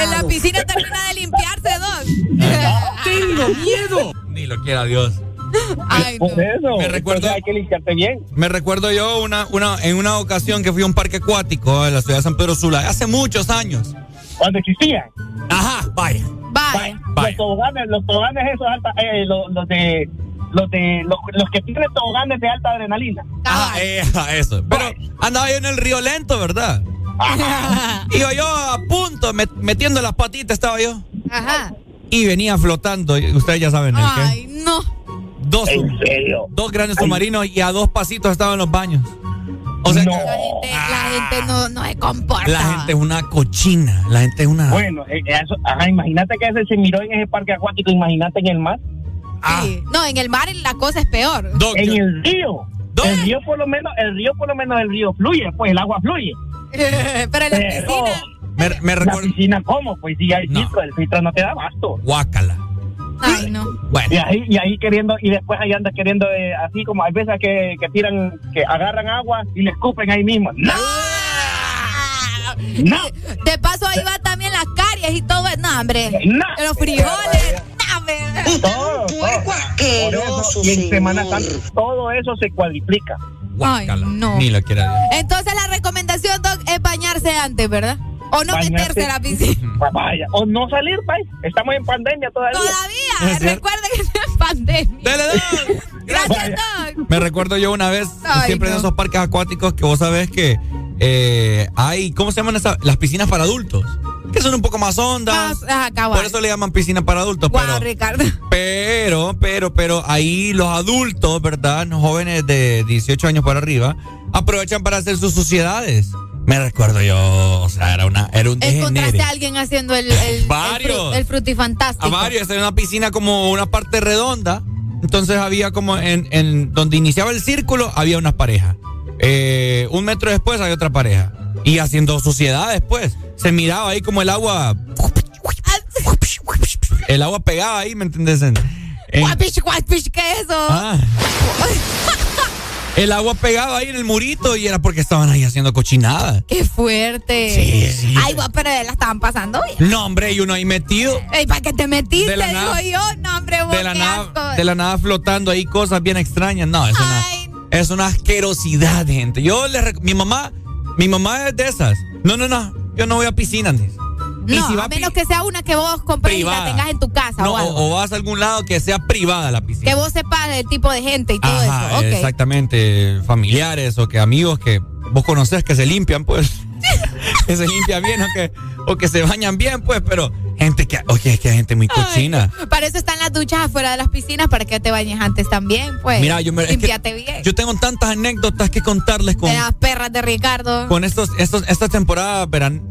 En la piscina termina de limpiarse, Doc. ¡Tengo miedo! Ni lo quiera Dios. Ay, Por eso, Me recuerdo- hay que limpiarte bien. Me recuerdo yo una, una, en una ocasión que fui a un parque acuático en la ciudad de San Pedro Sula, hace muchos años. Cuando existía. Ajá, vaya. Vaya. Los toboganes, los toboganes esos alta, eh, los, los de los de los, los que tienen toboganes de alta adrenalina. Ajá, eh, ajá, eso. Pero andaba yo en el río lento, ¿verdad? Iba yo a punto, met- metiendo las patitas estaba yo. Ajá. Y venía flotando, y ustedes ya saben el qué. Ay, no. Dos, ¿En serio? dos grandes submarinos y a dos pasitos estaban los baños. O sea, La gente, la gente no, no se comporta. la gente es una cochina. La gente es una. Bueno, eh, eso, ajá, imagínate que ese se miró en ese parque acuático, imagínate en el mar. Sí. No, en el mar la cosa es peor. Doc, en yo- el río. El río por lo menos, el río por lo menos el río fluye, pues el agua fluye. Pero en la Pero piscina. me, me la piscina cómo, pues si hay No. filtro, el filtro no te da basto. Guácala. Ay, no. Bueno. Y ahí, y ahí queriendo, y después ahí anda queriendo, eh, así como hay veces que, que tiran, que agarran agua y le escupen ahí mismo. ¡No! ¡No! De paso ahí va también las caries y todo. No, hombre. No. Los frijoles. No. Todo, todo. Por eso, y en Semana Santa todo eso se cuadriplica. Ay, no. Ni lo quiera Dios. Entonces la recomendación, Doc, es bañarse antes, ¿verdad? O no Bañarse. meterse a la piscina. Vaya, o no salir, país. Estamos en pandemia todavía. Todavía. Recuerda que está en pandemia. Dele, Doc. Gracias, Doc. Me recuerdo yo una vez, Ay, siempre no. en esos parques acuáticos, que vos sabés que eh, hay, ¿cómo se llaman esas? Las piscinas para adultos. que son un poco más hondas. Por eso le llaman piscina para adultos. Wow, pero, Ricardo. pero, pero, pero ahí los adultos, ¿verdad? Jóvenes de 18 años para arriba, aprovechan para hacer sus suciedades. Me recuerdo yo, o sea, era, una, era un Encontraste a alguien haciendo el, el, Varios. el, frutifantástico. A varios, era una piscina como una parte redonda. Entonces había como en, en donde iniciaba el círculo, había unas parejas. Eh, un metro después había otra pareja. Y haciendo suciedades, pues. Se miraba ahí como el agua. El agua pegaba ahí, ¿me entiendes? En- ¿qué es eso? Ah. el agua pegaba ahí en el murito y era porque estaban ahí haciendo cochinadas. ¡Qué fuerte! Sí, sí. Ay, guau, pero la estaban pasando bien. No, hombre, y uno ahí metido. Ey, ¿para qué te metiste? Digo nada. yo. No, hombre, vos, De la, qué nada, asco. de la nada flotando ahí cosas bien extrañas. No, es una, es una asquerosidad, gente. Yo le mi mamá, mi mamá es de esas. No, no, no. Yo no voy a piscinas. No, si a menos que sea una que vos compres y la tengas en tu casa No, o algo. o, o vas a algún lado que sea privada la piscina. Que vos sepas el tipo de gente y todo Ajá, eso. Exactamente. Familiares o que amigos que vos conocés que se limpian, pues. que se limpian bien o que, o que se bañan bien, pues. Pero gente que, oye, es que hay gente muy cochina. Para eso están las duchas afuera de las piscinas, para que te bañes antes también, pues. Mira, yo me, es que Limpiate bien. yo tengo tantas anécdotas que contarles con, De las perras de Ricardo. con estos, estos, esta temporada veran,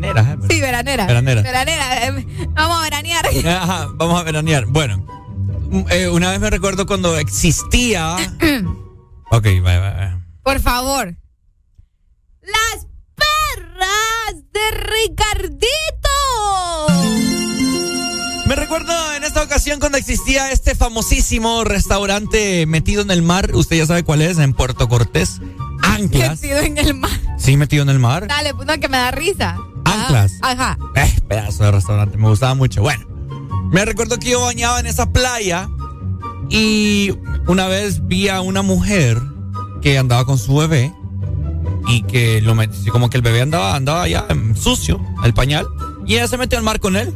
veraneras. ¿eh? Sí, veranera. Veranera. Veranera. eh, Vamos a veranear. Ajá, vamos a veranear. Bueno, mm, eh, una vez me recuerdo cuando existía. ok, va, va, va. Por favor. Las perras de Ricardito. Me recuerdo en esta ocasión cuando existía este famosísimo restaurante metido en el mar. Usted ya sabe cuál es, en Puerto Cortés. Anclas. Metido en el mar. Sí, metido en el mar. Dale, pues no, que me da risa. Anclas. Ajá. Eh, pedazo de restaurante, me gustaba mucho. Bueno, me recuerdo que yo bañaba en esa playa y una vez vi a una mujer que andaba con su bebé y que lo met- como que el bebé andaba, andaba ya sucio, el pañal, y ella se metió al mar con él.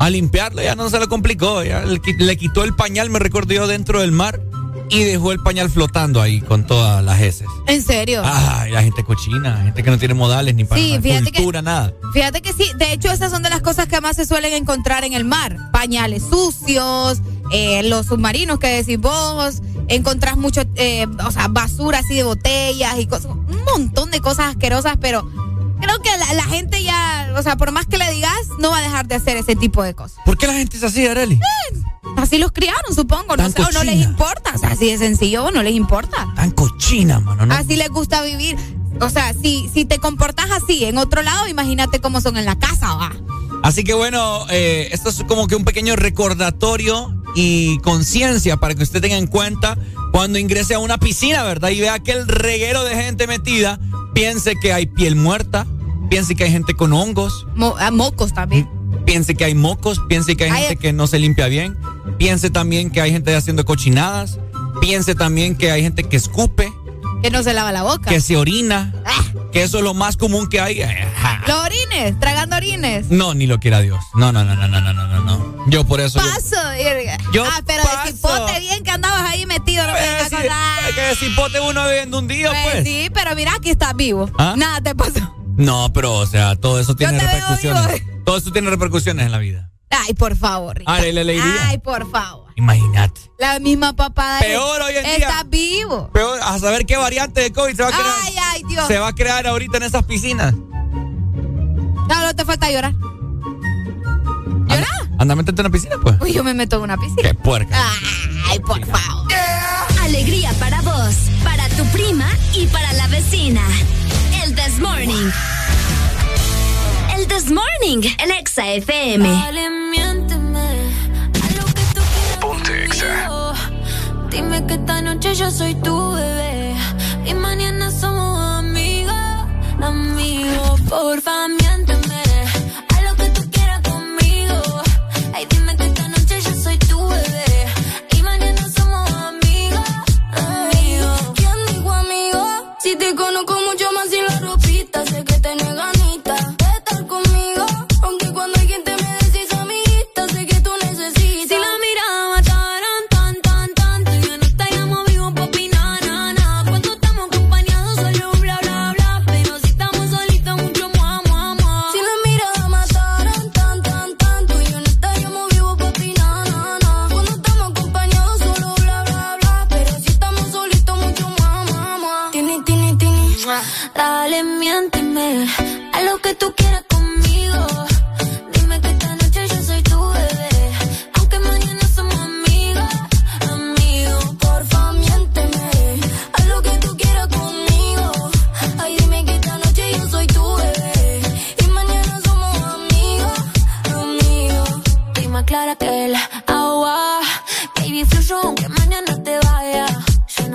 A limpiarlo, ya no se le complicó, ya le, le quitó el pañal, me recuerdo yo, dentro del mar y dejó el pañal flotando ahí con todas las heces. ¿En serio? Ay, la gente cochina, gente que no tiene modales ni para Sí, que- cultura, nada. Fíjate que sí, de hecho esas son de las cosas que más se suelen encontrar en el mar. Pañales sucios, eh, los submarinos que decís vos, encontrás mucho, eh, o sea, basura así de botellas y cosas, un montón de cosas asquerosas, pero creo que la, la gente ya, o sea, por más que le digas, no va a dejar de hacer ese tipo de cosas. ¿Por qué la gente es así, Areli? Así los criaron, supongo, no Tan sé, o no les importa, o sea, así de sencillo, no les importa. Tan cochina, mano. ¿no? Así les gusta vivir. O sea, si, si te comportas así en otro lado, imagínate cómo son en la casa, va. Así que bueno, eh, esto es como que un pequeño recordatorio y conciencia para que usted tenga en cuenta cuando ingrese a una piscina, ¿verdad? Y vea aquel reguero de gente metida, piense que hay piel muerta, piense que hay gente con hongos. Mo ah, mocos también. Piense que hay mocos, piense que hay, gente eh. que no se limpia bien, piense también que hay gente haciendo cochinadas, piense también que hay gente que escupe. Que no se lava la boca. Que se orina. Ah. Que eso es lo más común que hay. Los orines, tragando orines. No, ni lo quiera Dios. No, no, no, no, no, no, no, no. Yo por eso. Paso. Yo, ah, pero paso. de cipote bien que andabas ahí metido. No me pues si, que de cipote uno viviendo un día, pues, pues. Sí, pero mira, aquí estás vivo. ¿Ah? Nada te pasó. No, pero, o sea, todo eso tiene repercusiones. Todo eso tiene repercusiones en la vida. Ay, por favor. Ricardo. Arely Alegría. Ay, por favor. Imagínate. La misma papada. Peor hoy en día. Estás vivo. Pero a saber qué variante de COVID se va a crear. Ay, ay, Dios. Se va a crear ahorita en esas piscinas. No, no te falta llorar. Anda, anda, métete en la piscina, pues. Uy, yo me meto en una piscina. Qué puerca. Ay, por favor. Alegría para vos, para tu prima y para la vecina. El This Morning. El This Morning, el Exa FM. Dale, miénteme. A lo que tú quieras. Ponte Exa. Dime que esta noche yo soy tu bebé. Y mañana somos amigos. Amigos, porfa, miénteme.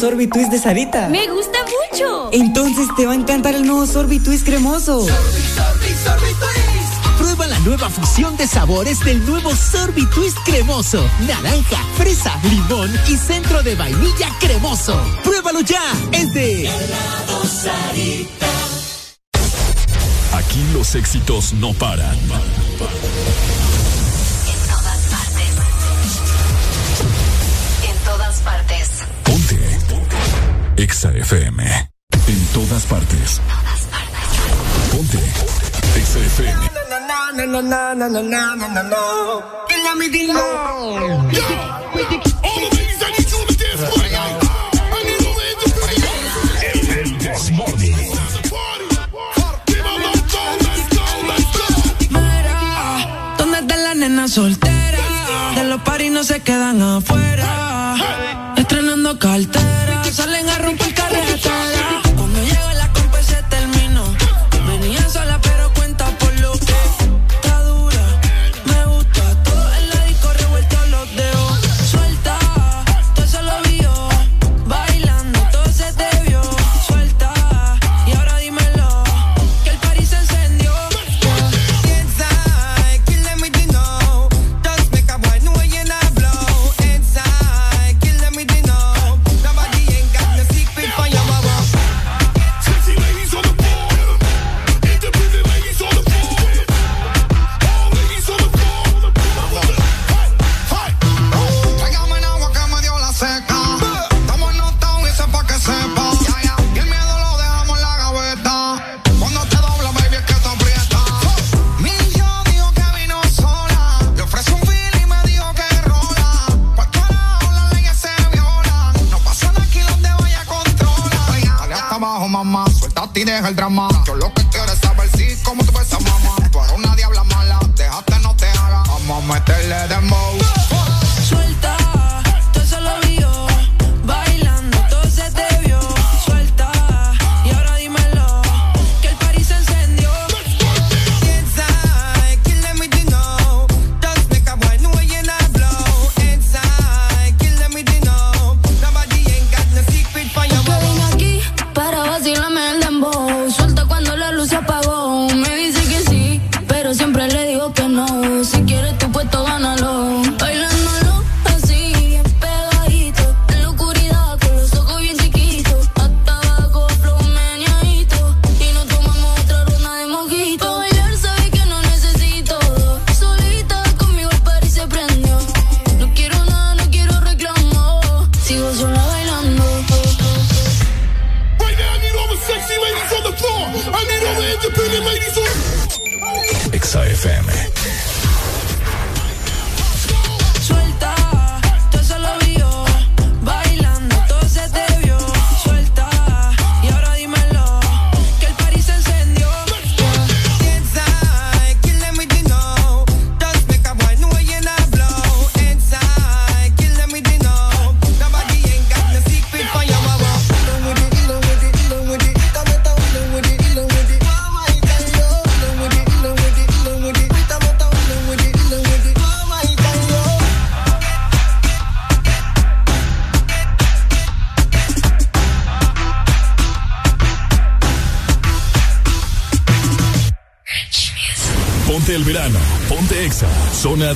Sorbitwist de Sarita. Me gusta mucho. Entonces te va a encantar el nuevo Sorbitwist cremoso. Sorbi, sorbi, sorbitwist! Prueba la nueva fusión de sabores del nuevo Sorbitwist cremoso. Naranja, fresa, limón y centro de vainilla cremoso. Pruébalo ya. Es de Helado Sarita. Aquí los éxitos no paran Exa FM. En todas partes. Ponte. Exa FM. ¿Dónde está la nena soltera? De los paris no se quedan afuera. Estrenando cartera salen a romper.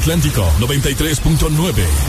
Atlántico 93.9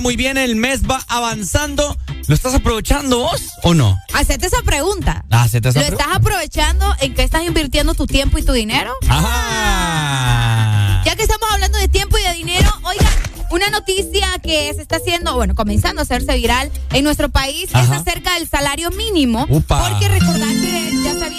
muy bien, el mes va avanzando. ¿Lo estás aprovechando vos o no? Hacete esa pregunta. Ah, ¿Lo estás aprovechando en qué estás invirtiendo tu tiempo y tu dinero? Ajá. Ya que estamos hablando de tiempo y de dinero, oiga, una noticia que se está haciendo, bueno, comenzando a hacerse viral en nuestro país es acerca del salario mínimo. Upa. Porque recordad que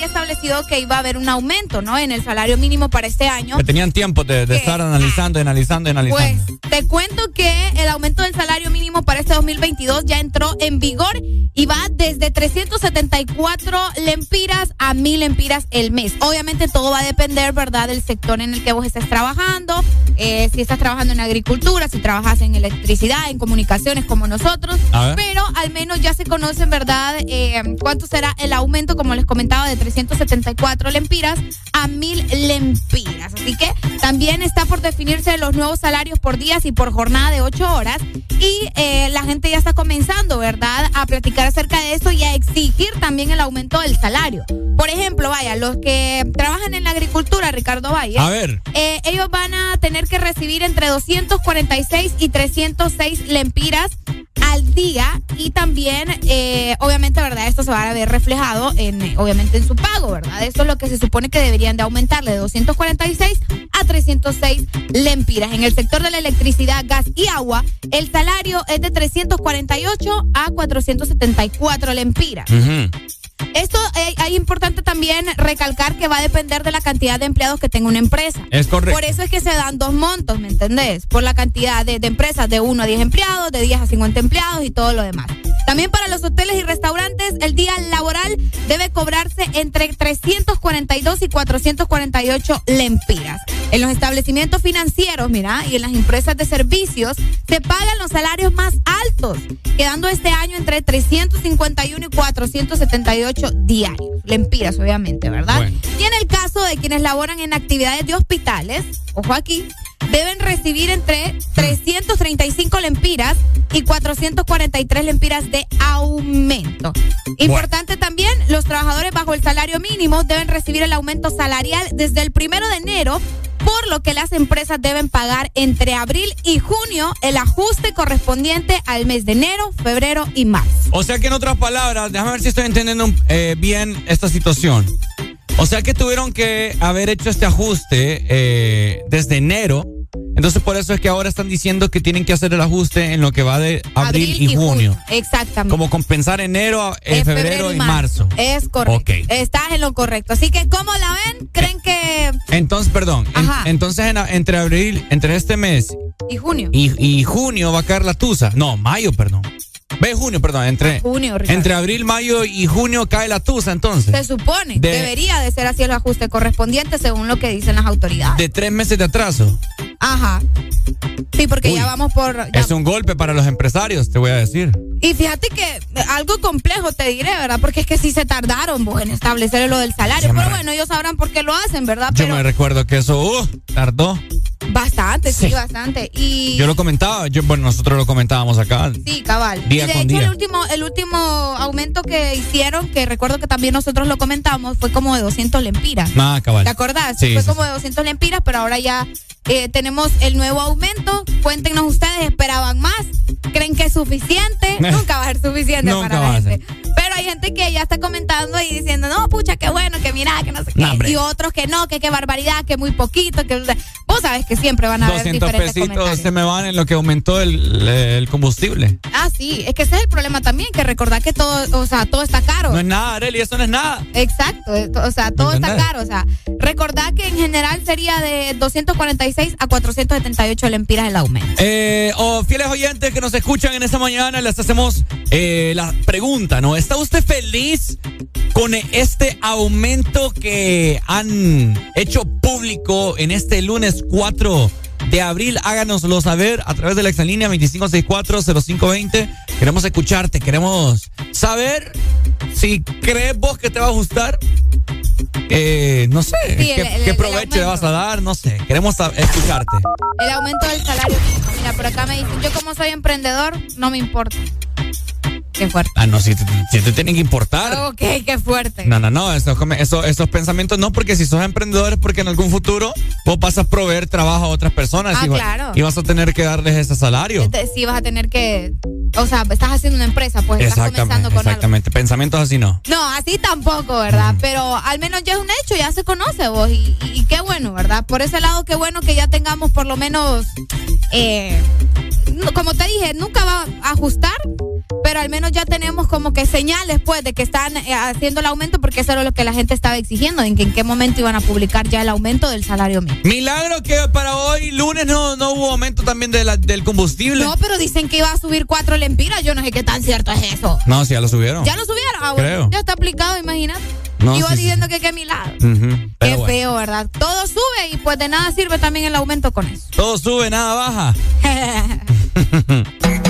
establecido que iba a haber un aumento, ¿no? En el salario mínimo para este año. Que tenían tiempo de, estar analizando, analizando, analizando. Pues te cuento que el aumento del salario mínimo para este 2022 ya entró en vigor y va desde 374 lempiras a 1000 lempiras el mes. Obviamente todo va a depender, ¿verdad?, del sector en el que vos estés trabajando, eh, si estás trabajando en agricultura, si trabajas en electricidad, en comunicaciones como nosotros, pero al menos ya se conocen, ¿verdad?, eh, cuánto será el aumento, como les comentaba, de 374 lempiras a 1000 lempiras. Así que también está por definirse los nuevos salarios por días y por jornada de 8 horas y eh, la gente ya está comenzando, ¿verdad?, a platicar acerca de eso y a exigir también el aumento del salario. Por ejemplo, vaya, los que trabajan en la agricultura, Ricardo Valle. A ver. Eh, ellos van a tener que recibir entre 246 y 306 lempiras al día y también, eh, obviamente, ¿verdad? Esto se va a ver reflejado en, eh, obviamente, en su pago, ¿verdad? Esto es lo que se supone que deberían de aumentarle de 246 a 306 lempiras. En el sector de la electricidad, gas y agua, el salario es de 348 a 474 lempiras. Esto eh, es importante también recalcar que va a depender de la cantidad de empleados que tenga una empresa. Es correcto. Por eso es que se dan dos montos, ¿me entendés? Por la cantidad de, de empresas de 1 a 10 empleados, de 10 a 50 empleados y todo lo demás. También para los hoteles y restaurantes, el día laboral debe cobrarse entre 342 y 448 lempiras. En los establecimientos financieros, mira, y en las empresas de servicios, se pagan los salarios más altos, quedando este año entre 351 y 478 diarios. Lempiras, obviamente, ¿verdad? Bueno. Y en el caso de quienes laboran en actividades de hospitales, ojo aquí, deben recibir entre 335 lempiras y 443 lempiras de aumento. Importante también, los trabajadores bajo el salario mínimo deben recibir el aumento salarial desde el primero de enero, por lo que las empresas deben pagar entre abril y junio el ajuste correspondiente al mes de enero, febrero y marzo. O sea que en otras palabras, déjame ver si estoy entendiendo eh, bien esta situación. O sea que tuvieron que haber hecho este ajuste eh, desde enero. Entonces por eso es que ahora están diciendo que tienen que hacer el ajuste en lo que va de abril, y, junio. Exactamente. Como compensar enero, eh, En febrero, y marzo. Es correcto. Estás en lo correcto. Así que, ¿cómo la ven? ¿Creen que.? Entonces, perdón. en- Ajá. entonces en- entre abril, entre este mes Y junio. y, y junio va a caer la tusa. No, mayo, perdón. Ve junio, perdón. Entre, Junio, Ricardo. entre abril, mayo y junio cae la tusa entonces. Se supone. De- Debería de ser así el ajuste correspondiente según lo que dicen las autoridades. De tres meses de atraso. Ajá. Sí, porque Uy. ya vamos por. ya- Es un golpe para los empresarios, te voy a decir. Y fíjate que eh, algo complejo te diré, ¿verdad? Porque es que sí se tardaron vos, en establecer lo del salario. Pero bueno, ellos sabrán por qué lo hacen, ¿verdad? Yo Pero me recuerdo que eso uh, tardó. bastante, sí, Sí. bastante. Y Yo lo comentaba, yo, bueno, nosotros lo comentábamos acá. Sí, cabal. Día y de con hecho, día. el último, el último aumento que hicieron, que recuerdo que también nosotros lo comentamos, fue como de 200 lempiras. Ah, cabal. ¿Te acordás? Sí, fue sí, como de 200 lempiras, pero ahora ya eh, tenemos el nuevo aumento. Cuéntenos ustedes, ¿esperaban más? ¿Creen que es suficiente? Nunca va a ser suficiente Nunca para la gente. Pero hay gente que ya está comentando y diciendo, no, pucha, qué bueno, que mira, que no sé qué. Hombre. y otros que no, que qué barbaridad, que muy poquito, que vos sabes que siempre van a haber 200 diferentes pesitos comentarios. se me van en lo que aumentó el, el combustible. Ah, sí, es que ese es el problema también, que recordar que todo, o sea, todo está caro. No es nada, Areli, eso no es nada. Exacto, eh, o sea, todo está ¿Entendés? caro, o sea, recordar que en general sería de 246 a 478 lempiras el aumento. Eh, o fieles oyentes que nos escuchan en esta mañana, les hacemos eh, la pregunta, ¿no? ¿Está usted feliz con este aumento que han hecho público en este lunes 4 de abril? Háganoslo saber a través de la exalínea 2564-0520. Queremos escucharte, queremos saber si crees vos que te va a gustar. Eh, no sé, Sí, ¿qué, el- el- qué el provecho le vas a dar? No sé, queremos escucharte. El aumento del salario mínimo. Mira, por acá me dicen, yo como soy emprendedor, no me importa. Qué fuerte. Ah, no, si te, si te tienen que importar. Ok, qué fuerte. No, no, no, esos, esos, esos pensamientos no, porque si sos emprendedor es porque en algún futuro vos vas a proveer trabajo a otras personas Ah, y, claro. y vas a tener que darles ese salario. Sí, vas a tener que, o sea, estás haciendo una empresa, pues estás Exactamente, comenzando con algo. exactamente. Pensamientos así no. No, así tampoco, ¿verdad? Pero al menos ya es un hecho, ya se conoce vos. Y, y- y qué bueno, ¿verdad? Por ese lado, qué bueno que ya tengamos por lo menos, eh, como te dije, nunca va a ajustar, pero al menos ya tenemos como que señales, pues, de que están eh, haciendo el aumento, porque eso era lo que la gente estaba exigiendo, en que en qué momento iban a publicar ya el aumento del salario mínimo. Milagro que para hoy, lunes, no, no hubo aumento también de la- del combustible. No, pero dicen que iba a subir cuatro lempiras, yo no sé qué tan cierto es eso. No, sí, ya lo subieron. ¿Ya lo subieron? Ah, bueno, Creo. ya está aplicado, imagínate. No, Iba sí, sí, diciendo que qué milagro. Ujú, Qué bueno. feo, ¿verdad? Todo sube y pues de nada sirve también el aumento con eso. Todo sube, nada baja.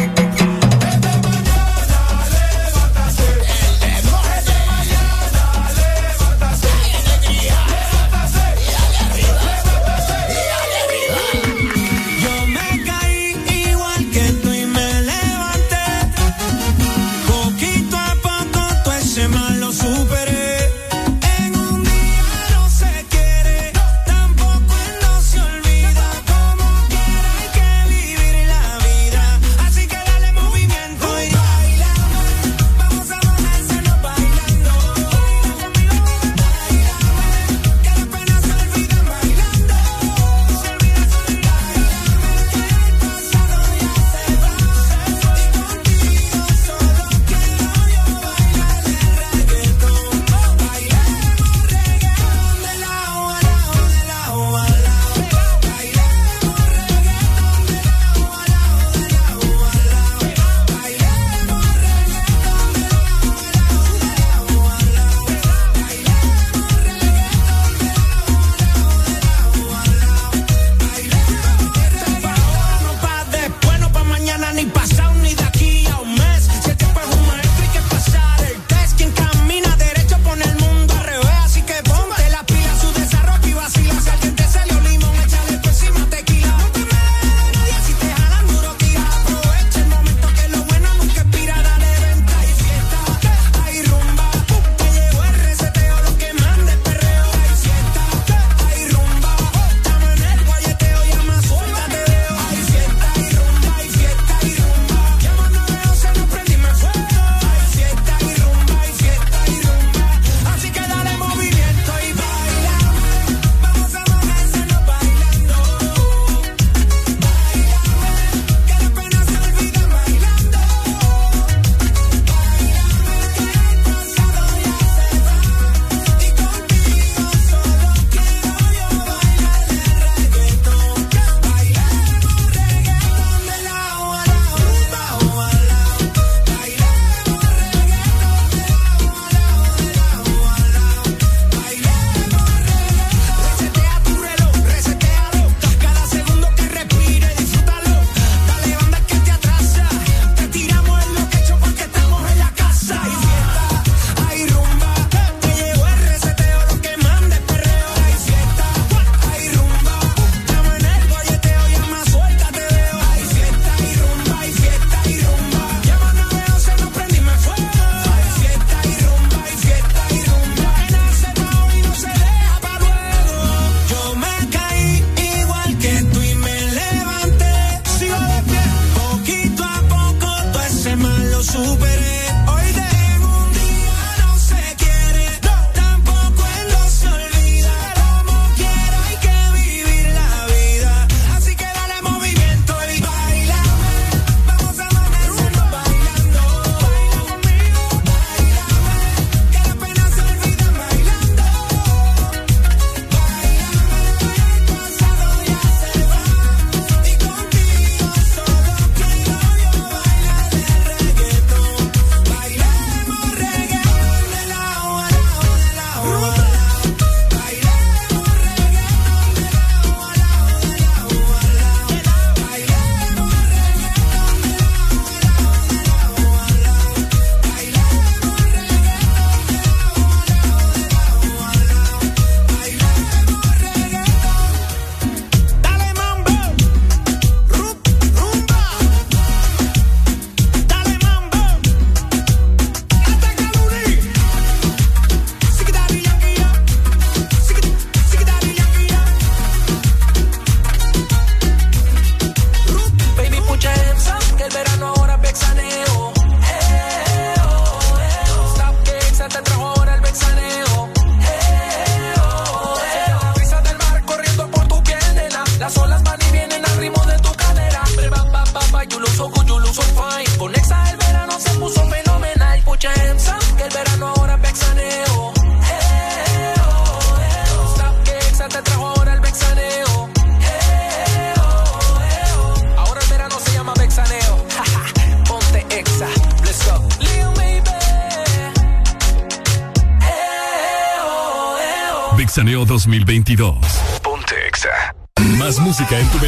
música en tu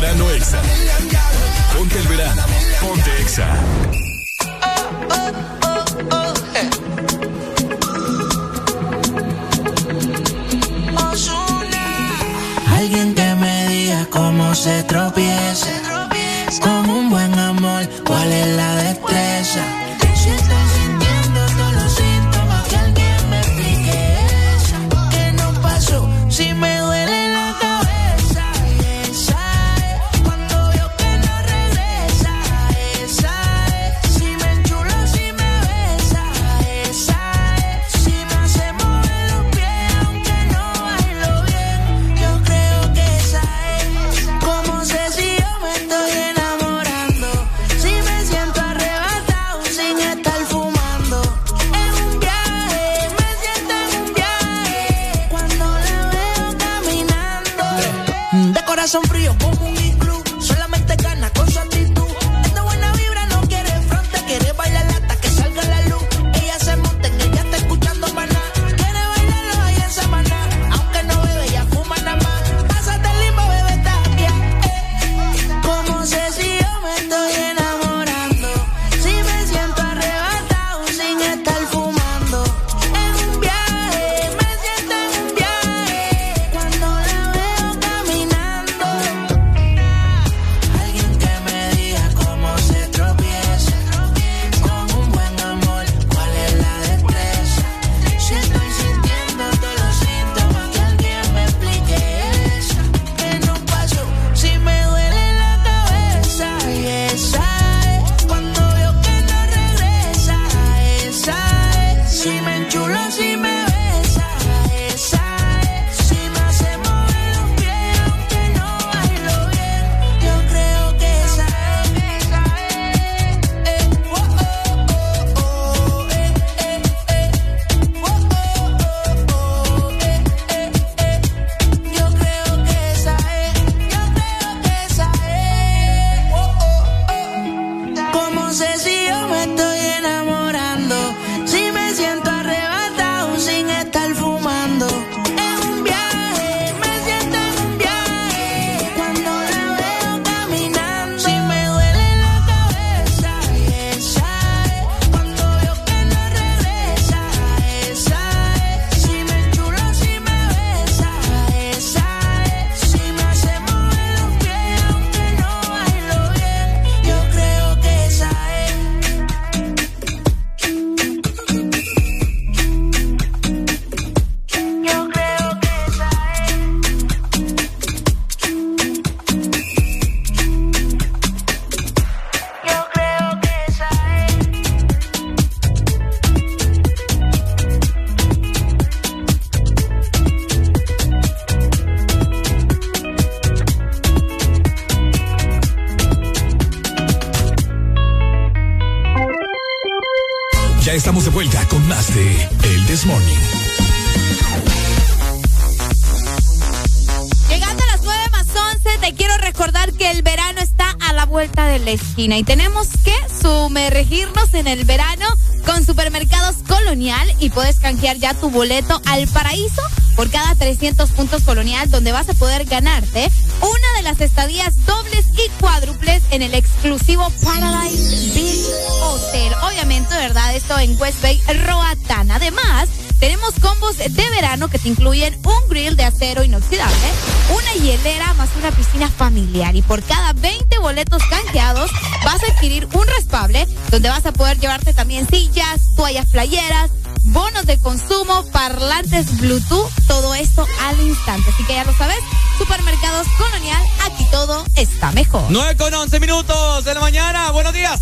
y tenemos que sumergirnos en el verano con Supermercados Colonial y puedes canjear ya tu boleto al paraíso por cada 300 puntos colonial donde vas a poder ganarte una de las estadías dobles y cuádruples en el exclusivo Paradise Beach Hotel. Obviamente, ¿verdad? Esto en West Bay, Roatán. Además, tenemos combos de verano que te incluyen un grill de acero inoxidable, una hielera más una piscina familiar. Y por cada 20 boletos canjeados vas a adquirir un raspable donde vas a poder llevarte también sillas, toallas playeras, bonos de consumo, parlantes Bluetooth, todo esto al instante. Así que ya lo sabes, Supermercados Colonial, aquí todo está mejor. 9 con 11 minutos de la mañana. Buenos días.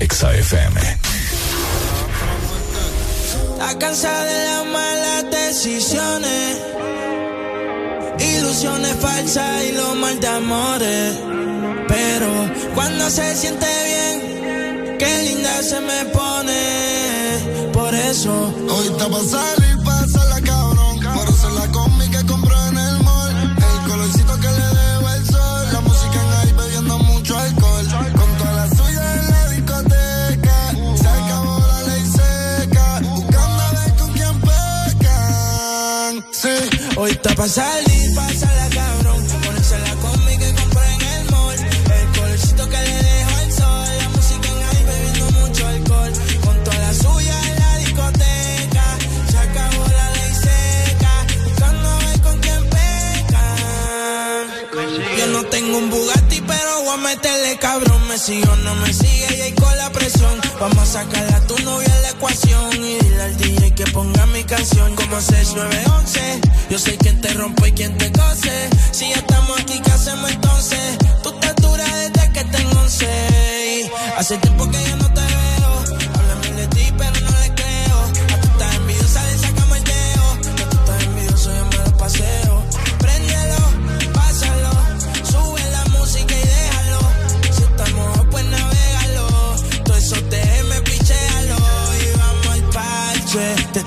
Exa FM. Está cansada de las malas decisiones, ilusiones falsas y los mal de amores. Cuando se siente bien, qué linda se me pone. Por eso, Hoy está pa' salir, pásala cabrón. Por hacer la combi que compró en el mall. El colorcito que le debo el sol. La música en ahí bebiendo mucho alcohol. Con toda la suya en la discoteca. Se acabó la ley seca. Buscando a ver con quién pecan. Sí. hoy está pa' salir, Me no me sigue y ahí con la presión. Vamos a sacarle a tu novia la ecuación y dile al DJ que ponga mi canción como 6911. Yo sé quién te rompe y quién te cose. Si ya estamos aquí, ¿qué hacemos entonces? Tú estás dura desde que tengo 11. y Hace tiempo que yo no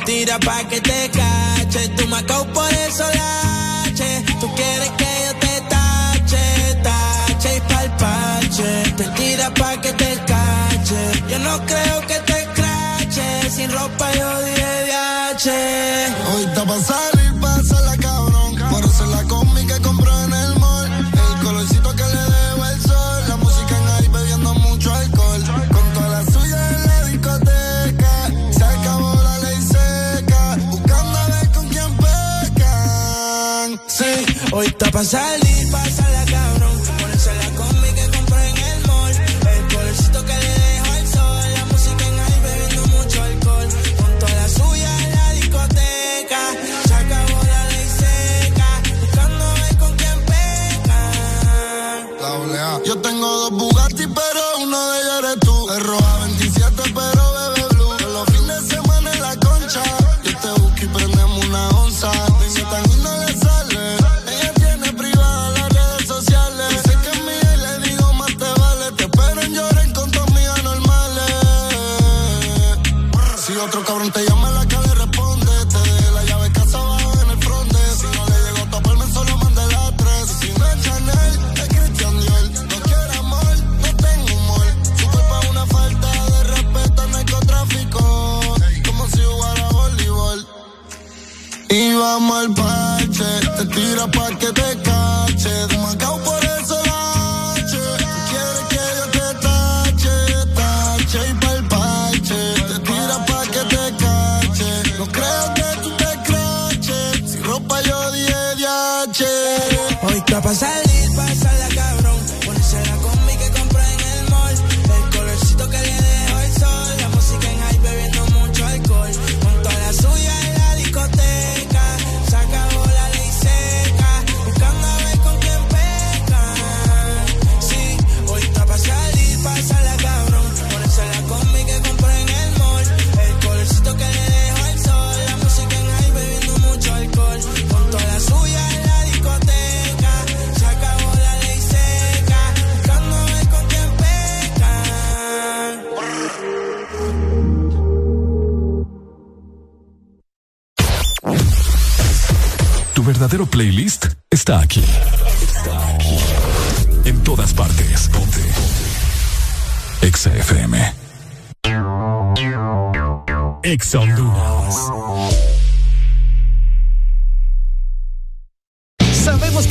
tira pa' que te cache. Tú me acabo por eso lache. Tú quieres que yo te tache, tache y pa'l parche. Te tira pa' que te cache. Yo no creo que te crache. Sin ropa yo dije DH. Hoy está pa' hoy está pa' salir, pásala cabrón.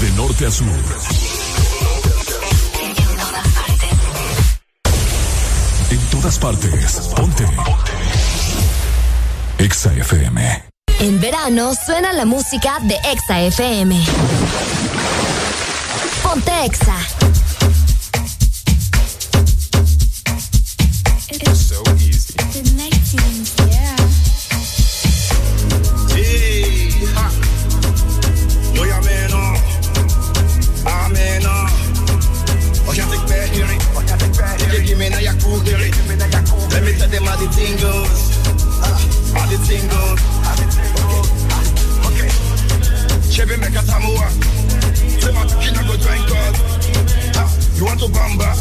De norte a sur. En todas partes. Ponte. Exa FM. En verano suena la música de Exa FM. Ponte Exa. So easy. me now your cool girl. Let me tell them how the thing goes. How the thing goes. Okay. Okay. Chebe make a tamua. Say my cookie go join God. You want to bamba?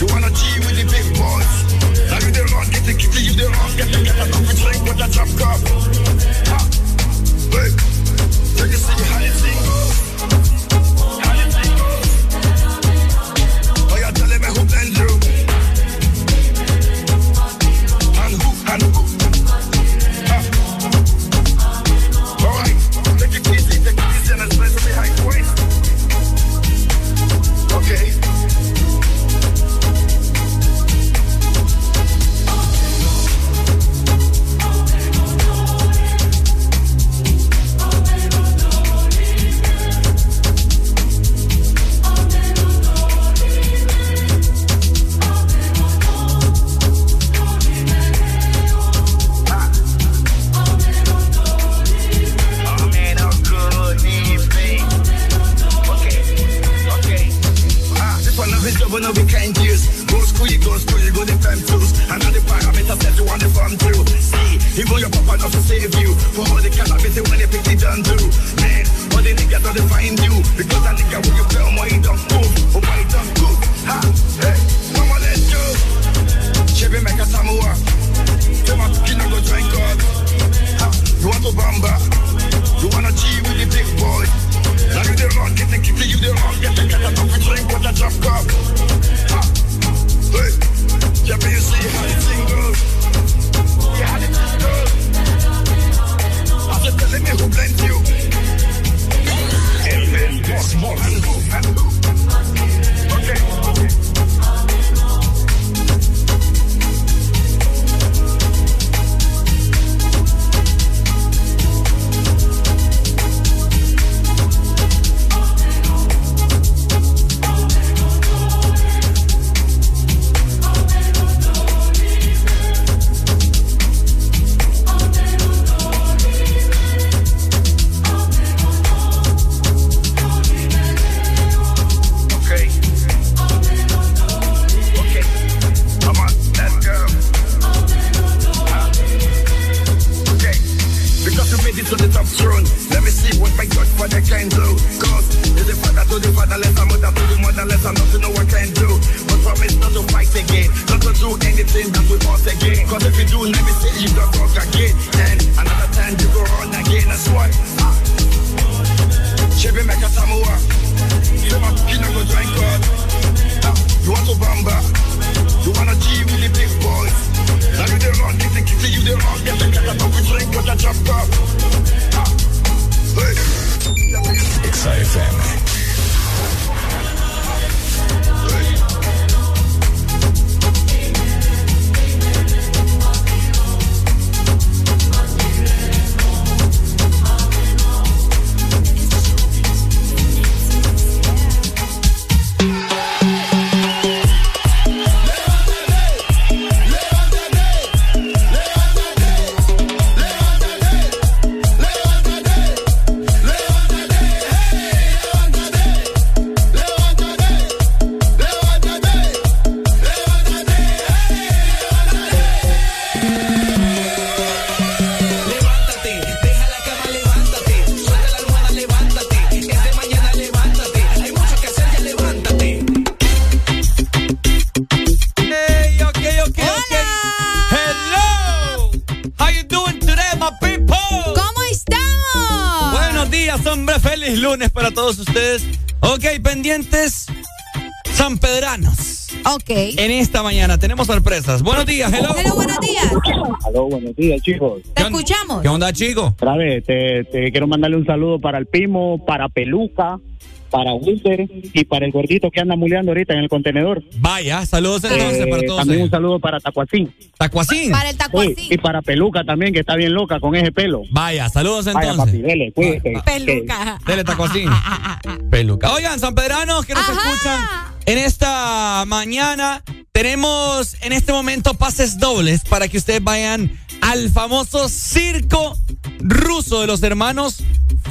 You wanna G with the big boys? Now you the wrong, get the kitty, you the wrong, get the get a coffee drink with the drop cup. Ha! Hey, take it, see how you sing. I've received you for all the esta mañana tenemos sorpresas. Buenos días, hello. Hello, buenos días. Aló, buenos días, chicos. Te escuchamos. ¿Qué onda, chico? Otra vez, te, te quiero mandarle un saludo para el Pimo, para Peluca, para Wilder y para el gordito que anda muleando ahorita en el contenedor. Vaya, saludos entonces Eh, para todos. También ellos. un saludo para Tacuacín. ¿Tacuacín? Para el tacuacín. Sí, y para Peluca también, que está bien loca con ese pelo. Vaya, saludos Vaya, entonces. papi, dele, cuídate. Peluca. Dele tacuacín. Peluca. Oigan, sanpedranos que nos Ajá. escuchan en esta mañana, tenemos en este momento pases dobles para que ustedes vayan al famoso circo ruso de los hermanos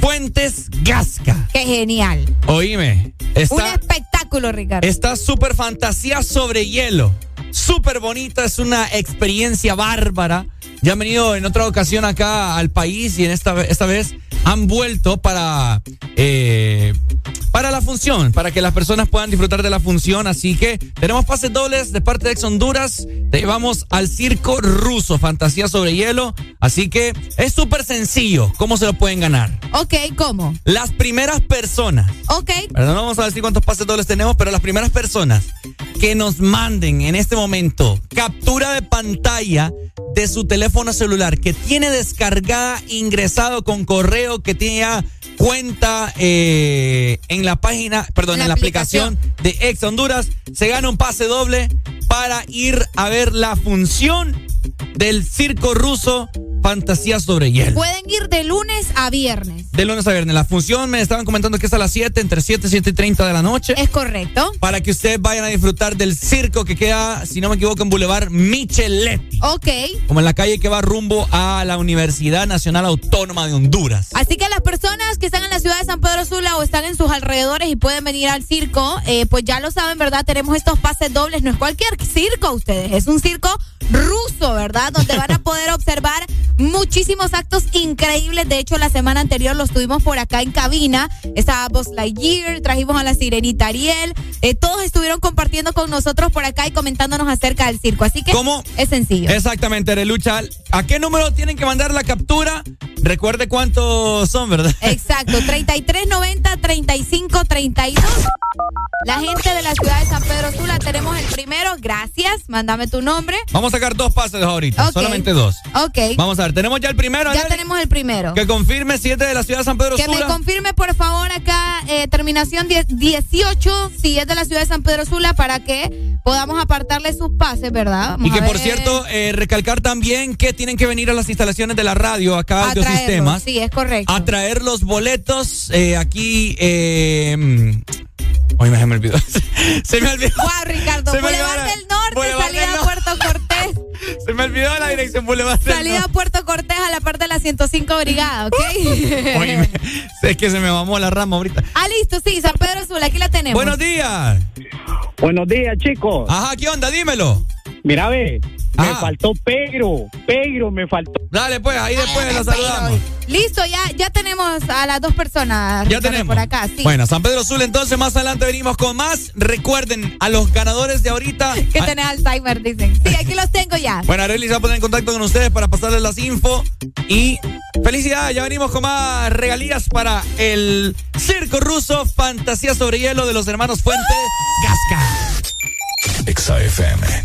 Fuentes Gasca. Qué genial. Oíme, Un está espectáculo, Ricardo. Está súper fantasía sobre hielo. Súper bonita, es una experiencia bárbara. Ya han venido en otra ocasión acá al país y en esta, esta vez han vuelto para, eh, para la función, para que las personas puedan disfrutar de la función. Así que tenemos pases dobles de parte de Ex Honduras. Te llevamos al circo ruso, fantasía sobre hielo. Así que es súper sencillo. ¿Cómo se lo pueden ganar? Ok, ¿cómo? Las primeras personas Ok. ¿verdad? No vamos a decir cuántos pases dobles tenemos, pero las primeras personas que nos manden en este momento captura de pantalla de su teléfono celular que tiene descargada, ingresado con correo, que tiene ya cuenta eh, en la página, perdón, La en la aplicación, de Ex Honduras, se gana un pase doble para ir a ver la función del circo ruso Fantasía sobre hielo. Pueden ir de lunes a viernes. De lunes a viernes. La función me estaban comentando que es a las 7, entre 7 y 7 y 30 de la noche. Es correcto. Para que ustedes vayan a disfrutar del circo que queda, si no me equivoco, en Boulevard Micheletti. Ok. Como en la calle que va rumbo a la Universidad Nacional Autónoma de Honduras. Así que las personas que están en la ciudad de San Pedro Sula o están en sus alrededores y pueden venir al circo, eh, pues ya lo saben, ¿verdad? Tenemos estos pases dobles. No es cualquier circo, ustedes. Es un circo ruso, ¿verdad? Donde van a poder observar muchísimos actos increíbles. De hecho, la semana anterior los tuvimos por acá en cabina. Estaba Buzz Lightyear, trajimos a la sirenita Ariel. Eh, todos estuvieron compartiendo con nosotros por acá y comentándonos acerca del circo. Así que ¿Cómo? es sencillo. Exactamente, Relucha. ¿A qué número tienen que mandar la captura? Recuerde cuántos son, ¿verdad? Exacto, 3390 3532. La gente de la ciudad de San Pedro Sula, tenemos el primero. Gracias. Mándame tu nombre. Vamos a sacar dos pases ahorita, Ok. solamente dos. Ok. Vamos a ver, tenemos ya el primero. Ya tenemos el primero. Que confirme si es de la ciudad de San Pedro Que me Sula. confirme, por favor, acá, eh, terminación 10 18, si es de la ciudad de San Pedro Sula, para que podamos apartarle sus pases, ¿verdad? Vamos Y que por cierto, eh, recalcar también que tienen que venir a las instalaciones de la radio, acá a Audio traerlo. Sistemas, Sí, es correcto. a traer los boletos eh, aquí. Eh, Hoy me, se me olvidó. se me olvidó. Guau, Ricardo, Se Boulevard del Norte, Boulevard salida del a. Puerto Cortés. Se me olvidó la dirección Boulevard del Salida a. Puerto Cortés a la parte de la 105 Brigada, ¿ok? Oíme, es que se me mamó la rama ahorita. ah, listo, sí, San Pedro Sula, aquí la tenemos. Buenos días. Buenos días, chicos. Ajá, ¿qué onda? Dímelo. Mira, ve, me Ah. faltó Pedro. Pedro me faltó. Dale, pues, ahí después la saludamos. Listo, ya, ya tenemos a las dos personas Ya Ricardo, tenemos. por acá, sí. Bueno, San Pedro Sula, entonces más adelante venimos con más. Recuerden, a los ganadores de ahorita. Que a- tenés Alzheimer, dicen. Sí, aquí los tengo ya. Bueno, Arely se va a poner en contacto con ustedes para pasarles las info. Y felicidades, ya venimos con más regalías para el circo ruso Fantasía sobre Hielo de los hermanos Fuente Gasca. XAFM.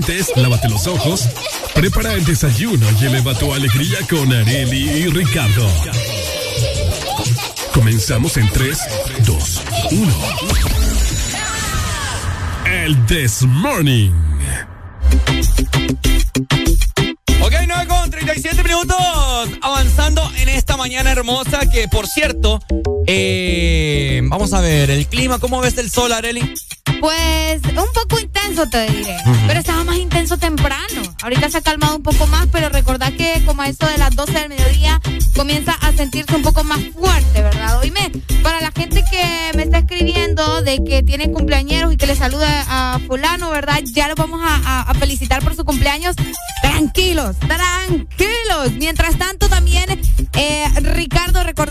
Dientes, lávate los ojos. Prepara el desayuno y eleva tu alegría con Areli y Ricardo. Comenzamos en 3, 2, 1. El This Morning. Ok, 9 con 37 minutos. Avanzando en esta mañana hermosa que, por cierto, eh, vamos a ver, el clima, ¿cómo ves el sol, Areli? Pues un poco intenso te diré, pero estaba más intenso temprano. Ahorita se ha calmado un poco más, pero recordad que como a eso de las 12 del mediodía comienza a sentirse un poco más fuerte, ¿verdad? Oíme, para la gente que me está escribiendo de que tiene cumpleañeros y que le saluda a fulano, ¿verdad? Ya lo vamos a, a- a felicitar por su cumpleaños. Tranquilos, tranquilos. Mientras tanto también,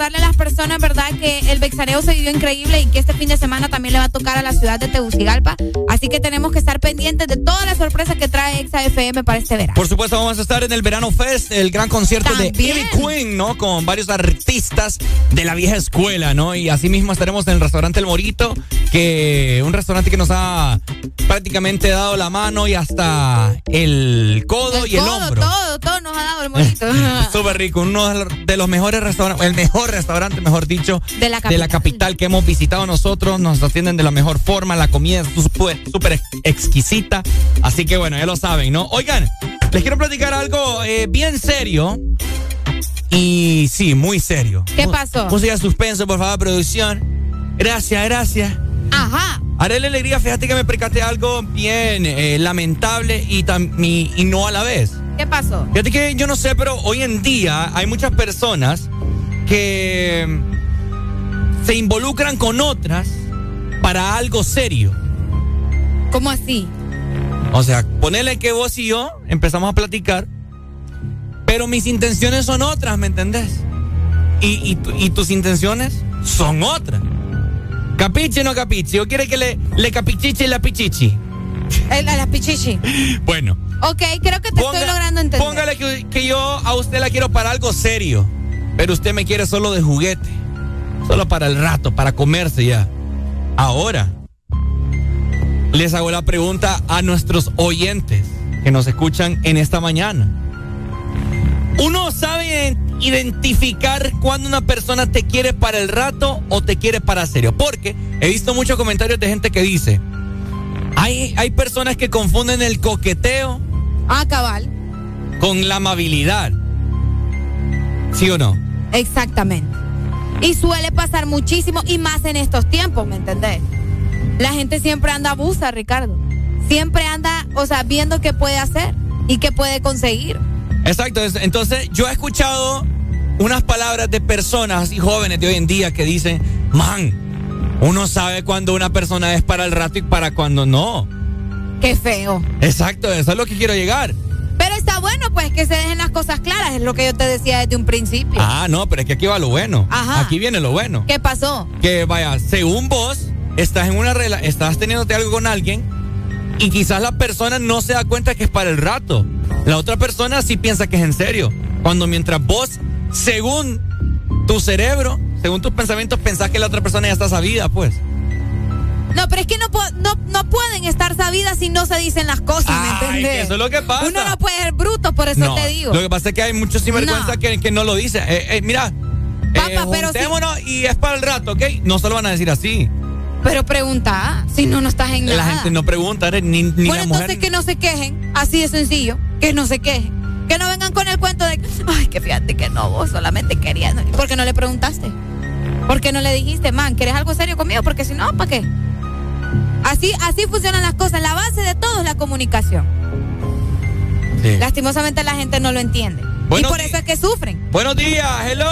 recordarle a las personas, ¿verdad? Que el Bexaneo se vivió increíble y que este fin de semana también le va a tocar a la ciudad de Tegucigalpa. Así que tenemos que estar pendientes de todas las sorpresas que trae Exa FM para este verano. Por supuesto, vamos a estar en el Verano Fest, el gran concierto de. Ivy Queen, ¿no? Con varios artistas de la vieja escuela, ¿no? Y así mismo estaremos en el restaurante El Morito, que un restaurante que nos ha prácticamente dado la mano y hasta el codo y el hombro. todo, todo nos ha dado el bonito. Súper rico, uno de los mejores restaurantes, el mejor restaurante, mejor dicho, De la capital. capital que hemos visitado nosotros. Nos atienden de la mejor forma, la comida es súper súper ex- exquisita. Así que bueno, ya lo saben, ¿no? Oigan, les quiero platicar algo eh, bien serio. Y sí, muy serio. ¿Qué pasó? Música suspenso, por favor, producción. Gracias, gracias. Ajá. Haré la alegría, fíjate que me percaté algo bien eh, lamentable y, y, y no a la vez. ¿Qué pasó? Fíjate que yo no sé, pero hoy en día hay muchas personas que se involucran con otras para algo serio. ¿Cómo así? O sea, ponele que vos y yo empezamos a platicar, pero mis intenciones son otras, ¿me entendés? Y, y tu- y tus intenciones son otras. ¿Capiche o no capiche? ¿O quiere que le, le capichiche la pichichi? El, la pichichi. Bueno, Ok, creo que te estoy logrando entender. Póngale que, que yo a usted la quiero para algo serio, pero usted me quiere solo de juguete, solo para el rato, para comerse ya. Ahora, les hago la pregunta a nuestros oyentes que nos escuchan en esta mañana. Uno sabe identificar cuando una persona te quiere para el rato o te quiere para serio, porque he visto muchos comentarios de gente que dice, hay, hay personas que confunden el coqueteo Ah, cabal. con la amabilidad. ¿Sí o no? Exactamente. Y suele pasar muchísimo y más en estos tiempos, ¿me entendés? La gente siempre anda abusa, Ricardo. Siempre anda, o sea, viendo qué puede hacer y qué puede conseguir. Exacto. es- Entonces, yo he escuchado unas palabras de personas y jóvenes de hoy en día que dicen, man, uno sabe cuando una persona es para el rato y para cuando no. Qué feo. Exacto, eso es lo que quiero llegar. Bueno, pues, que se dejen las cosas claras, es lo que yo te decía desde un principio. Ah, no, pero es que aquí va lo bueno. Ajá. Aquí viene lo bueno. ¿Qué pasó? Que vaya, según vos, estás en una regla, estás teniéndote algo con alguien y quizás la persona no se da cuenta que es para el rato. La otra persona sí piensa que es en serio. Cuando mientras vos, según tu cerebro, según tus pensamientos, pensás que la otra persona ya está sabida, pues. No, pero es que no, no, no pueden estar sabidas si no se dicen las cosas, ¿me entendés? eso es lo que pasa. Uno no puede ser bruto, por eso no, te digo. Lo que pasa es que hay muchos sinvergüenza No. que, que no lo dicen. Eh, eh, mira, eh, juntémonos y es para el rato, ¿ok? No se lo van a decir así. Pero pregunta, si no, no estás en nada. La gente no pregunta, eres ni, ni bueno, la entonces mujer. que no se quejen, así de sencillo, que no se quejen. Que no vengan con el cuento de, ay, que fíjate que no, vos solamente querías. ¿Por qué no le preguntaste? ¿Por qué no le dijiste, man, ¿quieres algo serio conmigo? Porque si no, ¿para qué? Así, así funcionan las cosas. La base de todo es la comunicación. Sí. Lastimosamente la gente no lo entiende. Buenos y por eso es que sufren. Buenos días, hello.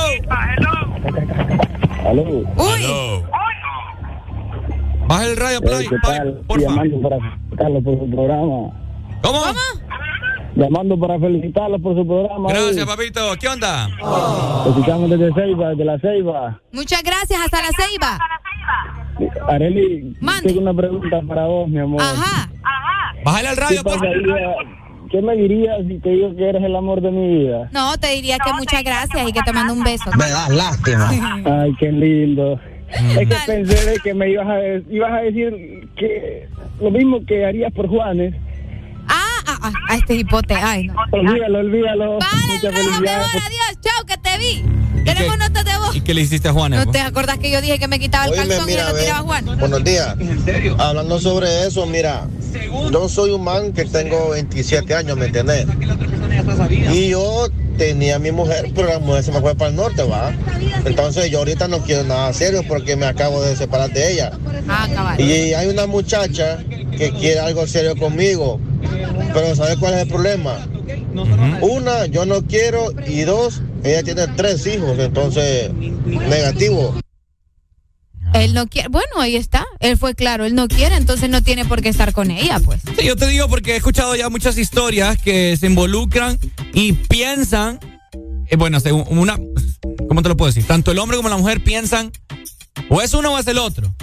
Aló. Uy. Baja el radio, play, ¿Qué tal? Estoy llamando para felicitarlos por su programa. ¿Cómo? Llamando para felicitarlos por su programa. Gracias, papito. ¿Qué onda? Escuchamos desde Ceiba, desde la Ceiba. Muchas gracias, hasta la ceiba. Areli, tengo una pregunta para vos, mi amor. Ajá. Bájale al radio, ¿Qué, pasaría- ¿Qué me dirías si te digo que eres el amor de mi vida? No, te diría que muchas gracias y que te mando un beso. Me das lástima. Ay, qué lindo. Es que pensé de que me ibas a, ibas a decir que lo mismo que harías por Juanes. Ah, ah, ah, a este hipote. Ay, no. Olvídalo, olvídalo. Muchas Mejor, felicidades. adiós, chao, que te vi. Tenemos notas de voz. ¿Y qué le hiciste a Juanes? ¿No te acordás que yo dije que me quitaba el calzón y mira, le lo tiraba a Juan? Buenos días. Hablando sobre eso, mira, yo soy un man que tengo 27 años, ¿me entendés? Y yo tenía a mi mujer, pero la mujer se me fue para el norte, ¿va? Entonces yo ahorita no quiero nada serio porque me acabo de separar de ella. Ah. Y hay una muchacha que quiere algo serio conmigo, pero ¿sabes cuál es el problema? Una, yo no quiero y dos, ella tiene tres hijos, entonces negativo. Él no quiere. Bueno, ahí está. Él fue claro, él no quiere, entonces no tiene por qué estar con ella, pues. Sí, yo te digo porque he escuchado ya muchas historias que se involucran y piensan, eh, bueno, según una, ¿cómo te lo puedo decir? Tanto el hombre como la mujer piensan, o es uno o es el otro.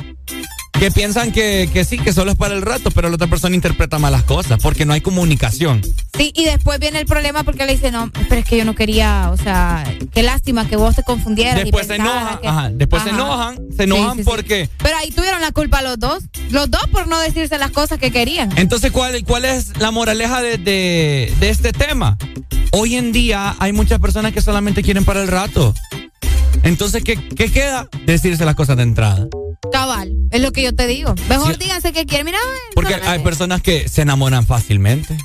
Que piensan que, que sí, que solo es para el rato, pero la otra persona interpreta mal las cosas porque no hay comunicación. Sí, y después viene el problema porque le dice, no, pero es que yo no quería, o sea, qué lástima que vos te confundieras. y Después se pensaras enojan, que- ajá, después se enojan, se enojan Sí, sí, sí. porque... Pero ahí tuvieron la culpa los dos. Los dos por no decirse las cosas que querían. Entonces, ¿cuál, cuál es la moraleja de, de- de este tema? Hoy en día hay muchas personas que solamente quieren para el rato. Entonces, ¿qué, qué queda? Decirse las cosas de entrada. Cabal, es lo que yo te digo. Mejor Sí. díganse que quieren. Mira, Porque hay personas que se enamoran fácilmente,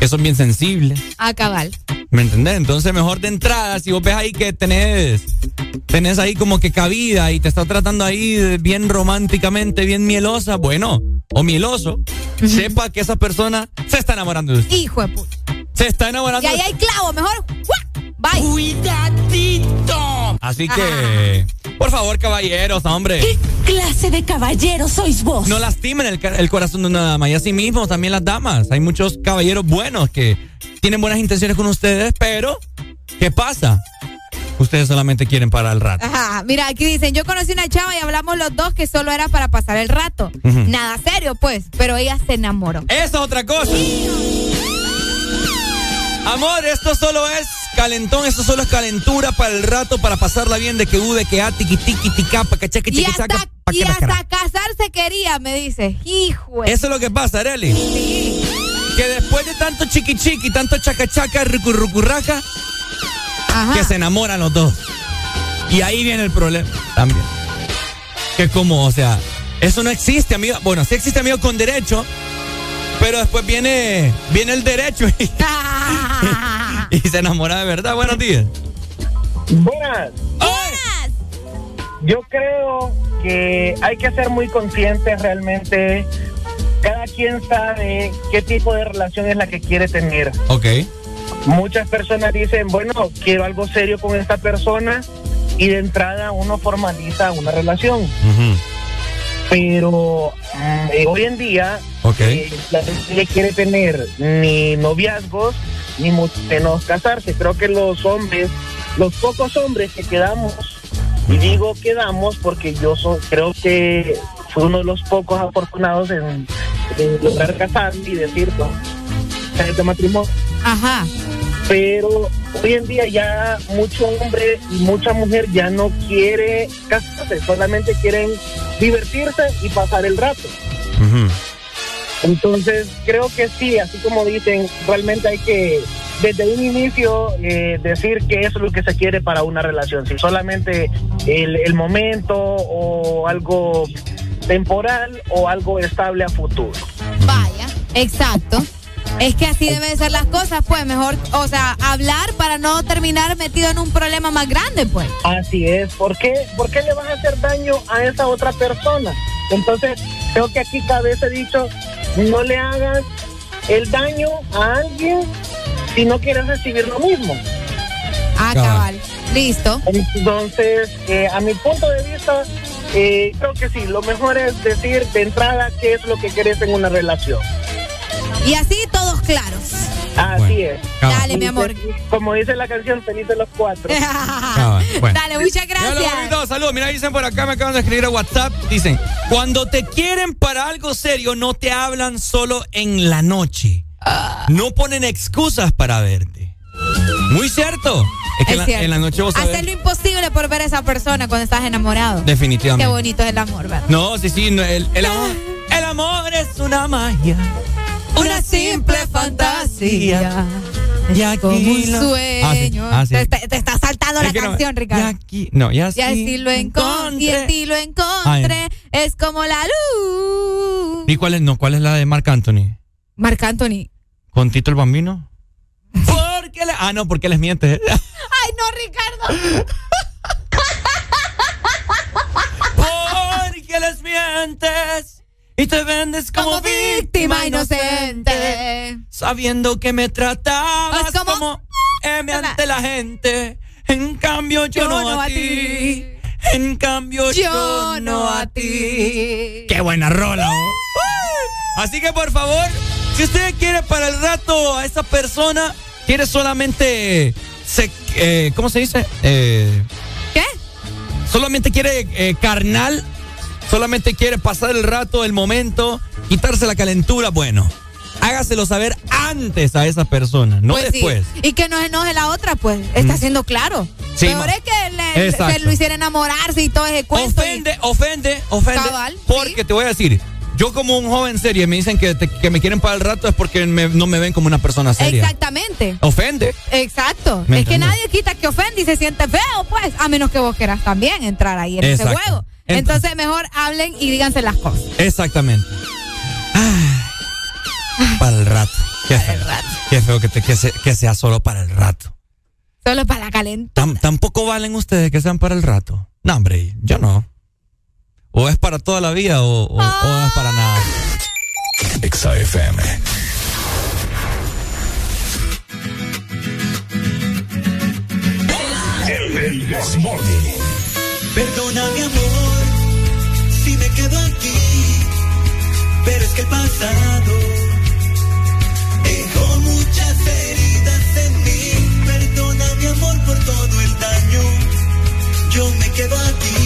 que son bien sensibles. a cabal. ¿Me entendés? Entonces, mejor de entrada, si vos ves ahí que tenés, tenés ahí como que cabida y te está tratando ahí bien románticamente, bien mielosa, bueno, o mieloso, sepa que esa persona se está enamorando de usted. Hijo de puta. Se está enamorando Y ahí hay clavo, mejor. Bye. Cuidadito. Así que, por favor, caballeros, hombre. ¿Qué clase de caballero sois vos? No lastimen el, el corazón de una dama. Y así mismo también las damas. Hay muchos caballeros buenos que tienen buenas intenciones con ustedes, pero ¿qué pasa? Ustedes solamente quieren para el rato. Ajá, mira, aquí dicen, yo conocí una chava y hablamos los dos que solo era para pasar el rato. Nada serio, pues, pero ella se enamoró. Eso es otra cosa. Amor, esto solo es calentón, esto solo es calentura para el rato, para pasarla bien de que u, de que a, tiqui, tiqui, tica, pa, que cheque, Y hasta, chaca, pa, y que la cara. hasta casarse quería, me dice. Hijo. Eso es lo que pasa, Areli. Que después de tanto chiqui chiqui, tanto chaca chaca, rucu rucu, raca, que se enamoran los dos. Y ahí viene el problema también. Que como, o sea, eso no existe, amigo. Bueno, sí existe, amigo, con derecho. Pero después viene, viene el derecho y, se enamora de verdad. Buenos días. Buenas. Yo creo que hay que ser muy conscientes realmente. Cada quien sabe qué tipo de relación es la que quiere tener. Ok. Muchas personas dicen, bueno, quiero algo serio con esta persona y de entrada uno formaliza una relación. Pero mm, eh, hoy en día Ok. eh, la gente quiere tener ni noviazgos ni mucho menos casarse. Creo que los hombres, los pocos hombres que quedamos, y digo quedamos porque yo so- creo que fui uno de los pocos afortunados en, en lograr casarme y decir, no, de matrimonio. Ajá. Pero hoy en día ya mucho hombre y mucha mujer ya no quiere casarse, solamente quieren divertirse y pasar el rato. Entonces, creo que sí, así como dicen, realmente hay que desde un inicio eh, decir qué es lo que se quiere para una relación, si solamente el, el momento o algo temporal o algo estable a futuro. Vaya, exacto. Es que así deben ser las cosas, pues mejor, o sea, hablar para no terminar metido en un problema más grande, pues. Así es, ¿por qué, ¿por qué le vas a hacer daño a esa otra persona? Entonces, creo que aquí cabe ese dicho, no le hagas el daño a alguien si no quieres recibir lo mismo. Ah, cabal. Listo. Entonces, eh, a mi punto de vista, eh, creo que sí, lo mejor es decir de entrada qué es lo que querés en una relación. Y así todos claros. Así es. Dale, mi amor. Como dice la canción, feliz de los cuatro. Bueno. Dale, muchas gracias. Saludos. Mira, dicen por acá, me acaban de escribir a WhatsApp. Dicen, cuando te quieren para algo serio, no te hablan solo en la noche. No ponen excusas para verte. Muy cierto. Es que en, la, cierto. en la noche vos sabés. Hacer lo imposible por ver a esa persona cuando estás enamorado. Definitivamente. Qué bonito es el amor, ¿verdad? No, sí, sí, no, el, el amor. El amor es una magia. Una simple fantasía. Y aquí Como un sueño. Ah, sí. Ah, sí. Te, está saltando Es la no, canción, Ricardo. Y aquí, no, y así. Y así lo encontré. Y ti lo encontré. Es como la luz. ¿Y cuál es, no, cuál es la de Marc Anthony? Marc Anthony. ¿Con Tito el Bambino? Porque le, ah, no, porque les miente. Ay, no, Ricardo. Porque les mientes y te vendes como, Como víctima inocente. Sabiendo que me tratabas como- como, M ante la gente. En cambio yo, no, a ti. En cambio yo, no a ti. Qué buena rola. oh. Así que por favor, si usted quiere para el rato a esa persona, quiere solamente, se, eh, ¿cómo se dice? Eh, ¿Qué? solamente quiere eh, carnal, solamente quiere pasar el rato, el momento, quitarse la calentura, bueno, hágaselo saber antes a esa persona, no Pues sí. después. Y que no se enoje la otra, pues. Está Mm. siendo claro. Sí, Peor es que le- Exacto. se lo hiciera enamorarse y todo ese cuento. y- Ofende, ofende, ofende. Cabal, porque te voy a decir, yo como un joven serio me dicen que, te- que me quieren para el rato es porque me- no me ven como una persona seria. Exactamente. Ofende. Exacto. ¿Me Es que nadie quita que ofende y se siente feo, pues. A menos que vos quieras también entrar ahí en Exacto. ese juego. Ent- Entonces, mejor hablen y díganse las cosas. Exactamente. Ay, para el rato. Qué feo. Qué feo que, te- que, se- que sea solo para el rato. Solo para la calentura. Tam- tampoco valen ustedes que sean para el rato. No, hombre, yo no. O es para toda la vida o, o- o no es para nada. XAFM. El, el This Morning. Perdona mi amor quedo aquí, pero es que el pasado dejó muchas heridas en mí. Perdona mi amor por todo el daño, yo me quedo aquí,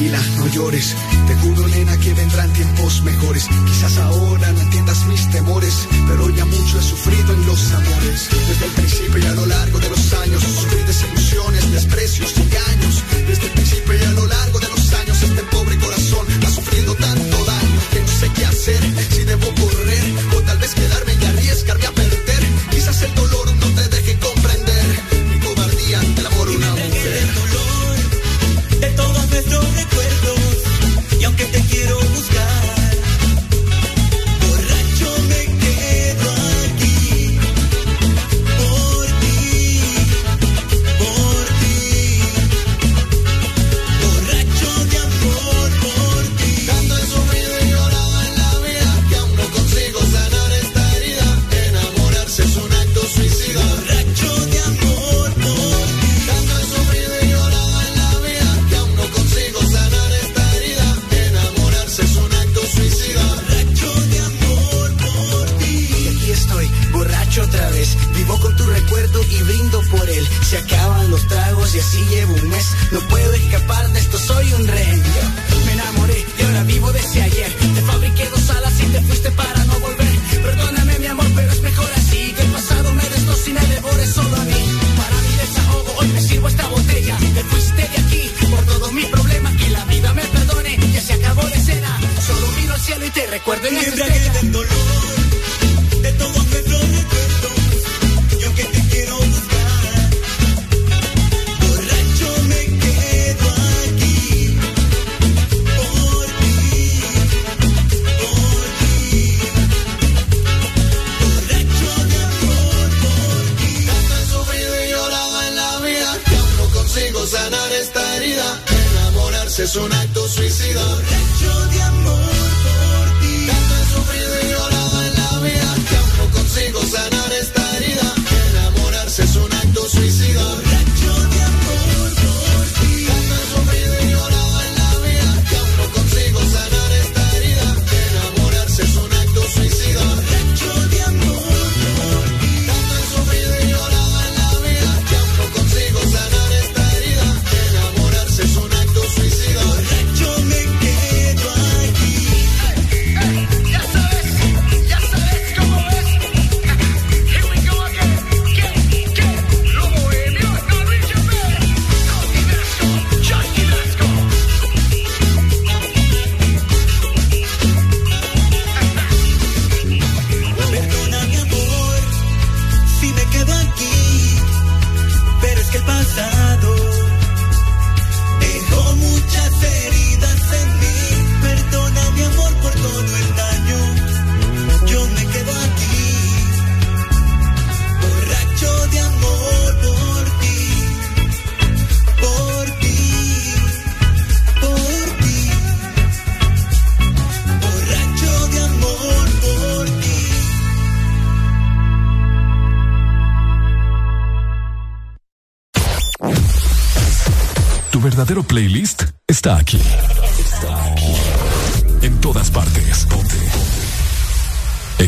tranquila, no llores. Te juro, nena, que vendrán tiempos mejores. Quizás ahora no entiendas mis temores, pero ya mucho he sufrido en los amores. Desde el principio y a lo largo de los años, sufrí desilusiones, desprecios y engaños. Desde el principio y a lo largo de los años, este pobre corazón ha sufrido tanto daño que no sé qué hacer. Si debo correr o tal vez quedarme y arriesgarme a perder. Quizás el dolor recuerdos. Y aunque te quiero se acaban los tragos y así llevo un mes. No puedo escapar de esto, soy un rey. Me enamoré y ahora vivo desde ayer. Te fabriqué dos alas y te fuiste para no volver. Perdóname mi amor, pero es mejor así. Que el pasado me destroce y me devore solo a mí. Para mi desahogo hoy me sirvo esta botella. Te fuiste de aquí por todos mis problemas. Que la vida me perdone, ya se acabó la escena. Solo miro al cielo y te recuerdo en este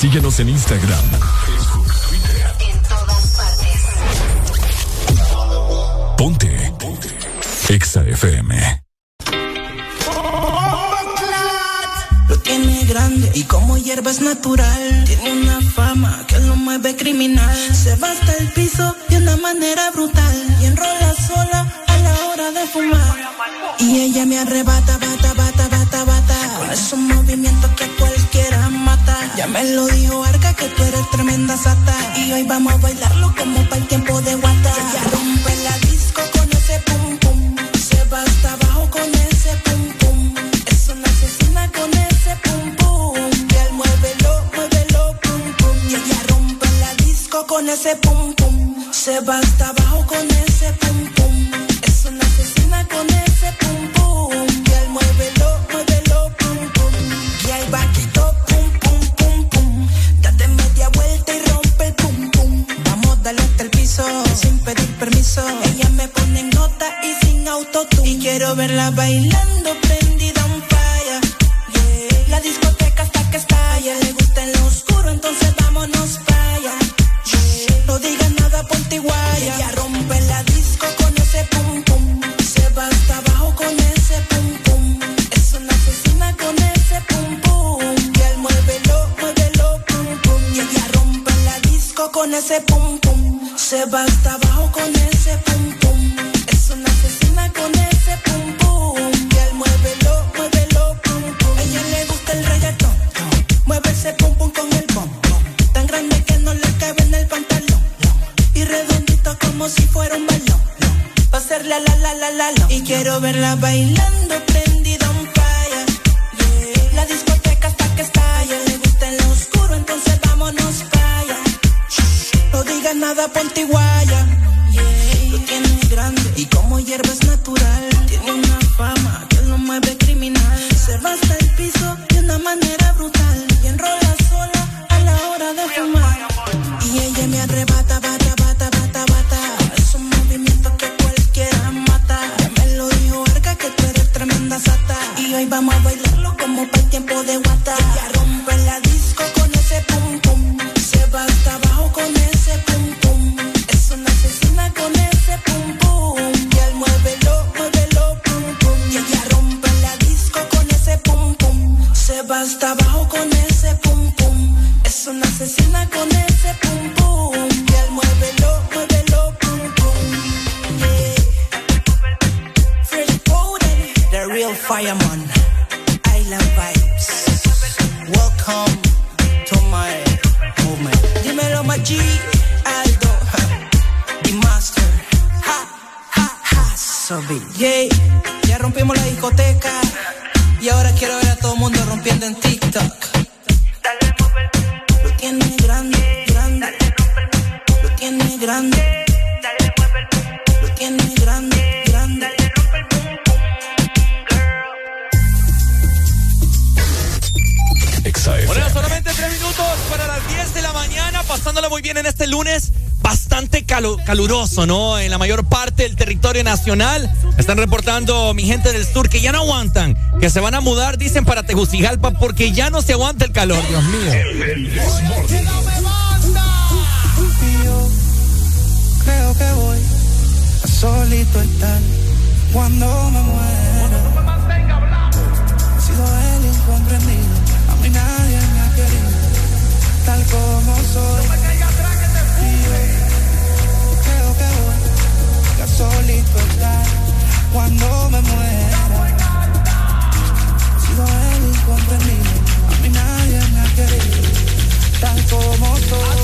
Síguenos en Instagram, Facebook, Twitter. En todas partes. Ponte. Ponte. Exa FM. Lo tiene grande y como hierba es natural. Tiene una fama que lo mueve criminal. Se va hasta el piso de una manera brutal. Y enrola sola a la hora de fumar. Y ella me arrebata, bata, bata, bata con esos movimientos que cualquiera mata. Ya me lo dijo Arca que tú eres tremenda sata. Y hoy vamos a bailarlo como para el tiempo de guata. Ya rompe la disco con ese pum pum. Se va hasta abajo con ese pum pum. Es una asesina con ese pum pum. Que él muévelo, muévelo pum pum. Ya rompe la disco con ese pum pum. Se va hasta abajo. Están reportando mi gente del sur que ya no aguantan, que se van a mudar, dicen, para Tegucigalpa porque ya no se aguanta el calor. Dios mío. El, el y yo creo que voy a solito estar cuando me muera. He sido el incomprendido, a mí nadie me ha querido, tal como soy. Y yo creo que voy a solito estar cuando me muera. He sido el incomprendido, a mí nadie me ha querido, tal como soy.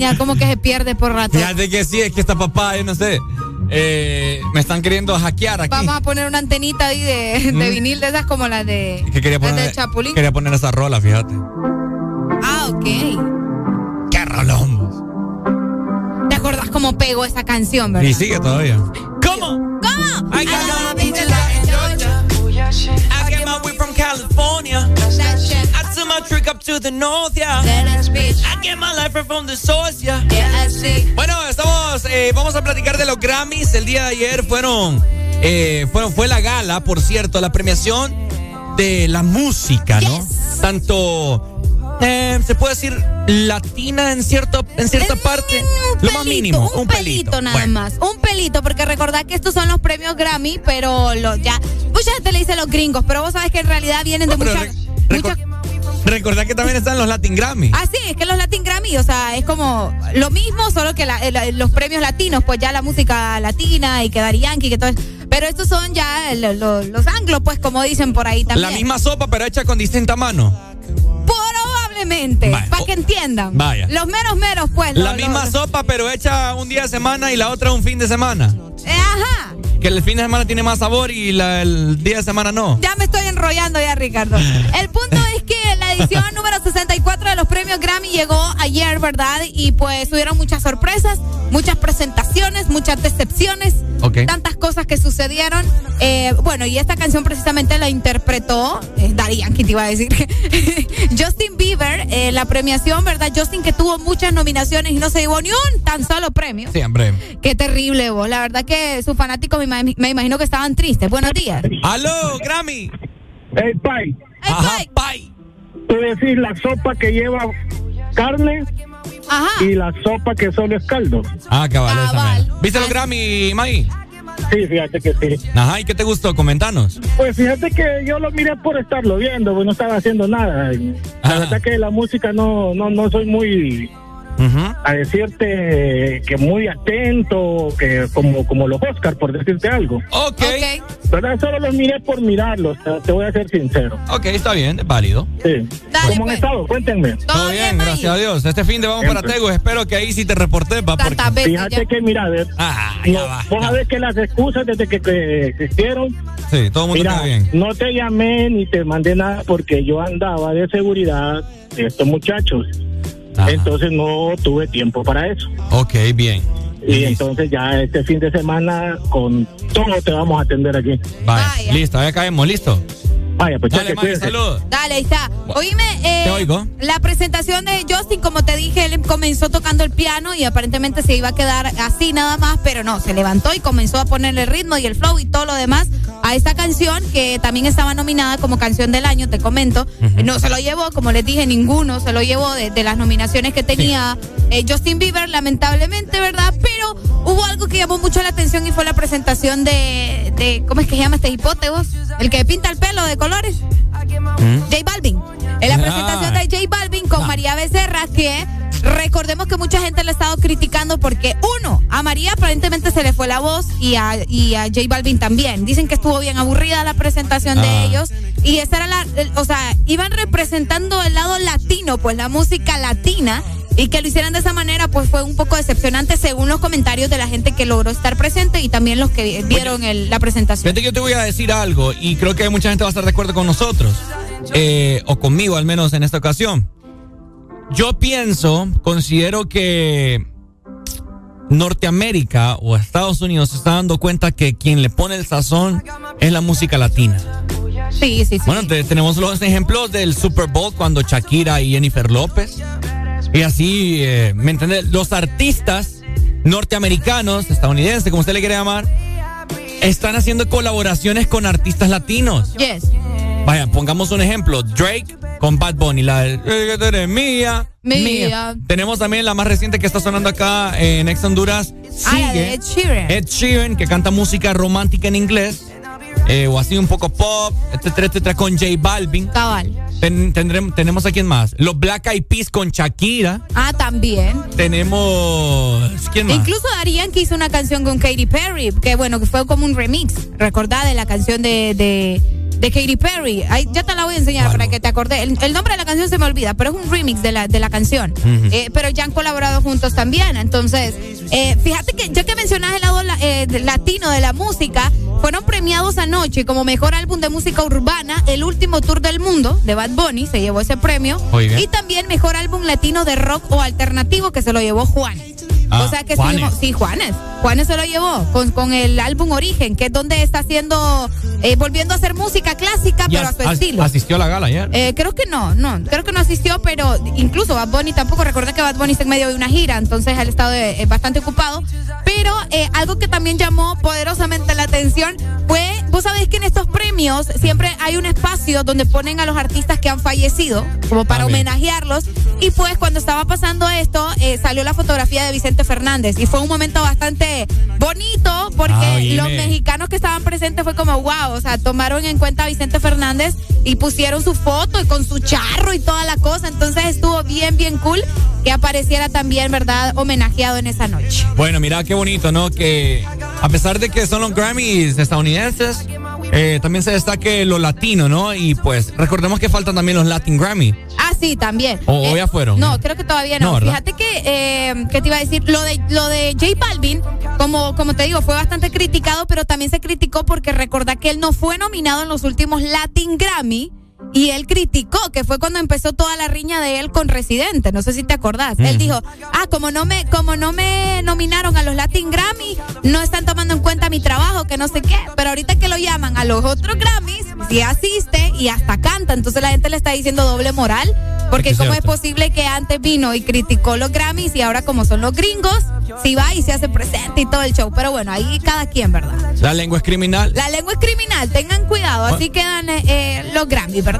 La señal como que se pierde por rato. Fíjate que sí, es que esta papá, yo no sé. eh, me están queriendo hackear aquí. Vamos a poner una antenita ahí de, de Mm. vinil de esas como las de, que quería poner, del Chapulín. quería poner esa rola, fíjate. Ah, ok. ¡Qué rolón! ¿Te acordás cómo pegó esa canción, verdad? Y sigue todavía. My trick up to the north, yeah. I get my life from the source, yeah. Bueno, estamos, eh, vamos a platicar de los Grammys. El día de ayer fueron, eh, fueron, fue la gala, por cierto, la premiación de la música, ¿no? Tanto, eh, se puede decir latina en cierto, en cierta parte, lo más mínimo, un, pelito. nada más. Un pelito, porque recordad que estos son los premios Grammy, pero lo, ya. Mucha gente le dice los gringos, pero vos sabes que en realidad vienen de muchas- Recordad que también están los Latin Grammy. Ah, sí, es que los Latin Grammy, o sea, es como lo mismo, solo que la- los premios latinos, pues ya la música latina y que Daddy Yankee, que todo eso. Pero estos son ya lo- lo- los anglos, pues como dicen por ahí también. La misma sopa, pero hecha con distinta mano. Probablemente, para que entiendan. vaya. Los meros meros, pues. La misma sopa, pero hecha un día de semana y la otra un fin de semana. Eh, Ajá. Que el fin de semana tiene más sabor y la- el día de semana no. Ya me estoy enrollando ya, Ricardo. El punto es que la edición número 64 de los premios Grammy llegó ayer, ¿verdad? Y pues tuvieron muchas sorpresas, muchas presentaciones, muchas decepciones, Ok. tantas cosas que sucedieron. Eh, bueno, y esta canción precisamente la interpretó, eh, Daddy Yankee te iba a decir, Justin Bieber, eh, la premiación, ¿verdad? Justin que tuvo muchas nominaciones y no se llevó ni un tan solo premio. Siempre. Qué terrible vos. La verdad que sus fanáticos me, ima- me imagino que estaban tristes. Buenos días. ¡Aló, Grammy! Hey, Pai. Ajá, Pai. Tú decís la sopa que lleva carne Ajá. y la sopa que solo es caldo. Ah, cabal, esa mera. ¿Viste los Grammy, May? Sí, fíjate que sí. Ajá, ¿y qué te gustó? Comentanos. Pues fíjate que yo lo miré por estarlo viendo, pues no estaba haciendo nada. La verdad que la música no, no, no soy muy a decirte que muy atento, que como, como los Oscar, por decirte algo. Ok. ¿Verdad? Solo los miré por mirarlos, te- voy a ser sincero. Ok, está bien, es válido. Sí. ¿Cómo han estado? Cuéntenme. Todo bien, gracias a Dios. Este fin de vamos para. Tegus. Espero que ahí sí te reportes, pa, porque... Fíjate que, mira, a ver, Ah, no, ya va, vos sabés que las excusas desde que, que existieron, Sí, todo el mundo mira, bien. no te llamé ni te mandé nada porque yo andaba de seguridad de estos muchachos. Entonces no tuve tiempo para eso. Ok, bien. Y entonces ya este fin de semana con todo te vamos a atender aquí. Vaya, listo, ya caemos, listo. Vaya, pues Dale, cuídense. saludos. Dale, ahí está. Oíme, eh, Te oigo. la presentación de Justin, como te dije, él comenzó tocando el piano y aparentemente se iba a quedar así nada más, pero no, se levantó y comenzó a ponerle el ritmo y el flow y todo lo demás a esta canción que también estaba nominada como canción del año, te comento. No se lo llevó, como les dije, ninguno se lo llevó de, de las nominaciones que tenía eh, Justin Bieber, lamentablemente, ¿verdad? Pero hubo algo que llamó mucho la atención y fue la presentación de, de ¿cómo es que se llama este hipote vos? El que pinta el pelo de colores. J Balvin. En la presentación de J Balvin con María Becerra, que recordemos que mucha gente le ha estado criticando porque, uno, a María aparentemente se le fue la voz y a, y a J Balvin también. Dicen que estuvo bien aburrida la presentación de Ah. ellos. Y esa era la, o sea, iban representando el lado latino, pues la música latina. Y que lo hicieran de esa manera, pues fue un poco decepcionante según los comentarios de la gente que logró estar presente y también los que vieron el- la presentación. Fíjate que yo te voy a decir algo y creo que mucha gente va a estar de acuerdo con nosotros, eh, o conmigo al menos en esta ocasión. yo pienso, considero que Norteamérica o Estados Unidos se está dando cuenta que quien le pone el sazón es la música latina. Sí, sí, sí. Bueno, tenemos los ejemplos del Super Bowl cuando Shakira y Jennifer López. Y así, eh, ¿me entiendes? Los artistas norteamericanos, estadounidenses, como usted le quiere llamar, están haciendo colaboraciones con artistas latinos. Yes. Vaya, pongamos un ejemplo. Drake con Bad Bunny, la de mía, mía. Tenemos también la más reciente que está sonando acá en Ex Honduras. Ah, Ed Sheeran. Ed Sheeran, que canta música romántica en inglés. Eh, o así un poco pop, etcétera, etcétera, con J Balvin. Cabal. tendremos, tenemos a quién más. Los Black Eyed Peas con Shakira. Ah, también. Tenemos. ¿Quién más? Incluso Darían que hizo una canción con Katy Perry, que bueno, que fue como un remix. Recordad de la canción de, de de Katy Perry. ya te la voy a enseñar para que te acordes. El, nombre de la canción se me olvida, pero es un remix de la, de la canción. Eh, pero ya han colaborado juntos también. Entonces, eh, fíjate que ya que mencionas el lado eh, latino de la música, fueron premiados anoche como mejor álbum de música urbana, el último tour del mundo de Bad Bunny, se llevó ese premio. Y también mejor álbum latino de rock o alternativo que se lo llevó Juan. Ah, o sea que Juanes. sí, Juanes. Juanes se lo llevó con, con el álbum Origen, que es donde está haciendo, eh, volviendo a hacer música clásica, pero a su estilo. ¿Asistió a la gala ayer? Eh, creo que no, no, creo que no asistió, pero incluso Bad Bunny tampoco. Recuerda que Bad Bunny está en medio de una gira, entonces él ha estado eh, bastante ocupado. Pero algo que también llamó poderosamente la atención fue, vos sabés que en estos premios siempre hay un espacio donde ponen a los artistas que han fallecido, como para homenajearlos. Y pues cuando estaba pasando esto, salió la fotografía de Vicente Fernández y fue un momento bastante bonito porque Ah, los mexicanos que estaban presentes fue como wow, o sea, tomaron en cuenta a Vicente Fernández y pusieron su foto y con su charro y toda la cosa, entonces estuvo bien, bien cool que apareciera también, ¿verdad?, homenajeado en esa noche. Bueno, mira qué bonito, ¿no? Que a pesar de que son los Grammys estadounidenses, eh, también se destaque lo latino, ¿no? Y pues recordemos que faltan también los Latin Grammy. Ah, sí, también. ¿O o Eh, ya fueron? No, creo que todavía no. No. Fíjate que, eh, ¿qué te iba a decir? Lo de, lo de J Balvin, como, como te digo, fue bastante criticado, pero también se criticó porque recordá que él no fue nominado en los últimos Latin Grammy. Y él criticó, que fue cuando empezó toda la riña de él con Residente, no sé si te acordás. Él dijo, ah, como no me, como no me nominaron a los Latin Grammy, no están tomando en cuenta mi trabajo, que no sé qué. Pero ahorita que lo llaman a los otros Grammys, sí asiste y hasta canta. Entonces la gente le está diciendo doble moral, porque Es que es cómo es posible que antes vino y criticó los Grammys y ahora como son los gringos, sí va y se hace presente y todo el show. Pero bueno, ahí cada quien, ¿verdad? La lengua es criminal. La lengua es criminal, tengan cuidado, así quedan eh, eh, los Grammys, ¿verdad?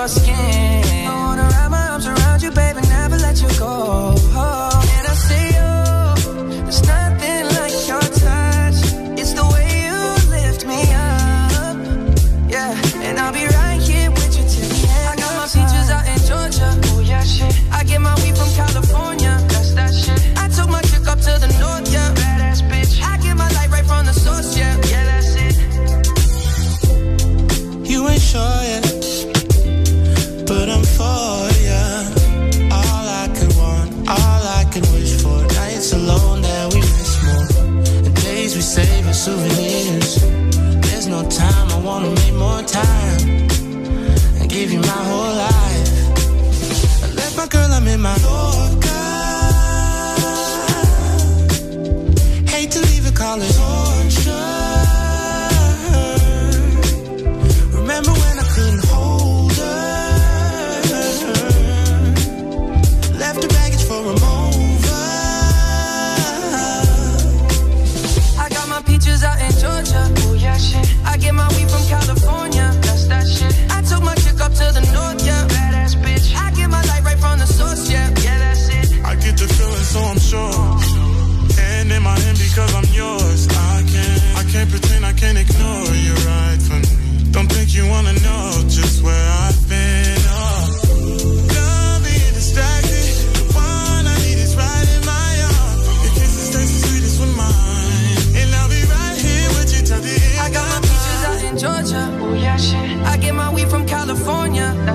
Your skin. I wanna wrap my arms around you, baby, never let you go. And I see you. Nothing like your touch. It's the way you lift me up. Yeah, and I'll be right here with you till the end. I got my out in Georgia. Oh yeah, shit. I get my weed from California. Time and give you my whole life. I left my girl, I'm in my Yorker. Hate to leave it, call cause I'm yours. I can't, I can't pretend I can't ignore you right from me. Don't think you wanna know just where I've been. Oh. Distracted. The one I need is right in my arms. Mine. And I'll be right here with you till the end. I got my peaches out in Georgia. Oh yeah, shit. I get my weed from California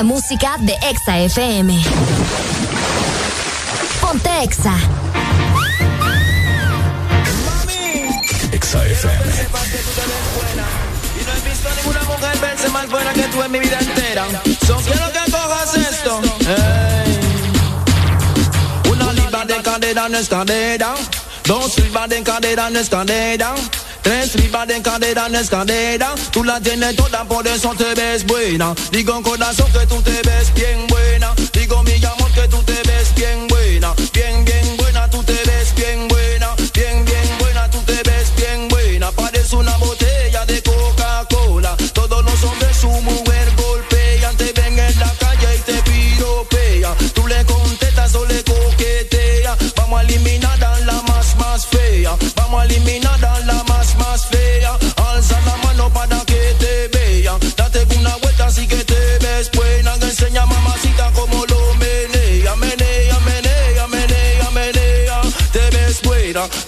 la música de Exa FM. Ponte Exa. Exa FM. Y no he visto ninguna mujer verse más buena que tú en mi vida entera. Solo quiero que cojas esto. Hey. Una libra de cadera no es cadera. Dos libras de cadera no es cadera. Tres ribas en escalera. Tú la tienes toda, por eso te ves buena. Digo corazón que tú te ves bien buena. Digo mi amor que tú te ves bien buena. Bien, bien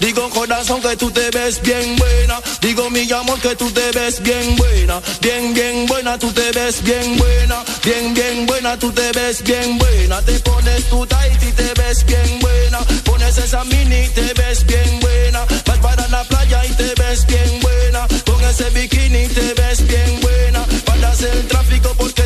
Digo corazón que tú te ves bien buena. Digo mi amor que tú te ves bien buena. Bien, bien buena, tú te ves bien buena. Bien, bien buena, tú te ves bien buena. Te pones tu tight y te ves bien buena. Pones esa mini y te ves bien buena. Vas para la playa y te ves bien buena. Con ese bikini y te ves bien buena. Paras el tráfico porque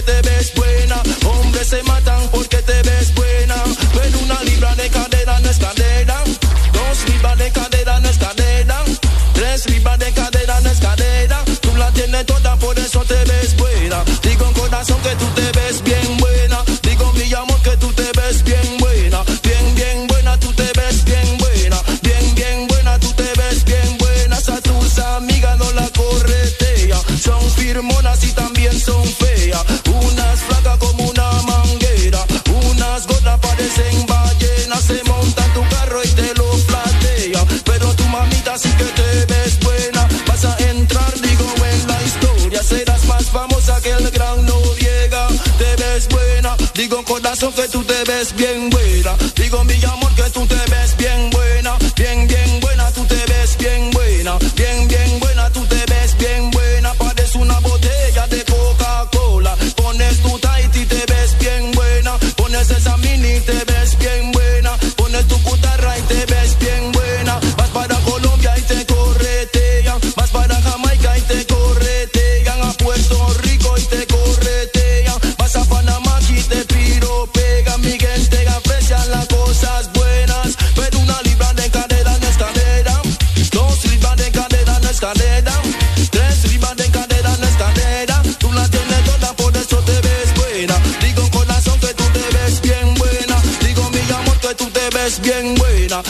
corazón que tú te ves bien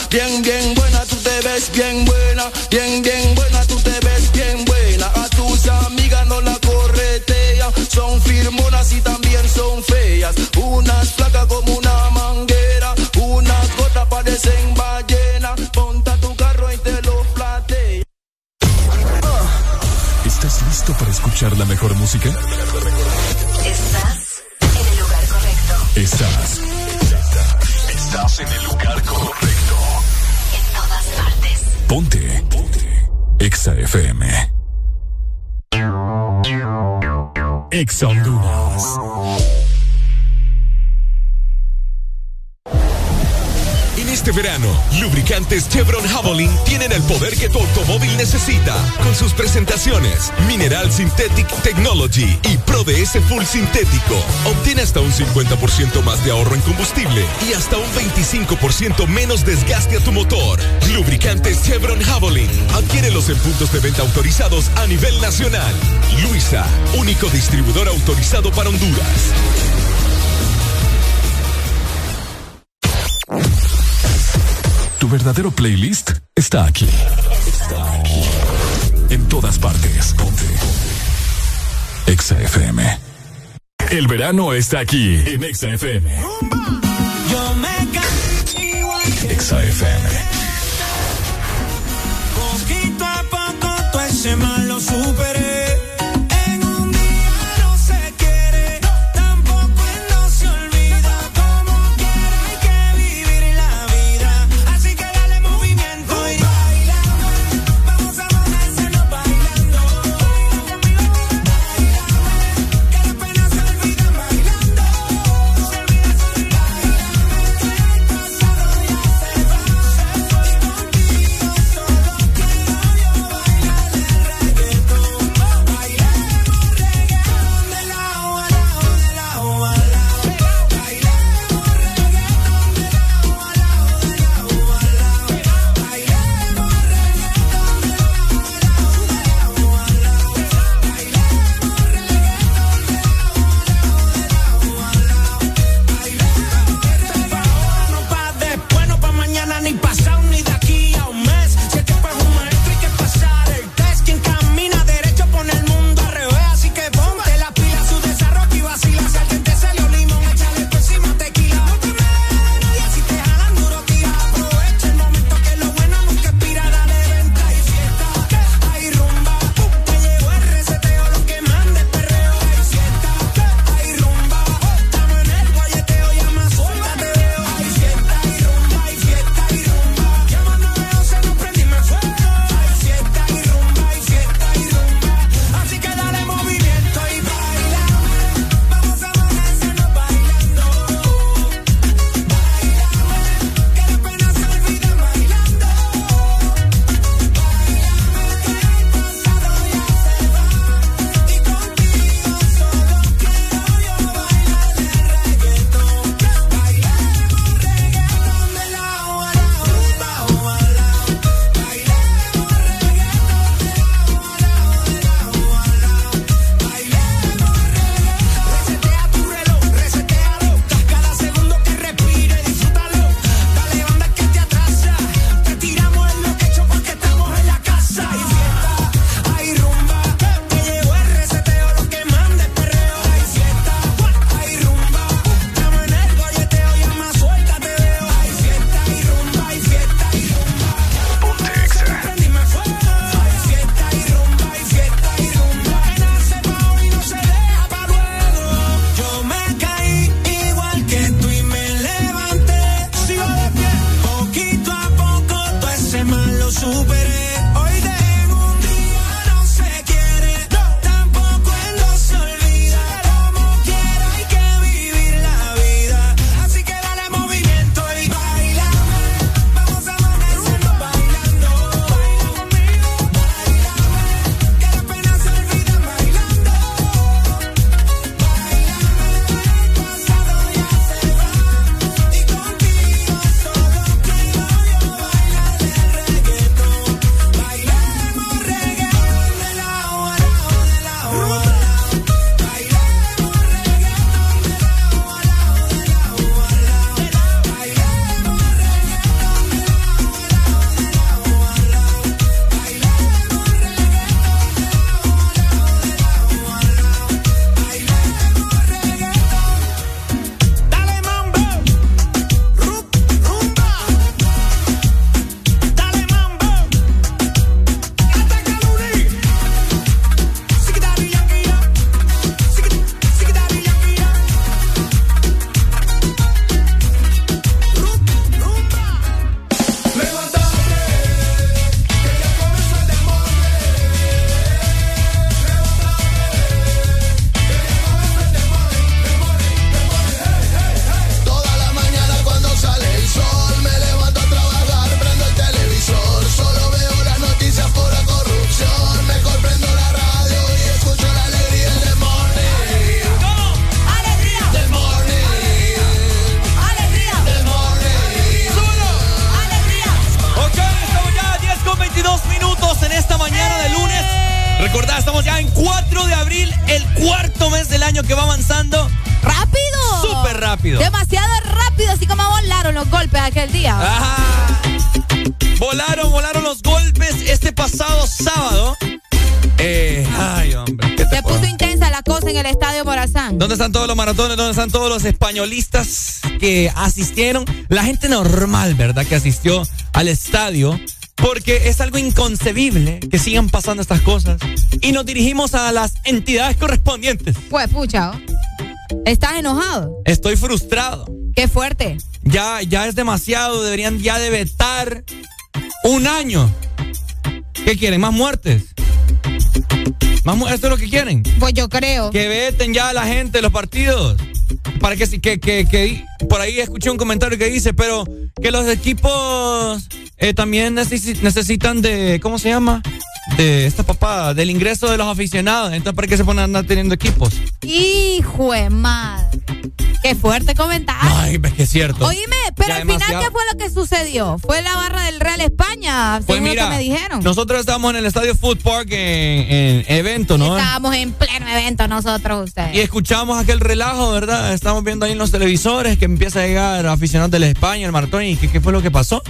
bien, bien Synthetic Technology y ProDS Full Sintético. Obtiene hasta un 50% más de ahorro en combustible y hasta un 25% menos desgaste a tu motor. Lubricantes Chevron Javelin. Adquiérelos en puntos de venta autorizados a nivel nacional. Luisa, único distribuidor autorizado para Honduras. Tu verdadero playlist está aquí. Está aquí. En todas partes. Exa FM. El verano está aquí en Exa FM. Yo me Exa FM. Poquito a poco tú ese mal. ¿Dónde están todos los maratones? ¿Dónde están todos los españolistas que asistieron? La gente normal, ¿verdad? Que asistió al estadio. Porque es algo inconcebible que sigan pasando estas cosas. Y nos dirigimos a las entidades correspondientes. Pues, pucha. ¿estás enojado? Estoy frustrado. Qué fuerte. Ya, ya es demasiado. Deberían ya de vetar un año. ¿Qué quieren? ¿Más muertes? ¿Más ¿Esto es lo que quieren? Pues yo creo. Que veten ya a la gente los partidos. Para que, que, que, que por ahí escuché un comentario que dice, pero que los equipos eh, también necesi- necesitan de, ¿cómo se llama? De esta papá, del ingreso de los aficionados. Entonces, ¿para qué se ponen a andar teniendo equipos? Hijo de madre. Qué fuerte comentario. Ay, ves que es cierto. Oíme, pero Ya al final. ¿qué fue lo que sucedió? Fue la barra del Real España, Pues según mira, lo que me dijeron. nosotros estábamos en el Estadio Food Park en, en evento, ¿no? Estábamos en pleno evento nosotros, ustedes. Y escuchamos aquel relajo, ¿verdad? Estamos viendo ahí en los televisores que empieza a llegar aficionados de la España, el maratón, y ¿qué, qué fue lo que pasó?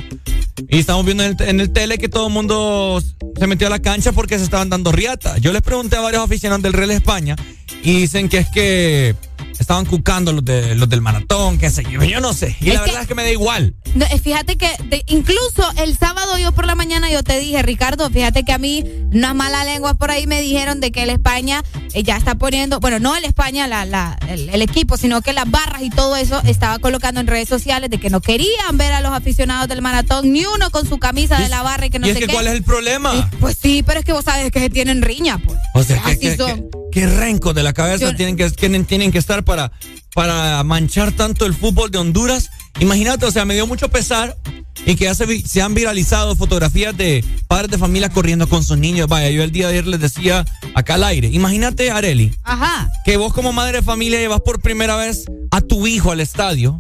Y estamos viendo en el, en el tele que todo el mundo se metió a la cancha porque se estaban dando riata. Yo les pregunté a varios aficionados del Real España y dicen que es que estaban cucando los, de, los del maratón, qué sé yo, yo no sé. Y Es la que- verdad es que me da igual. No, eh, Fíjate que de- incluso el sábado yo por la mañana yo te dije, Ricardo, fíjate que a mí unas malas lenguas por ahí me dijeron de que el España eh, ya está poniendo, bueno, no el España, la, la- el, el equipo, sino que las barras y todo eso estaba colocando en redes sociales de que no querían ver a los aficionados del maratón, ni uno con su camisa de la barra y que no y es sé que qué. ¿cuál es el problema? Pues sí, pero es que vos sabes que se tienen riña, pues. O sea, ¿qué, Así son. Qué- rencos de la cabeza Yo- tienen, que, tienen, tienen que estar para, para manchar tanto el fútbol de Honduras? Imagínate, o sea, me dio mucho pesar y que ya se, han viralizado fotografías de padres de familia corriendo con sus niños. Vaya, yo el día de ayer les decía acá al aire, imagínate, Areli, Ajá. que vos como madre de familia llevas por primera vez a tu hijo al estadio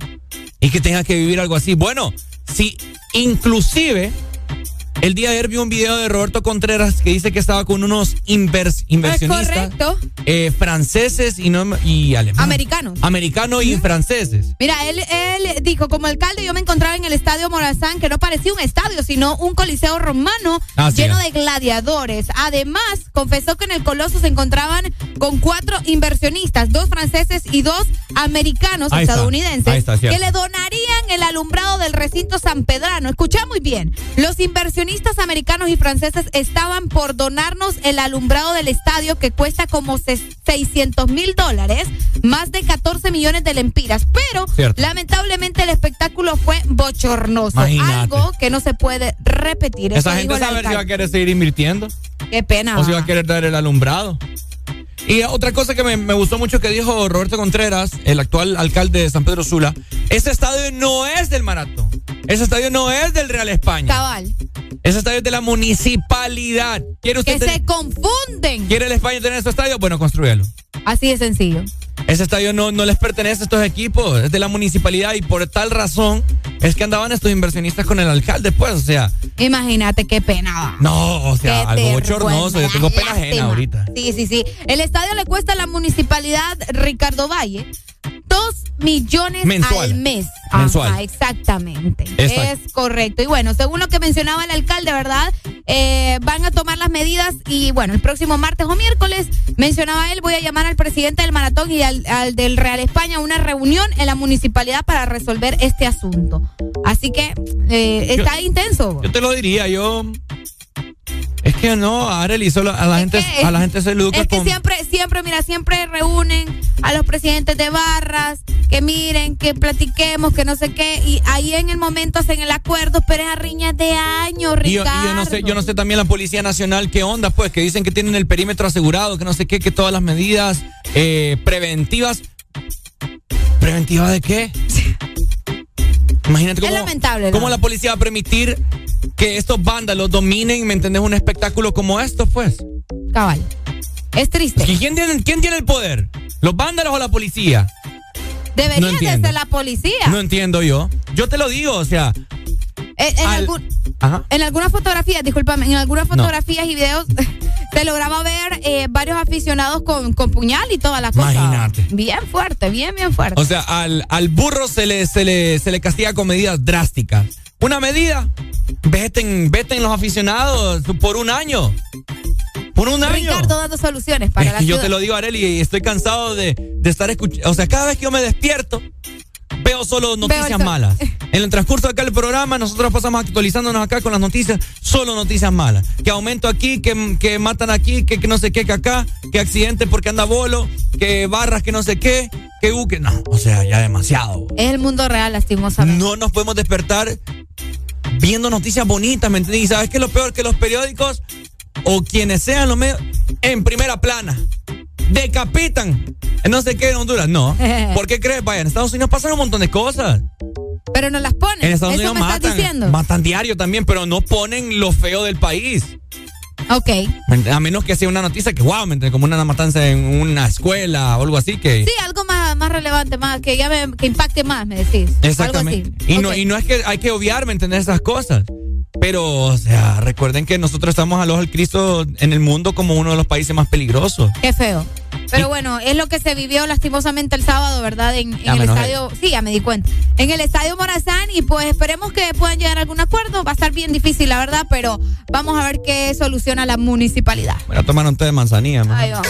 y que tengas que vivir algo así. Bueno, si inclusive el día de ayer vi un video de Roberto Contreras que dice que estaba con unos invers- inversionistas correcto. eh, franceses y no y alemanes. Americanos. Americanos y franceses. Mira, él, él dijo, como alcalde yo me encontraba en el estadio Morazán, que no parecía un estadio, sino un coliseo romano Así lleno es. de gladiadores. Además, confesó que en el coloso se encontraban con cuatro inversionistas, dos franceses y dos americanos Ahí está. estadounidenses, está, cierto. que le donarían el alumbrado del recinto San Pedrano. Escucha muy bien, los inversionistas americanos y franceses estaban por donarnos el alumbrado del estadio que cuesta como ses- 600 mil dólares, más de 14 millones de lempiras, pero Cierto. lamentablemente el espectáculo fue bochornoso, Imagínate. algo que no se puede repetir. Esa gente sabe si va a querer seguir invirtiendo Qué pena. o si va. a querer dar el alumbrado. Y otra cosa que me, me gustó mucho que dijo Roberto Contreras, el actual alcalde de San Pedro Sula, ese estadio no es del maratón. Ese estadio no es del Real España. Cabal. Ese estadio es de la municipalidad. ¿Quiere usted Que tener- se confunden. ¿Quiere el España tener ese estadio? Bueno, construyelo. Así de sencillo. Ese estadio no, no les pertenece a estos equipos, es de la municipalidad y por tal razón es que andaban estos inversionistas con el alcalde, pues, o sea, Imagínate qué pena. va. no, o sea, Qué algo bochornoso, yo tengo pena ajena ahorita. Sí, sí, sí. El estadio le cuesta a la municipalidad Ricardo Valle millones Mensual. al mes. Mensual. Ajá, exactamente. Exacto. Es correcto. Y bueno, según lo que mencionaba el alcalde, ¿verdad? Eh, van a tomar las medidas y bueno, el próximo martes o miércoles, mencionaba él, voy a llamar al presidente del maratón y al, al del Real España a una reunión en la municipalidad para resolver este asunto. Así que eh, está intenso. Yo te lo diría, yo es que no, Arely, solo a la gente que- a la gente se educa Es que con siempre, siempre, mira, siempre reúnen a los presidentes de barras, que miren, que platiquemos, que no sé qué, y ahí en el momento hacen el acuerdo, pero es a riñas de años, y yo, Ricardo. y yo no sé, yo no sé también la Policía Nacional qué onda, pues, que dicen que tienen el perímetro asegurado, que no sé qué, que todas las medidas eh, preventivas. ¿Preventiva de qué? Imagínate Es cómo, lamentable, cómo la policía va a permitir que estos vándalos dominen, ¿me entendés? Un espectáculo como esto, pues. Cabal. Es triste. ¿Y quién tiene, quién tiene el poder? ¿Los vándalos o la policía? Debería no de entiendo. ser la policía. No entiendo yo. Yo te lo digo, o sea. Eh, en, al- algún- Ajá. en algunas fotografías, discúlpame, en algunas fotografías y videos se lograba ver eh, varios aficionados con, con puñal y toda la cosa. Imagínate. Bien fuerte, bien, bien fuerte. O sea, al, al burro se le, se, le, se le castiga con medidas drásticas. Una medida, veten, veten los aficionados por un año. Por un año. Ricardo dando soluciones para Es la que yo ciudad. te lo digo, Areli, y estoy cansado de, de estar escuchando. O sea, cada vez que yo me despierto, veo solo noticias malas. En el transcurso de acá del programa, nosotros pasamos actualizándonos acá con las noticias, solo noticias malas. Que aumento aquí, que, que matan aquí, que, que no sé qué, que acá, que accidente porque anda bolo, que barras que no sé qué, que que no. O sea, ya demasiado. Es el mundo real, lastimosamente. No nos podemos despertar viendo noticias bonitas, ¿me entiendes? Y sabes que lo peor que los periódicos o quienes sean los medios en primera plana decapitan en no sé qué en Honduras. No. ¿Por qué crees? Vaya, en Estados Unidos pasan un montón de cosas. Pero no las ponen. En Estados Unidos matan. diciendo. Matan diario también, pero no ponen lo feo del país. Ok. A menos que sea una noticia que, wow, como una matanza en una escuela o algo así que. Sí, algo más, más relevante, más que ya me- que impacte más, me decís. Exactamente. Algo así. Y, no, y no es que hay que obviar, ¿me entendés? Esas cosas. Pero, o sea, recuerden que nosotros estamos al ojo del Cristo en el mundo como uno de los países más peligrosos. Qué feo. Pero bueno, es lo que se vivió lastimosamente el sábado, ¿verdad? En, en Ya el estadio, sí, ya me di cuenta. En el estadio Morazán y pues esperemos que puedan llegar a algún acuerdo. Va a estar bien difícil, la verdad, pero vamos a ver qué soluciona la municipalidad. Voy a tomar un té de manzanilla, man. Ahí vamos.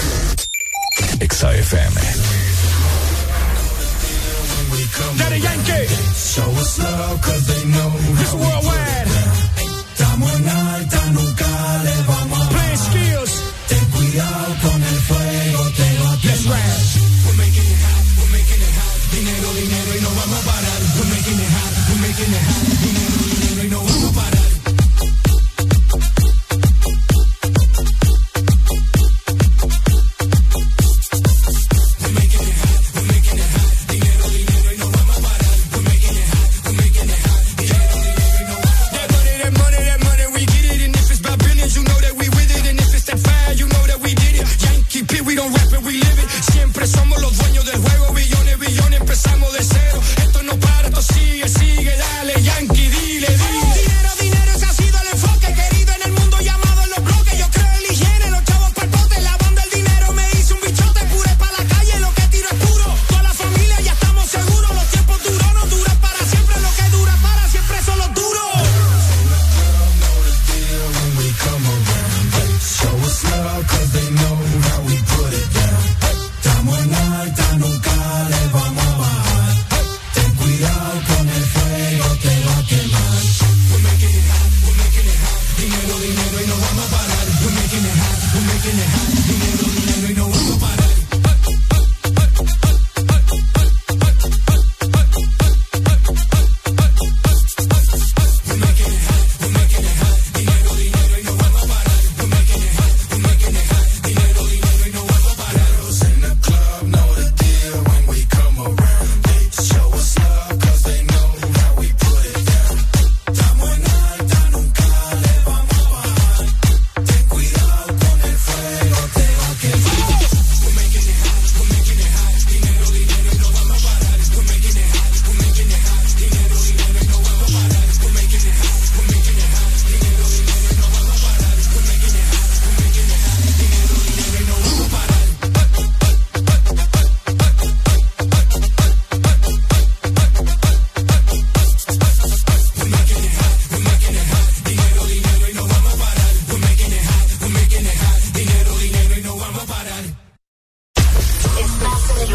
Yankee. Show us love cause they know It's worldwide.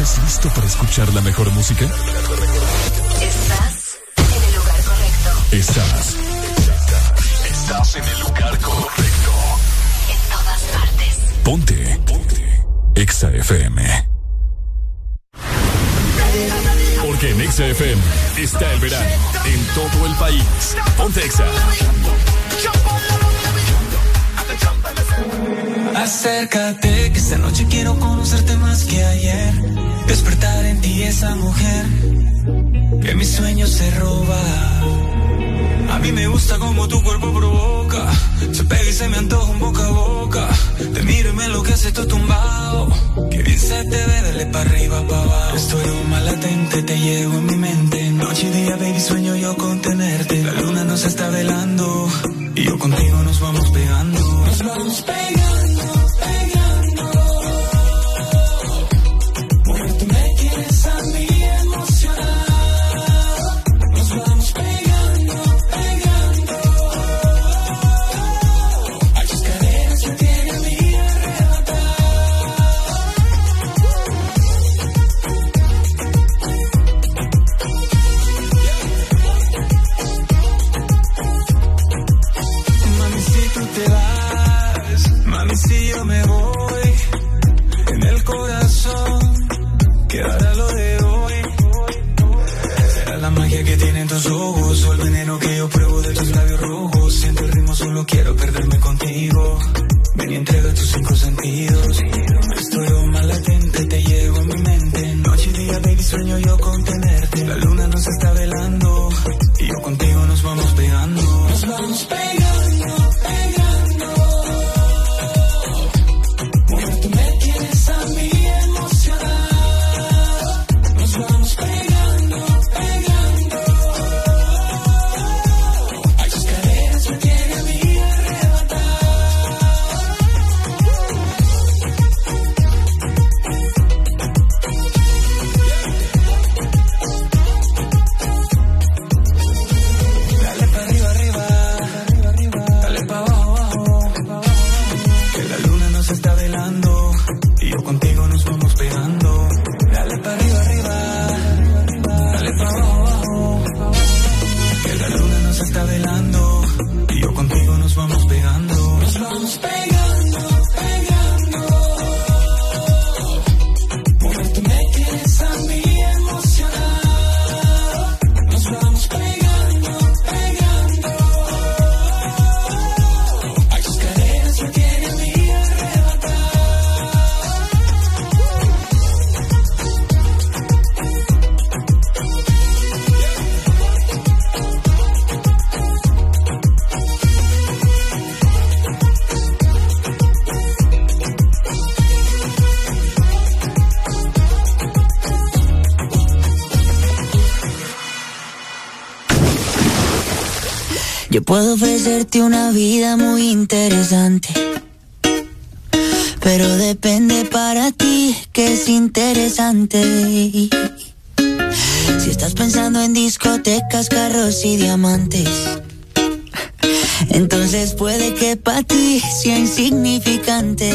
¿Estás listo para escuchar la mejor música? Estás en el lugar correcto. Estás. Estás en el lugar correcto. En todas partes. Ponte. Ponte. Exa FM. Porque en Exa FM está el verano. En todo el país. Ponte Exa. Acércate, que esta noche quiero conocerte más que ayer. Despertar en ti esa mujer que mis sueños se roba. A mí me gusta como tu cuerpo provoca. Se pega y se me antoja un boca a boca. Te miro y me hace tu tumbado. Que bien se te ve, dale pa' arriba, pa' abajo. Estoy aroma latente, te llevo en mi mente. Noche y día, baby, sueño yo con tenerte. La luna nos está velando. Y yo contigo nos vamos pegando. Nos vamos pegando. Puedo ofrecerte una vida muy interesante. Pero depende para ti que es interesante. Si estás pensando en discotecas, carros y diamantes, entonces puede que para ti sea insignificante.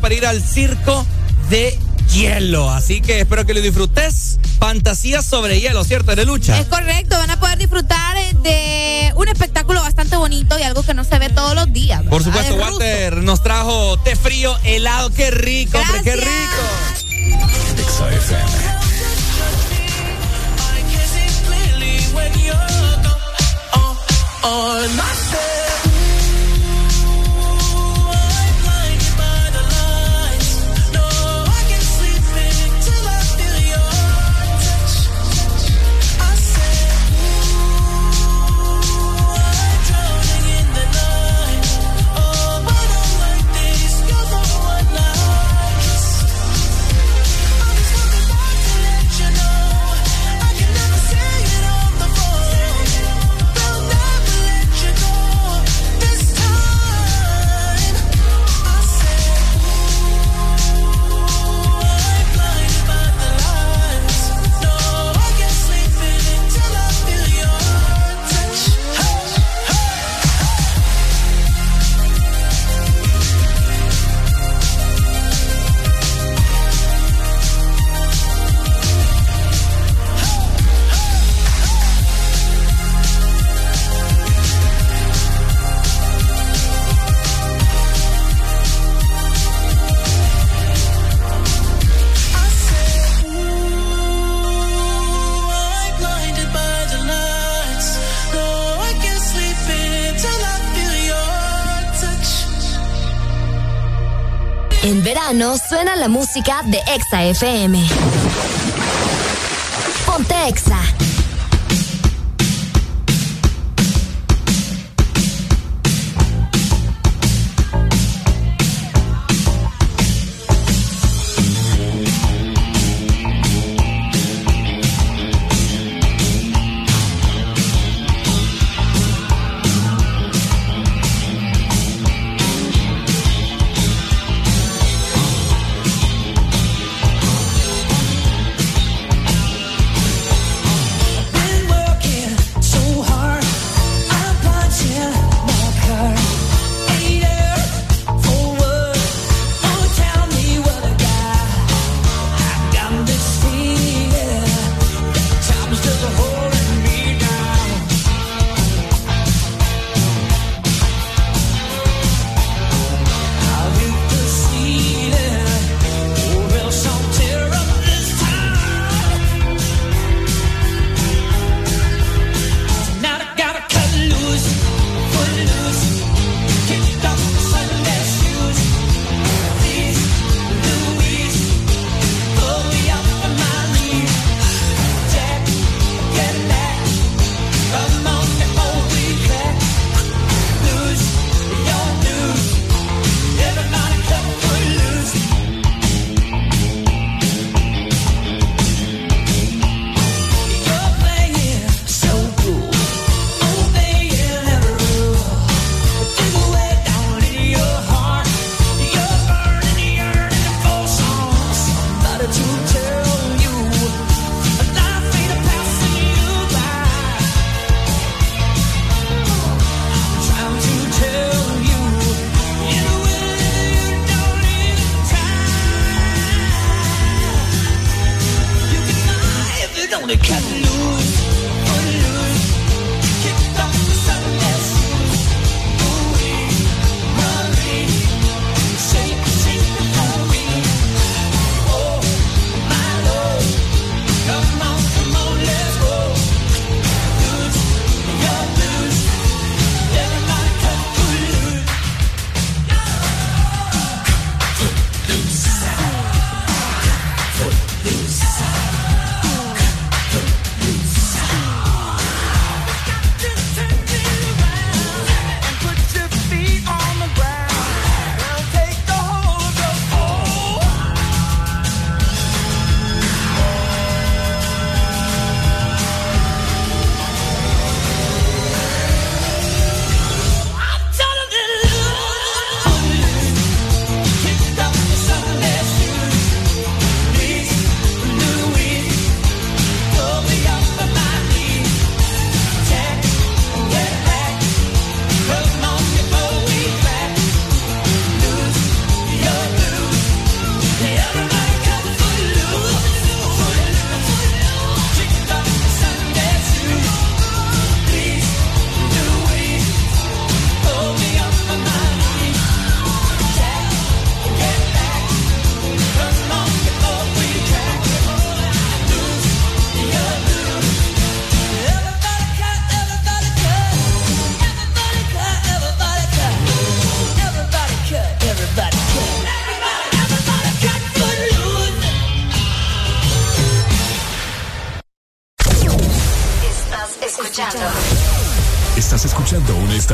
para ir al circo de hielo. Así que espero que lo disfrutes. Fantasía sobre hielo, ¿cierto? De lucha. Es correcto, van a poder disfrutar eh, de un espectáculo bastante bonito y algo que no se ve todos los días. Por supuesto, Walter nos trajo té frío, helado, qué rico, hombre, qué rico. la música de Exa FM. Ponte Exa.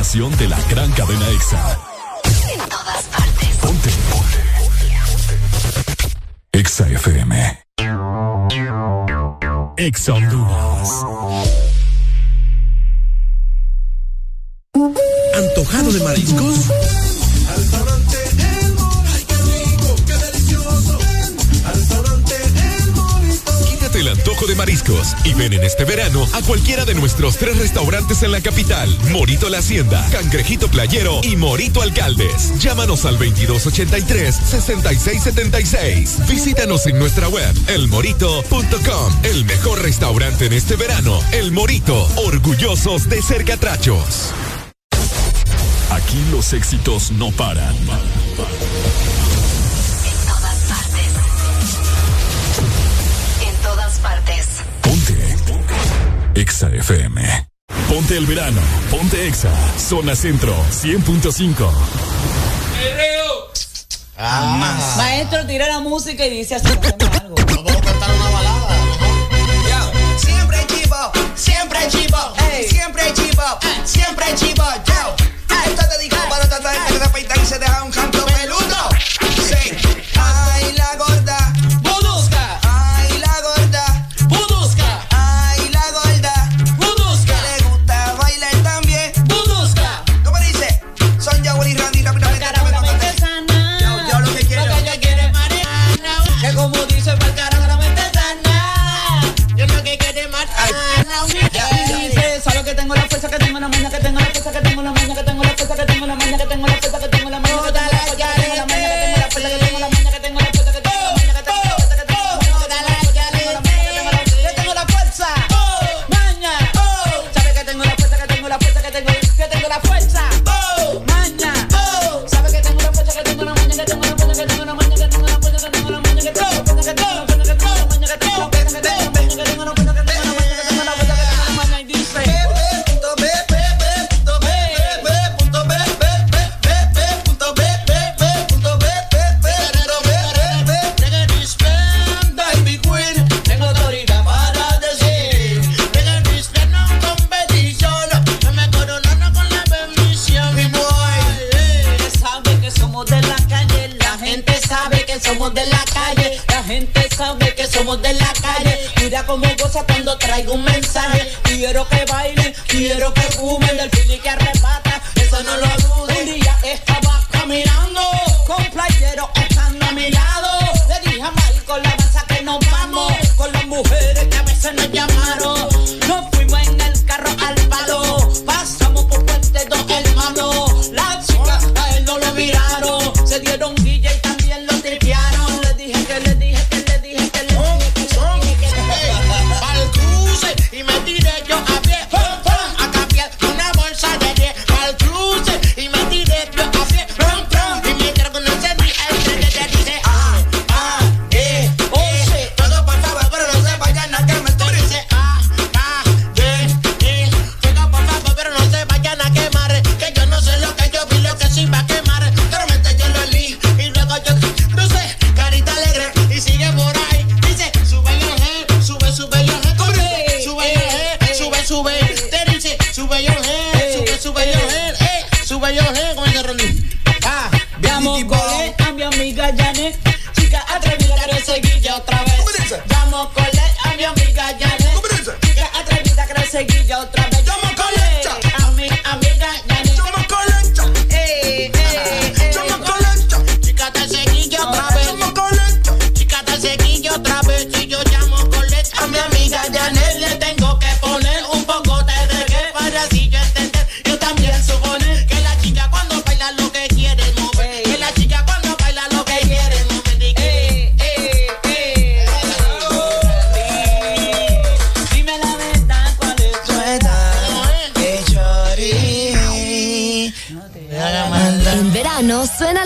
de la gran en la capital. Morito La Hacienda, Cangrejito Playero y Morito Alcaldes. Llámanos al 2283-6676. Visítanos en nuestra web, elmorito.com. El mejor restaurante en este verano, El Morito. Orgullosos de ser catrachos. Aquí los éxitos no paran. En todas partes. En todas partes. Ponte. Exa FM. Ponte el verano, ponte Exa, zona centro, 100.5. Ah. Maestro, tira la música y dice así.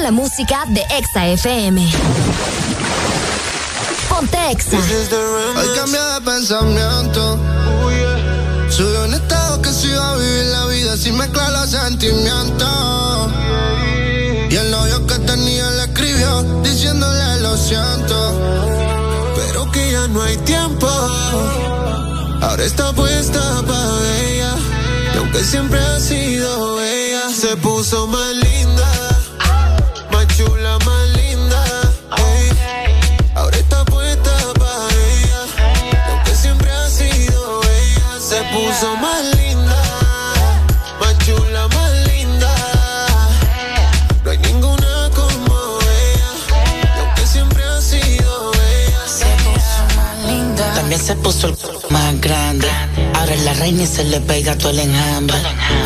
la música de Exa FM. Ponte Exa. Hoy cambié de pensamiento. Oh, yeah. Soy honesto que si a vivir la vida sin mezclar los sentimientos. Y el novio que tenía le escribió diciéndole lo siento. Pero que ya no hay tiempo. Ahora está puesta para ella. Y aunque siempre ha sido ella, se puso más linda. se puso el más grande. Ahora es la reina y se le pega todo el enjambre.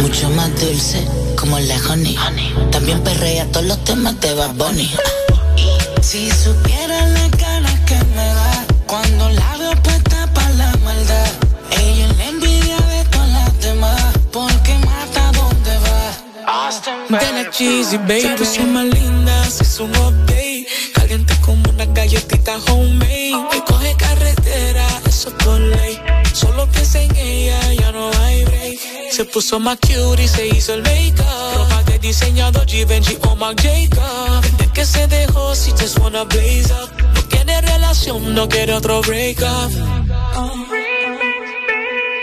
Mucho más dulce, como la honey. También perrea todos los temas de Bad Bunny. Si supiera las ganas que me da cuando la veo puesta para la maldad. Ella es la envidia de todas las demás, porque mata donde va. Austin, la cheesy, baby. Se puso más linda, se hizo un. Caliente como una galletita homemade puso más cute y se hizo el make-up. Ropa de diseñador Givenchy o Marc Jacob. Desde que se dejó, si just wanna blaze up. No tiene relación, no quiere otro break-up.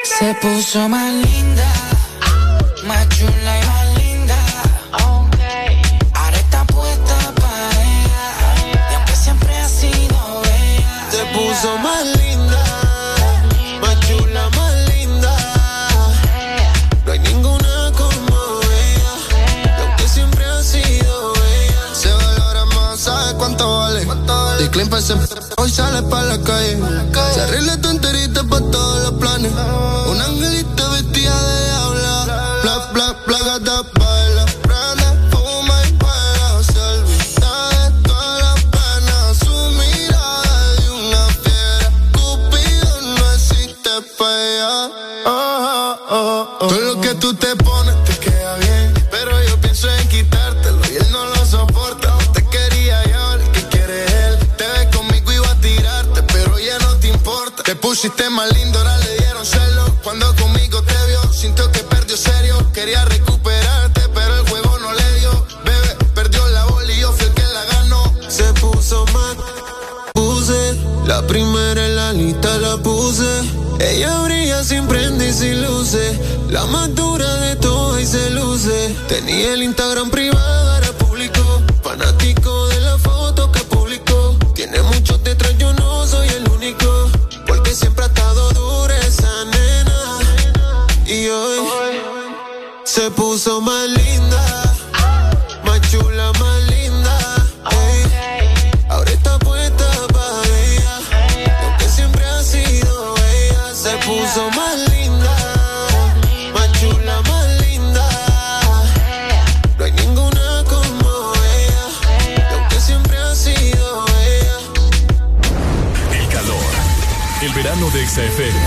Se puso más linda, más chula y más cuánto vale. Hoy sale pa' la calle. Se arregla tu enterita pa' todos los planes. Un angelito Ella brilla sin prende y sin luces, la más dura de todas y se luce. Tenía el Instagram privado, ahora público, fanático de la foto que publicó. Tiene muchos detrás, yo no soy el único, porque siempre ha estado dura esa nena. Y hoy se puso mal. TV.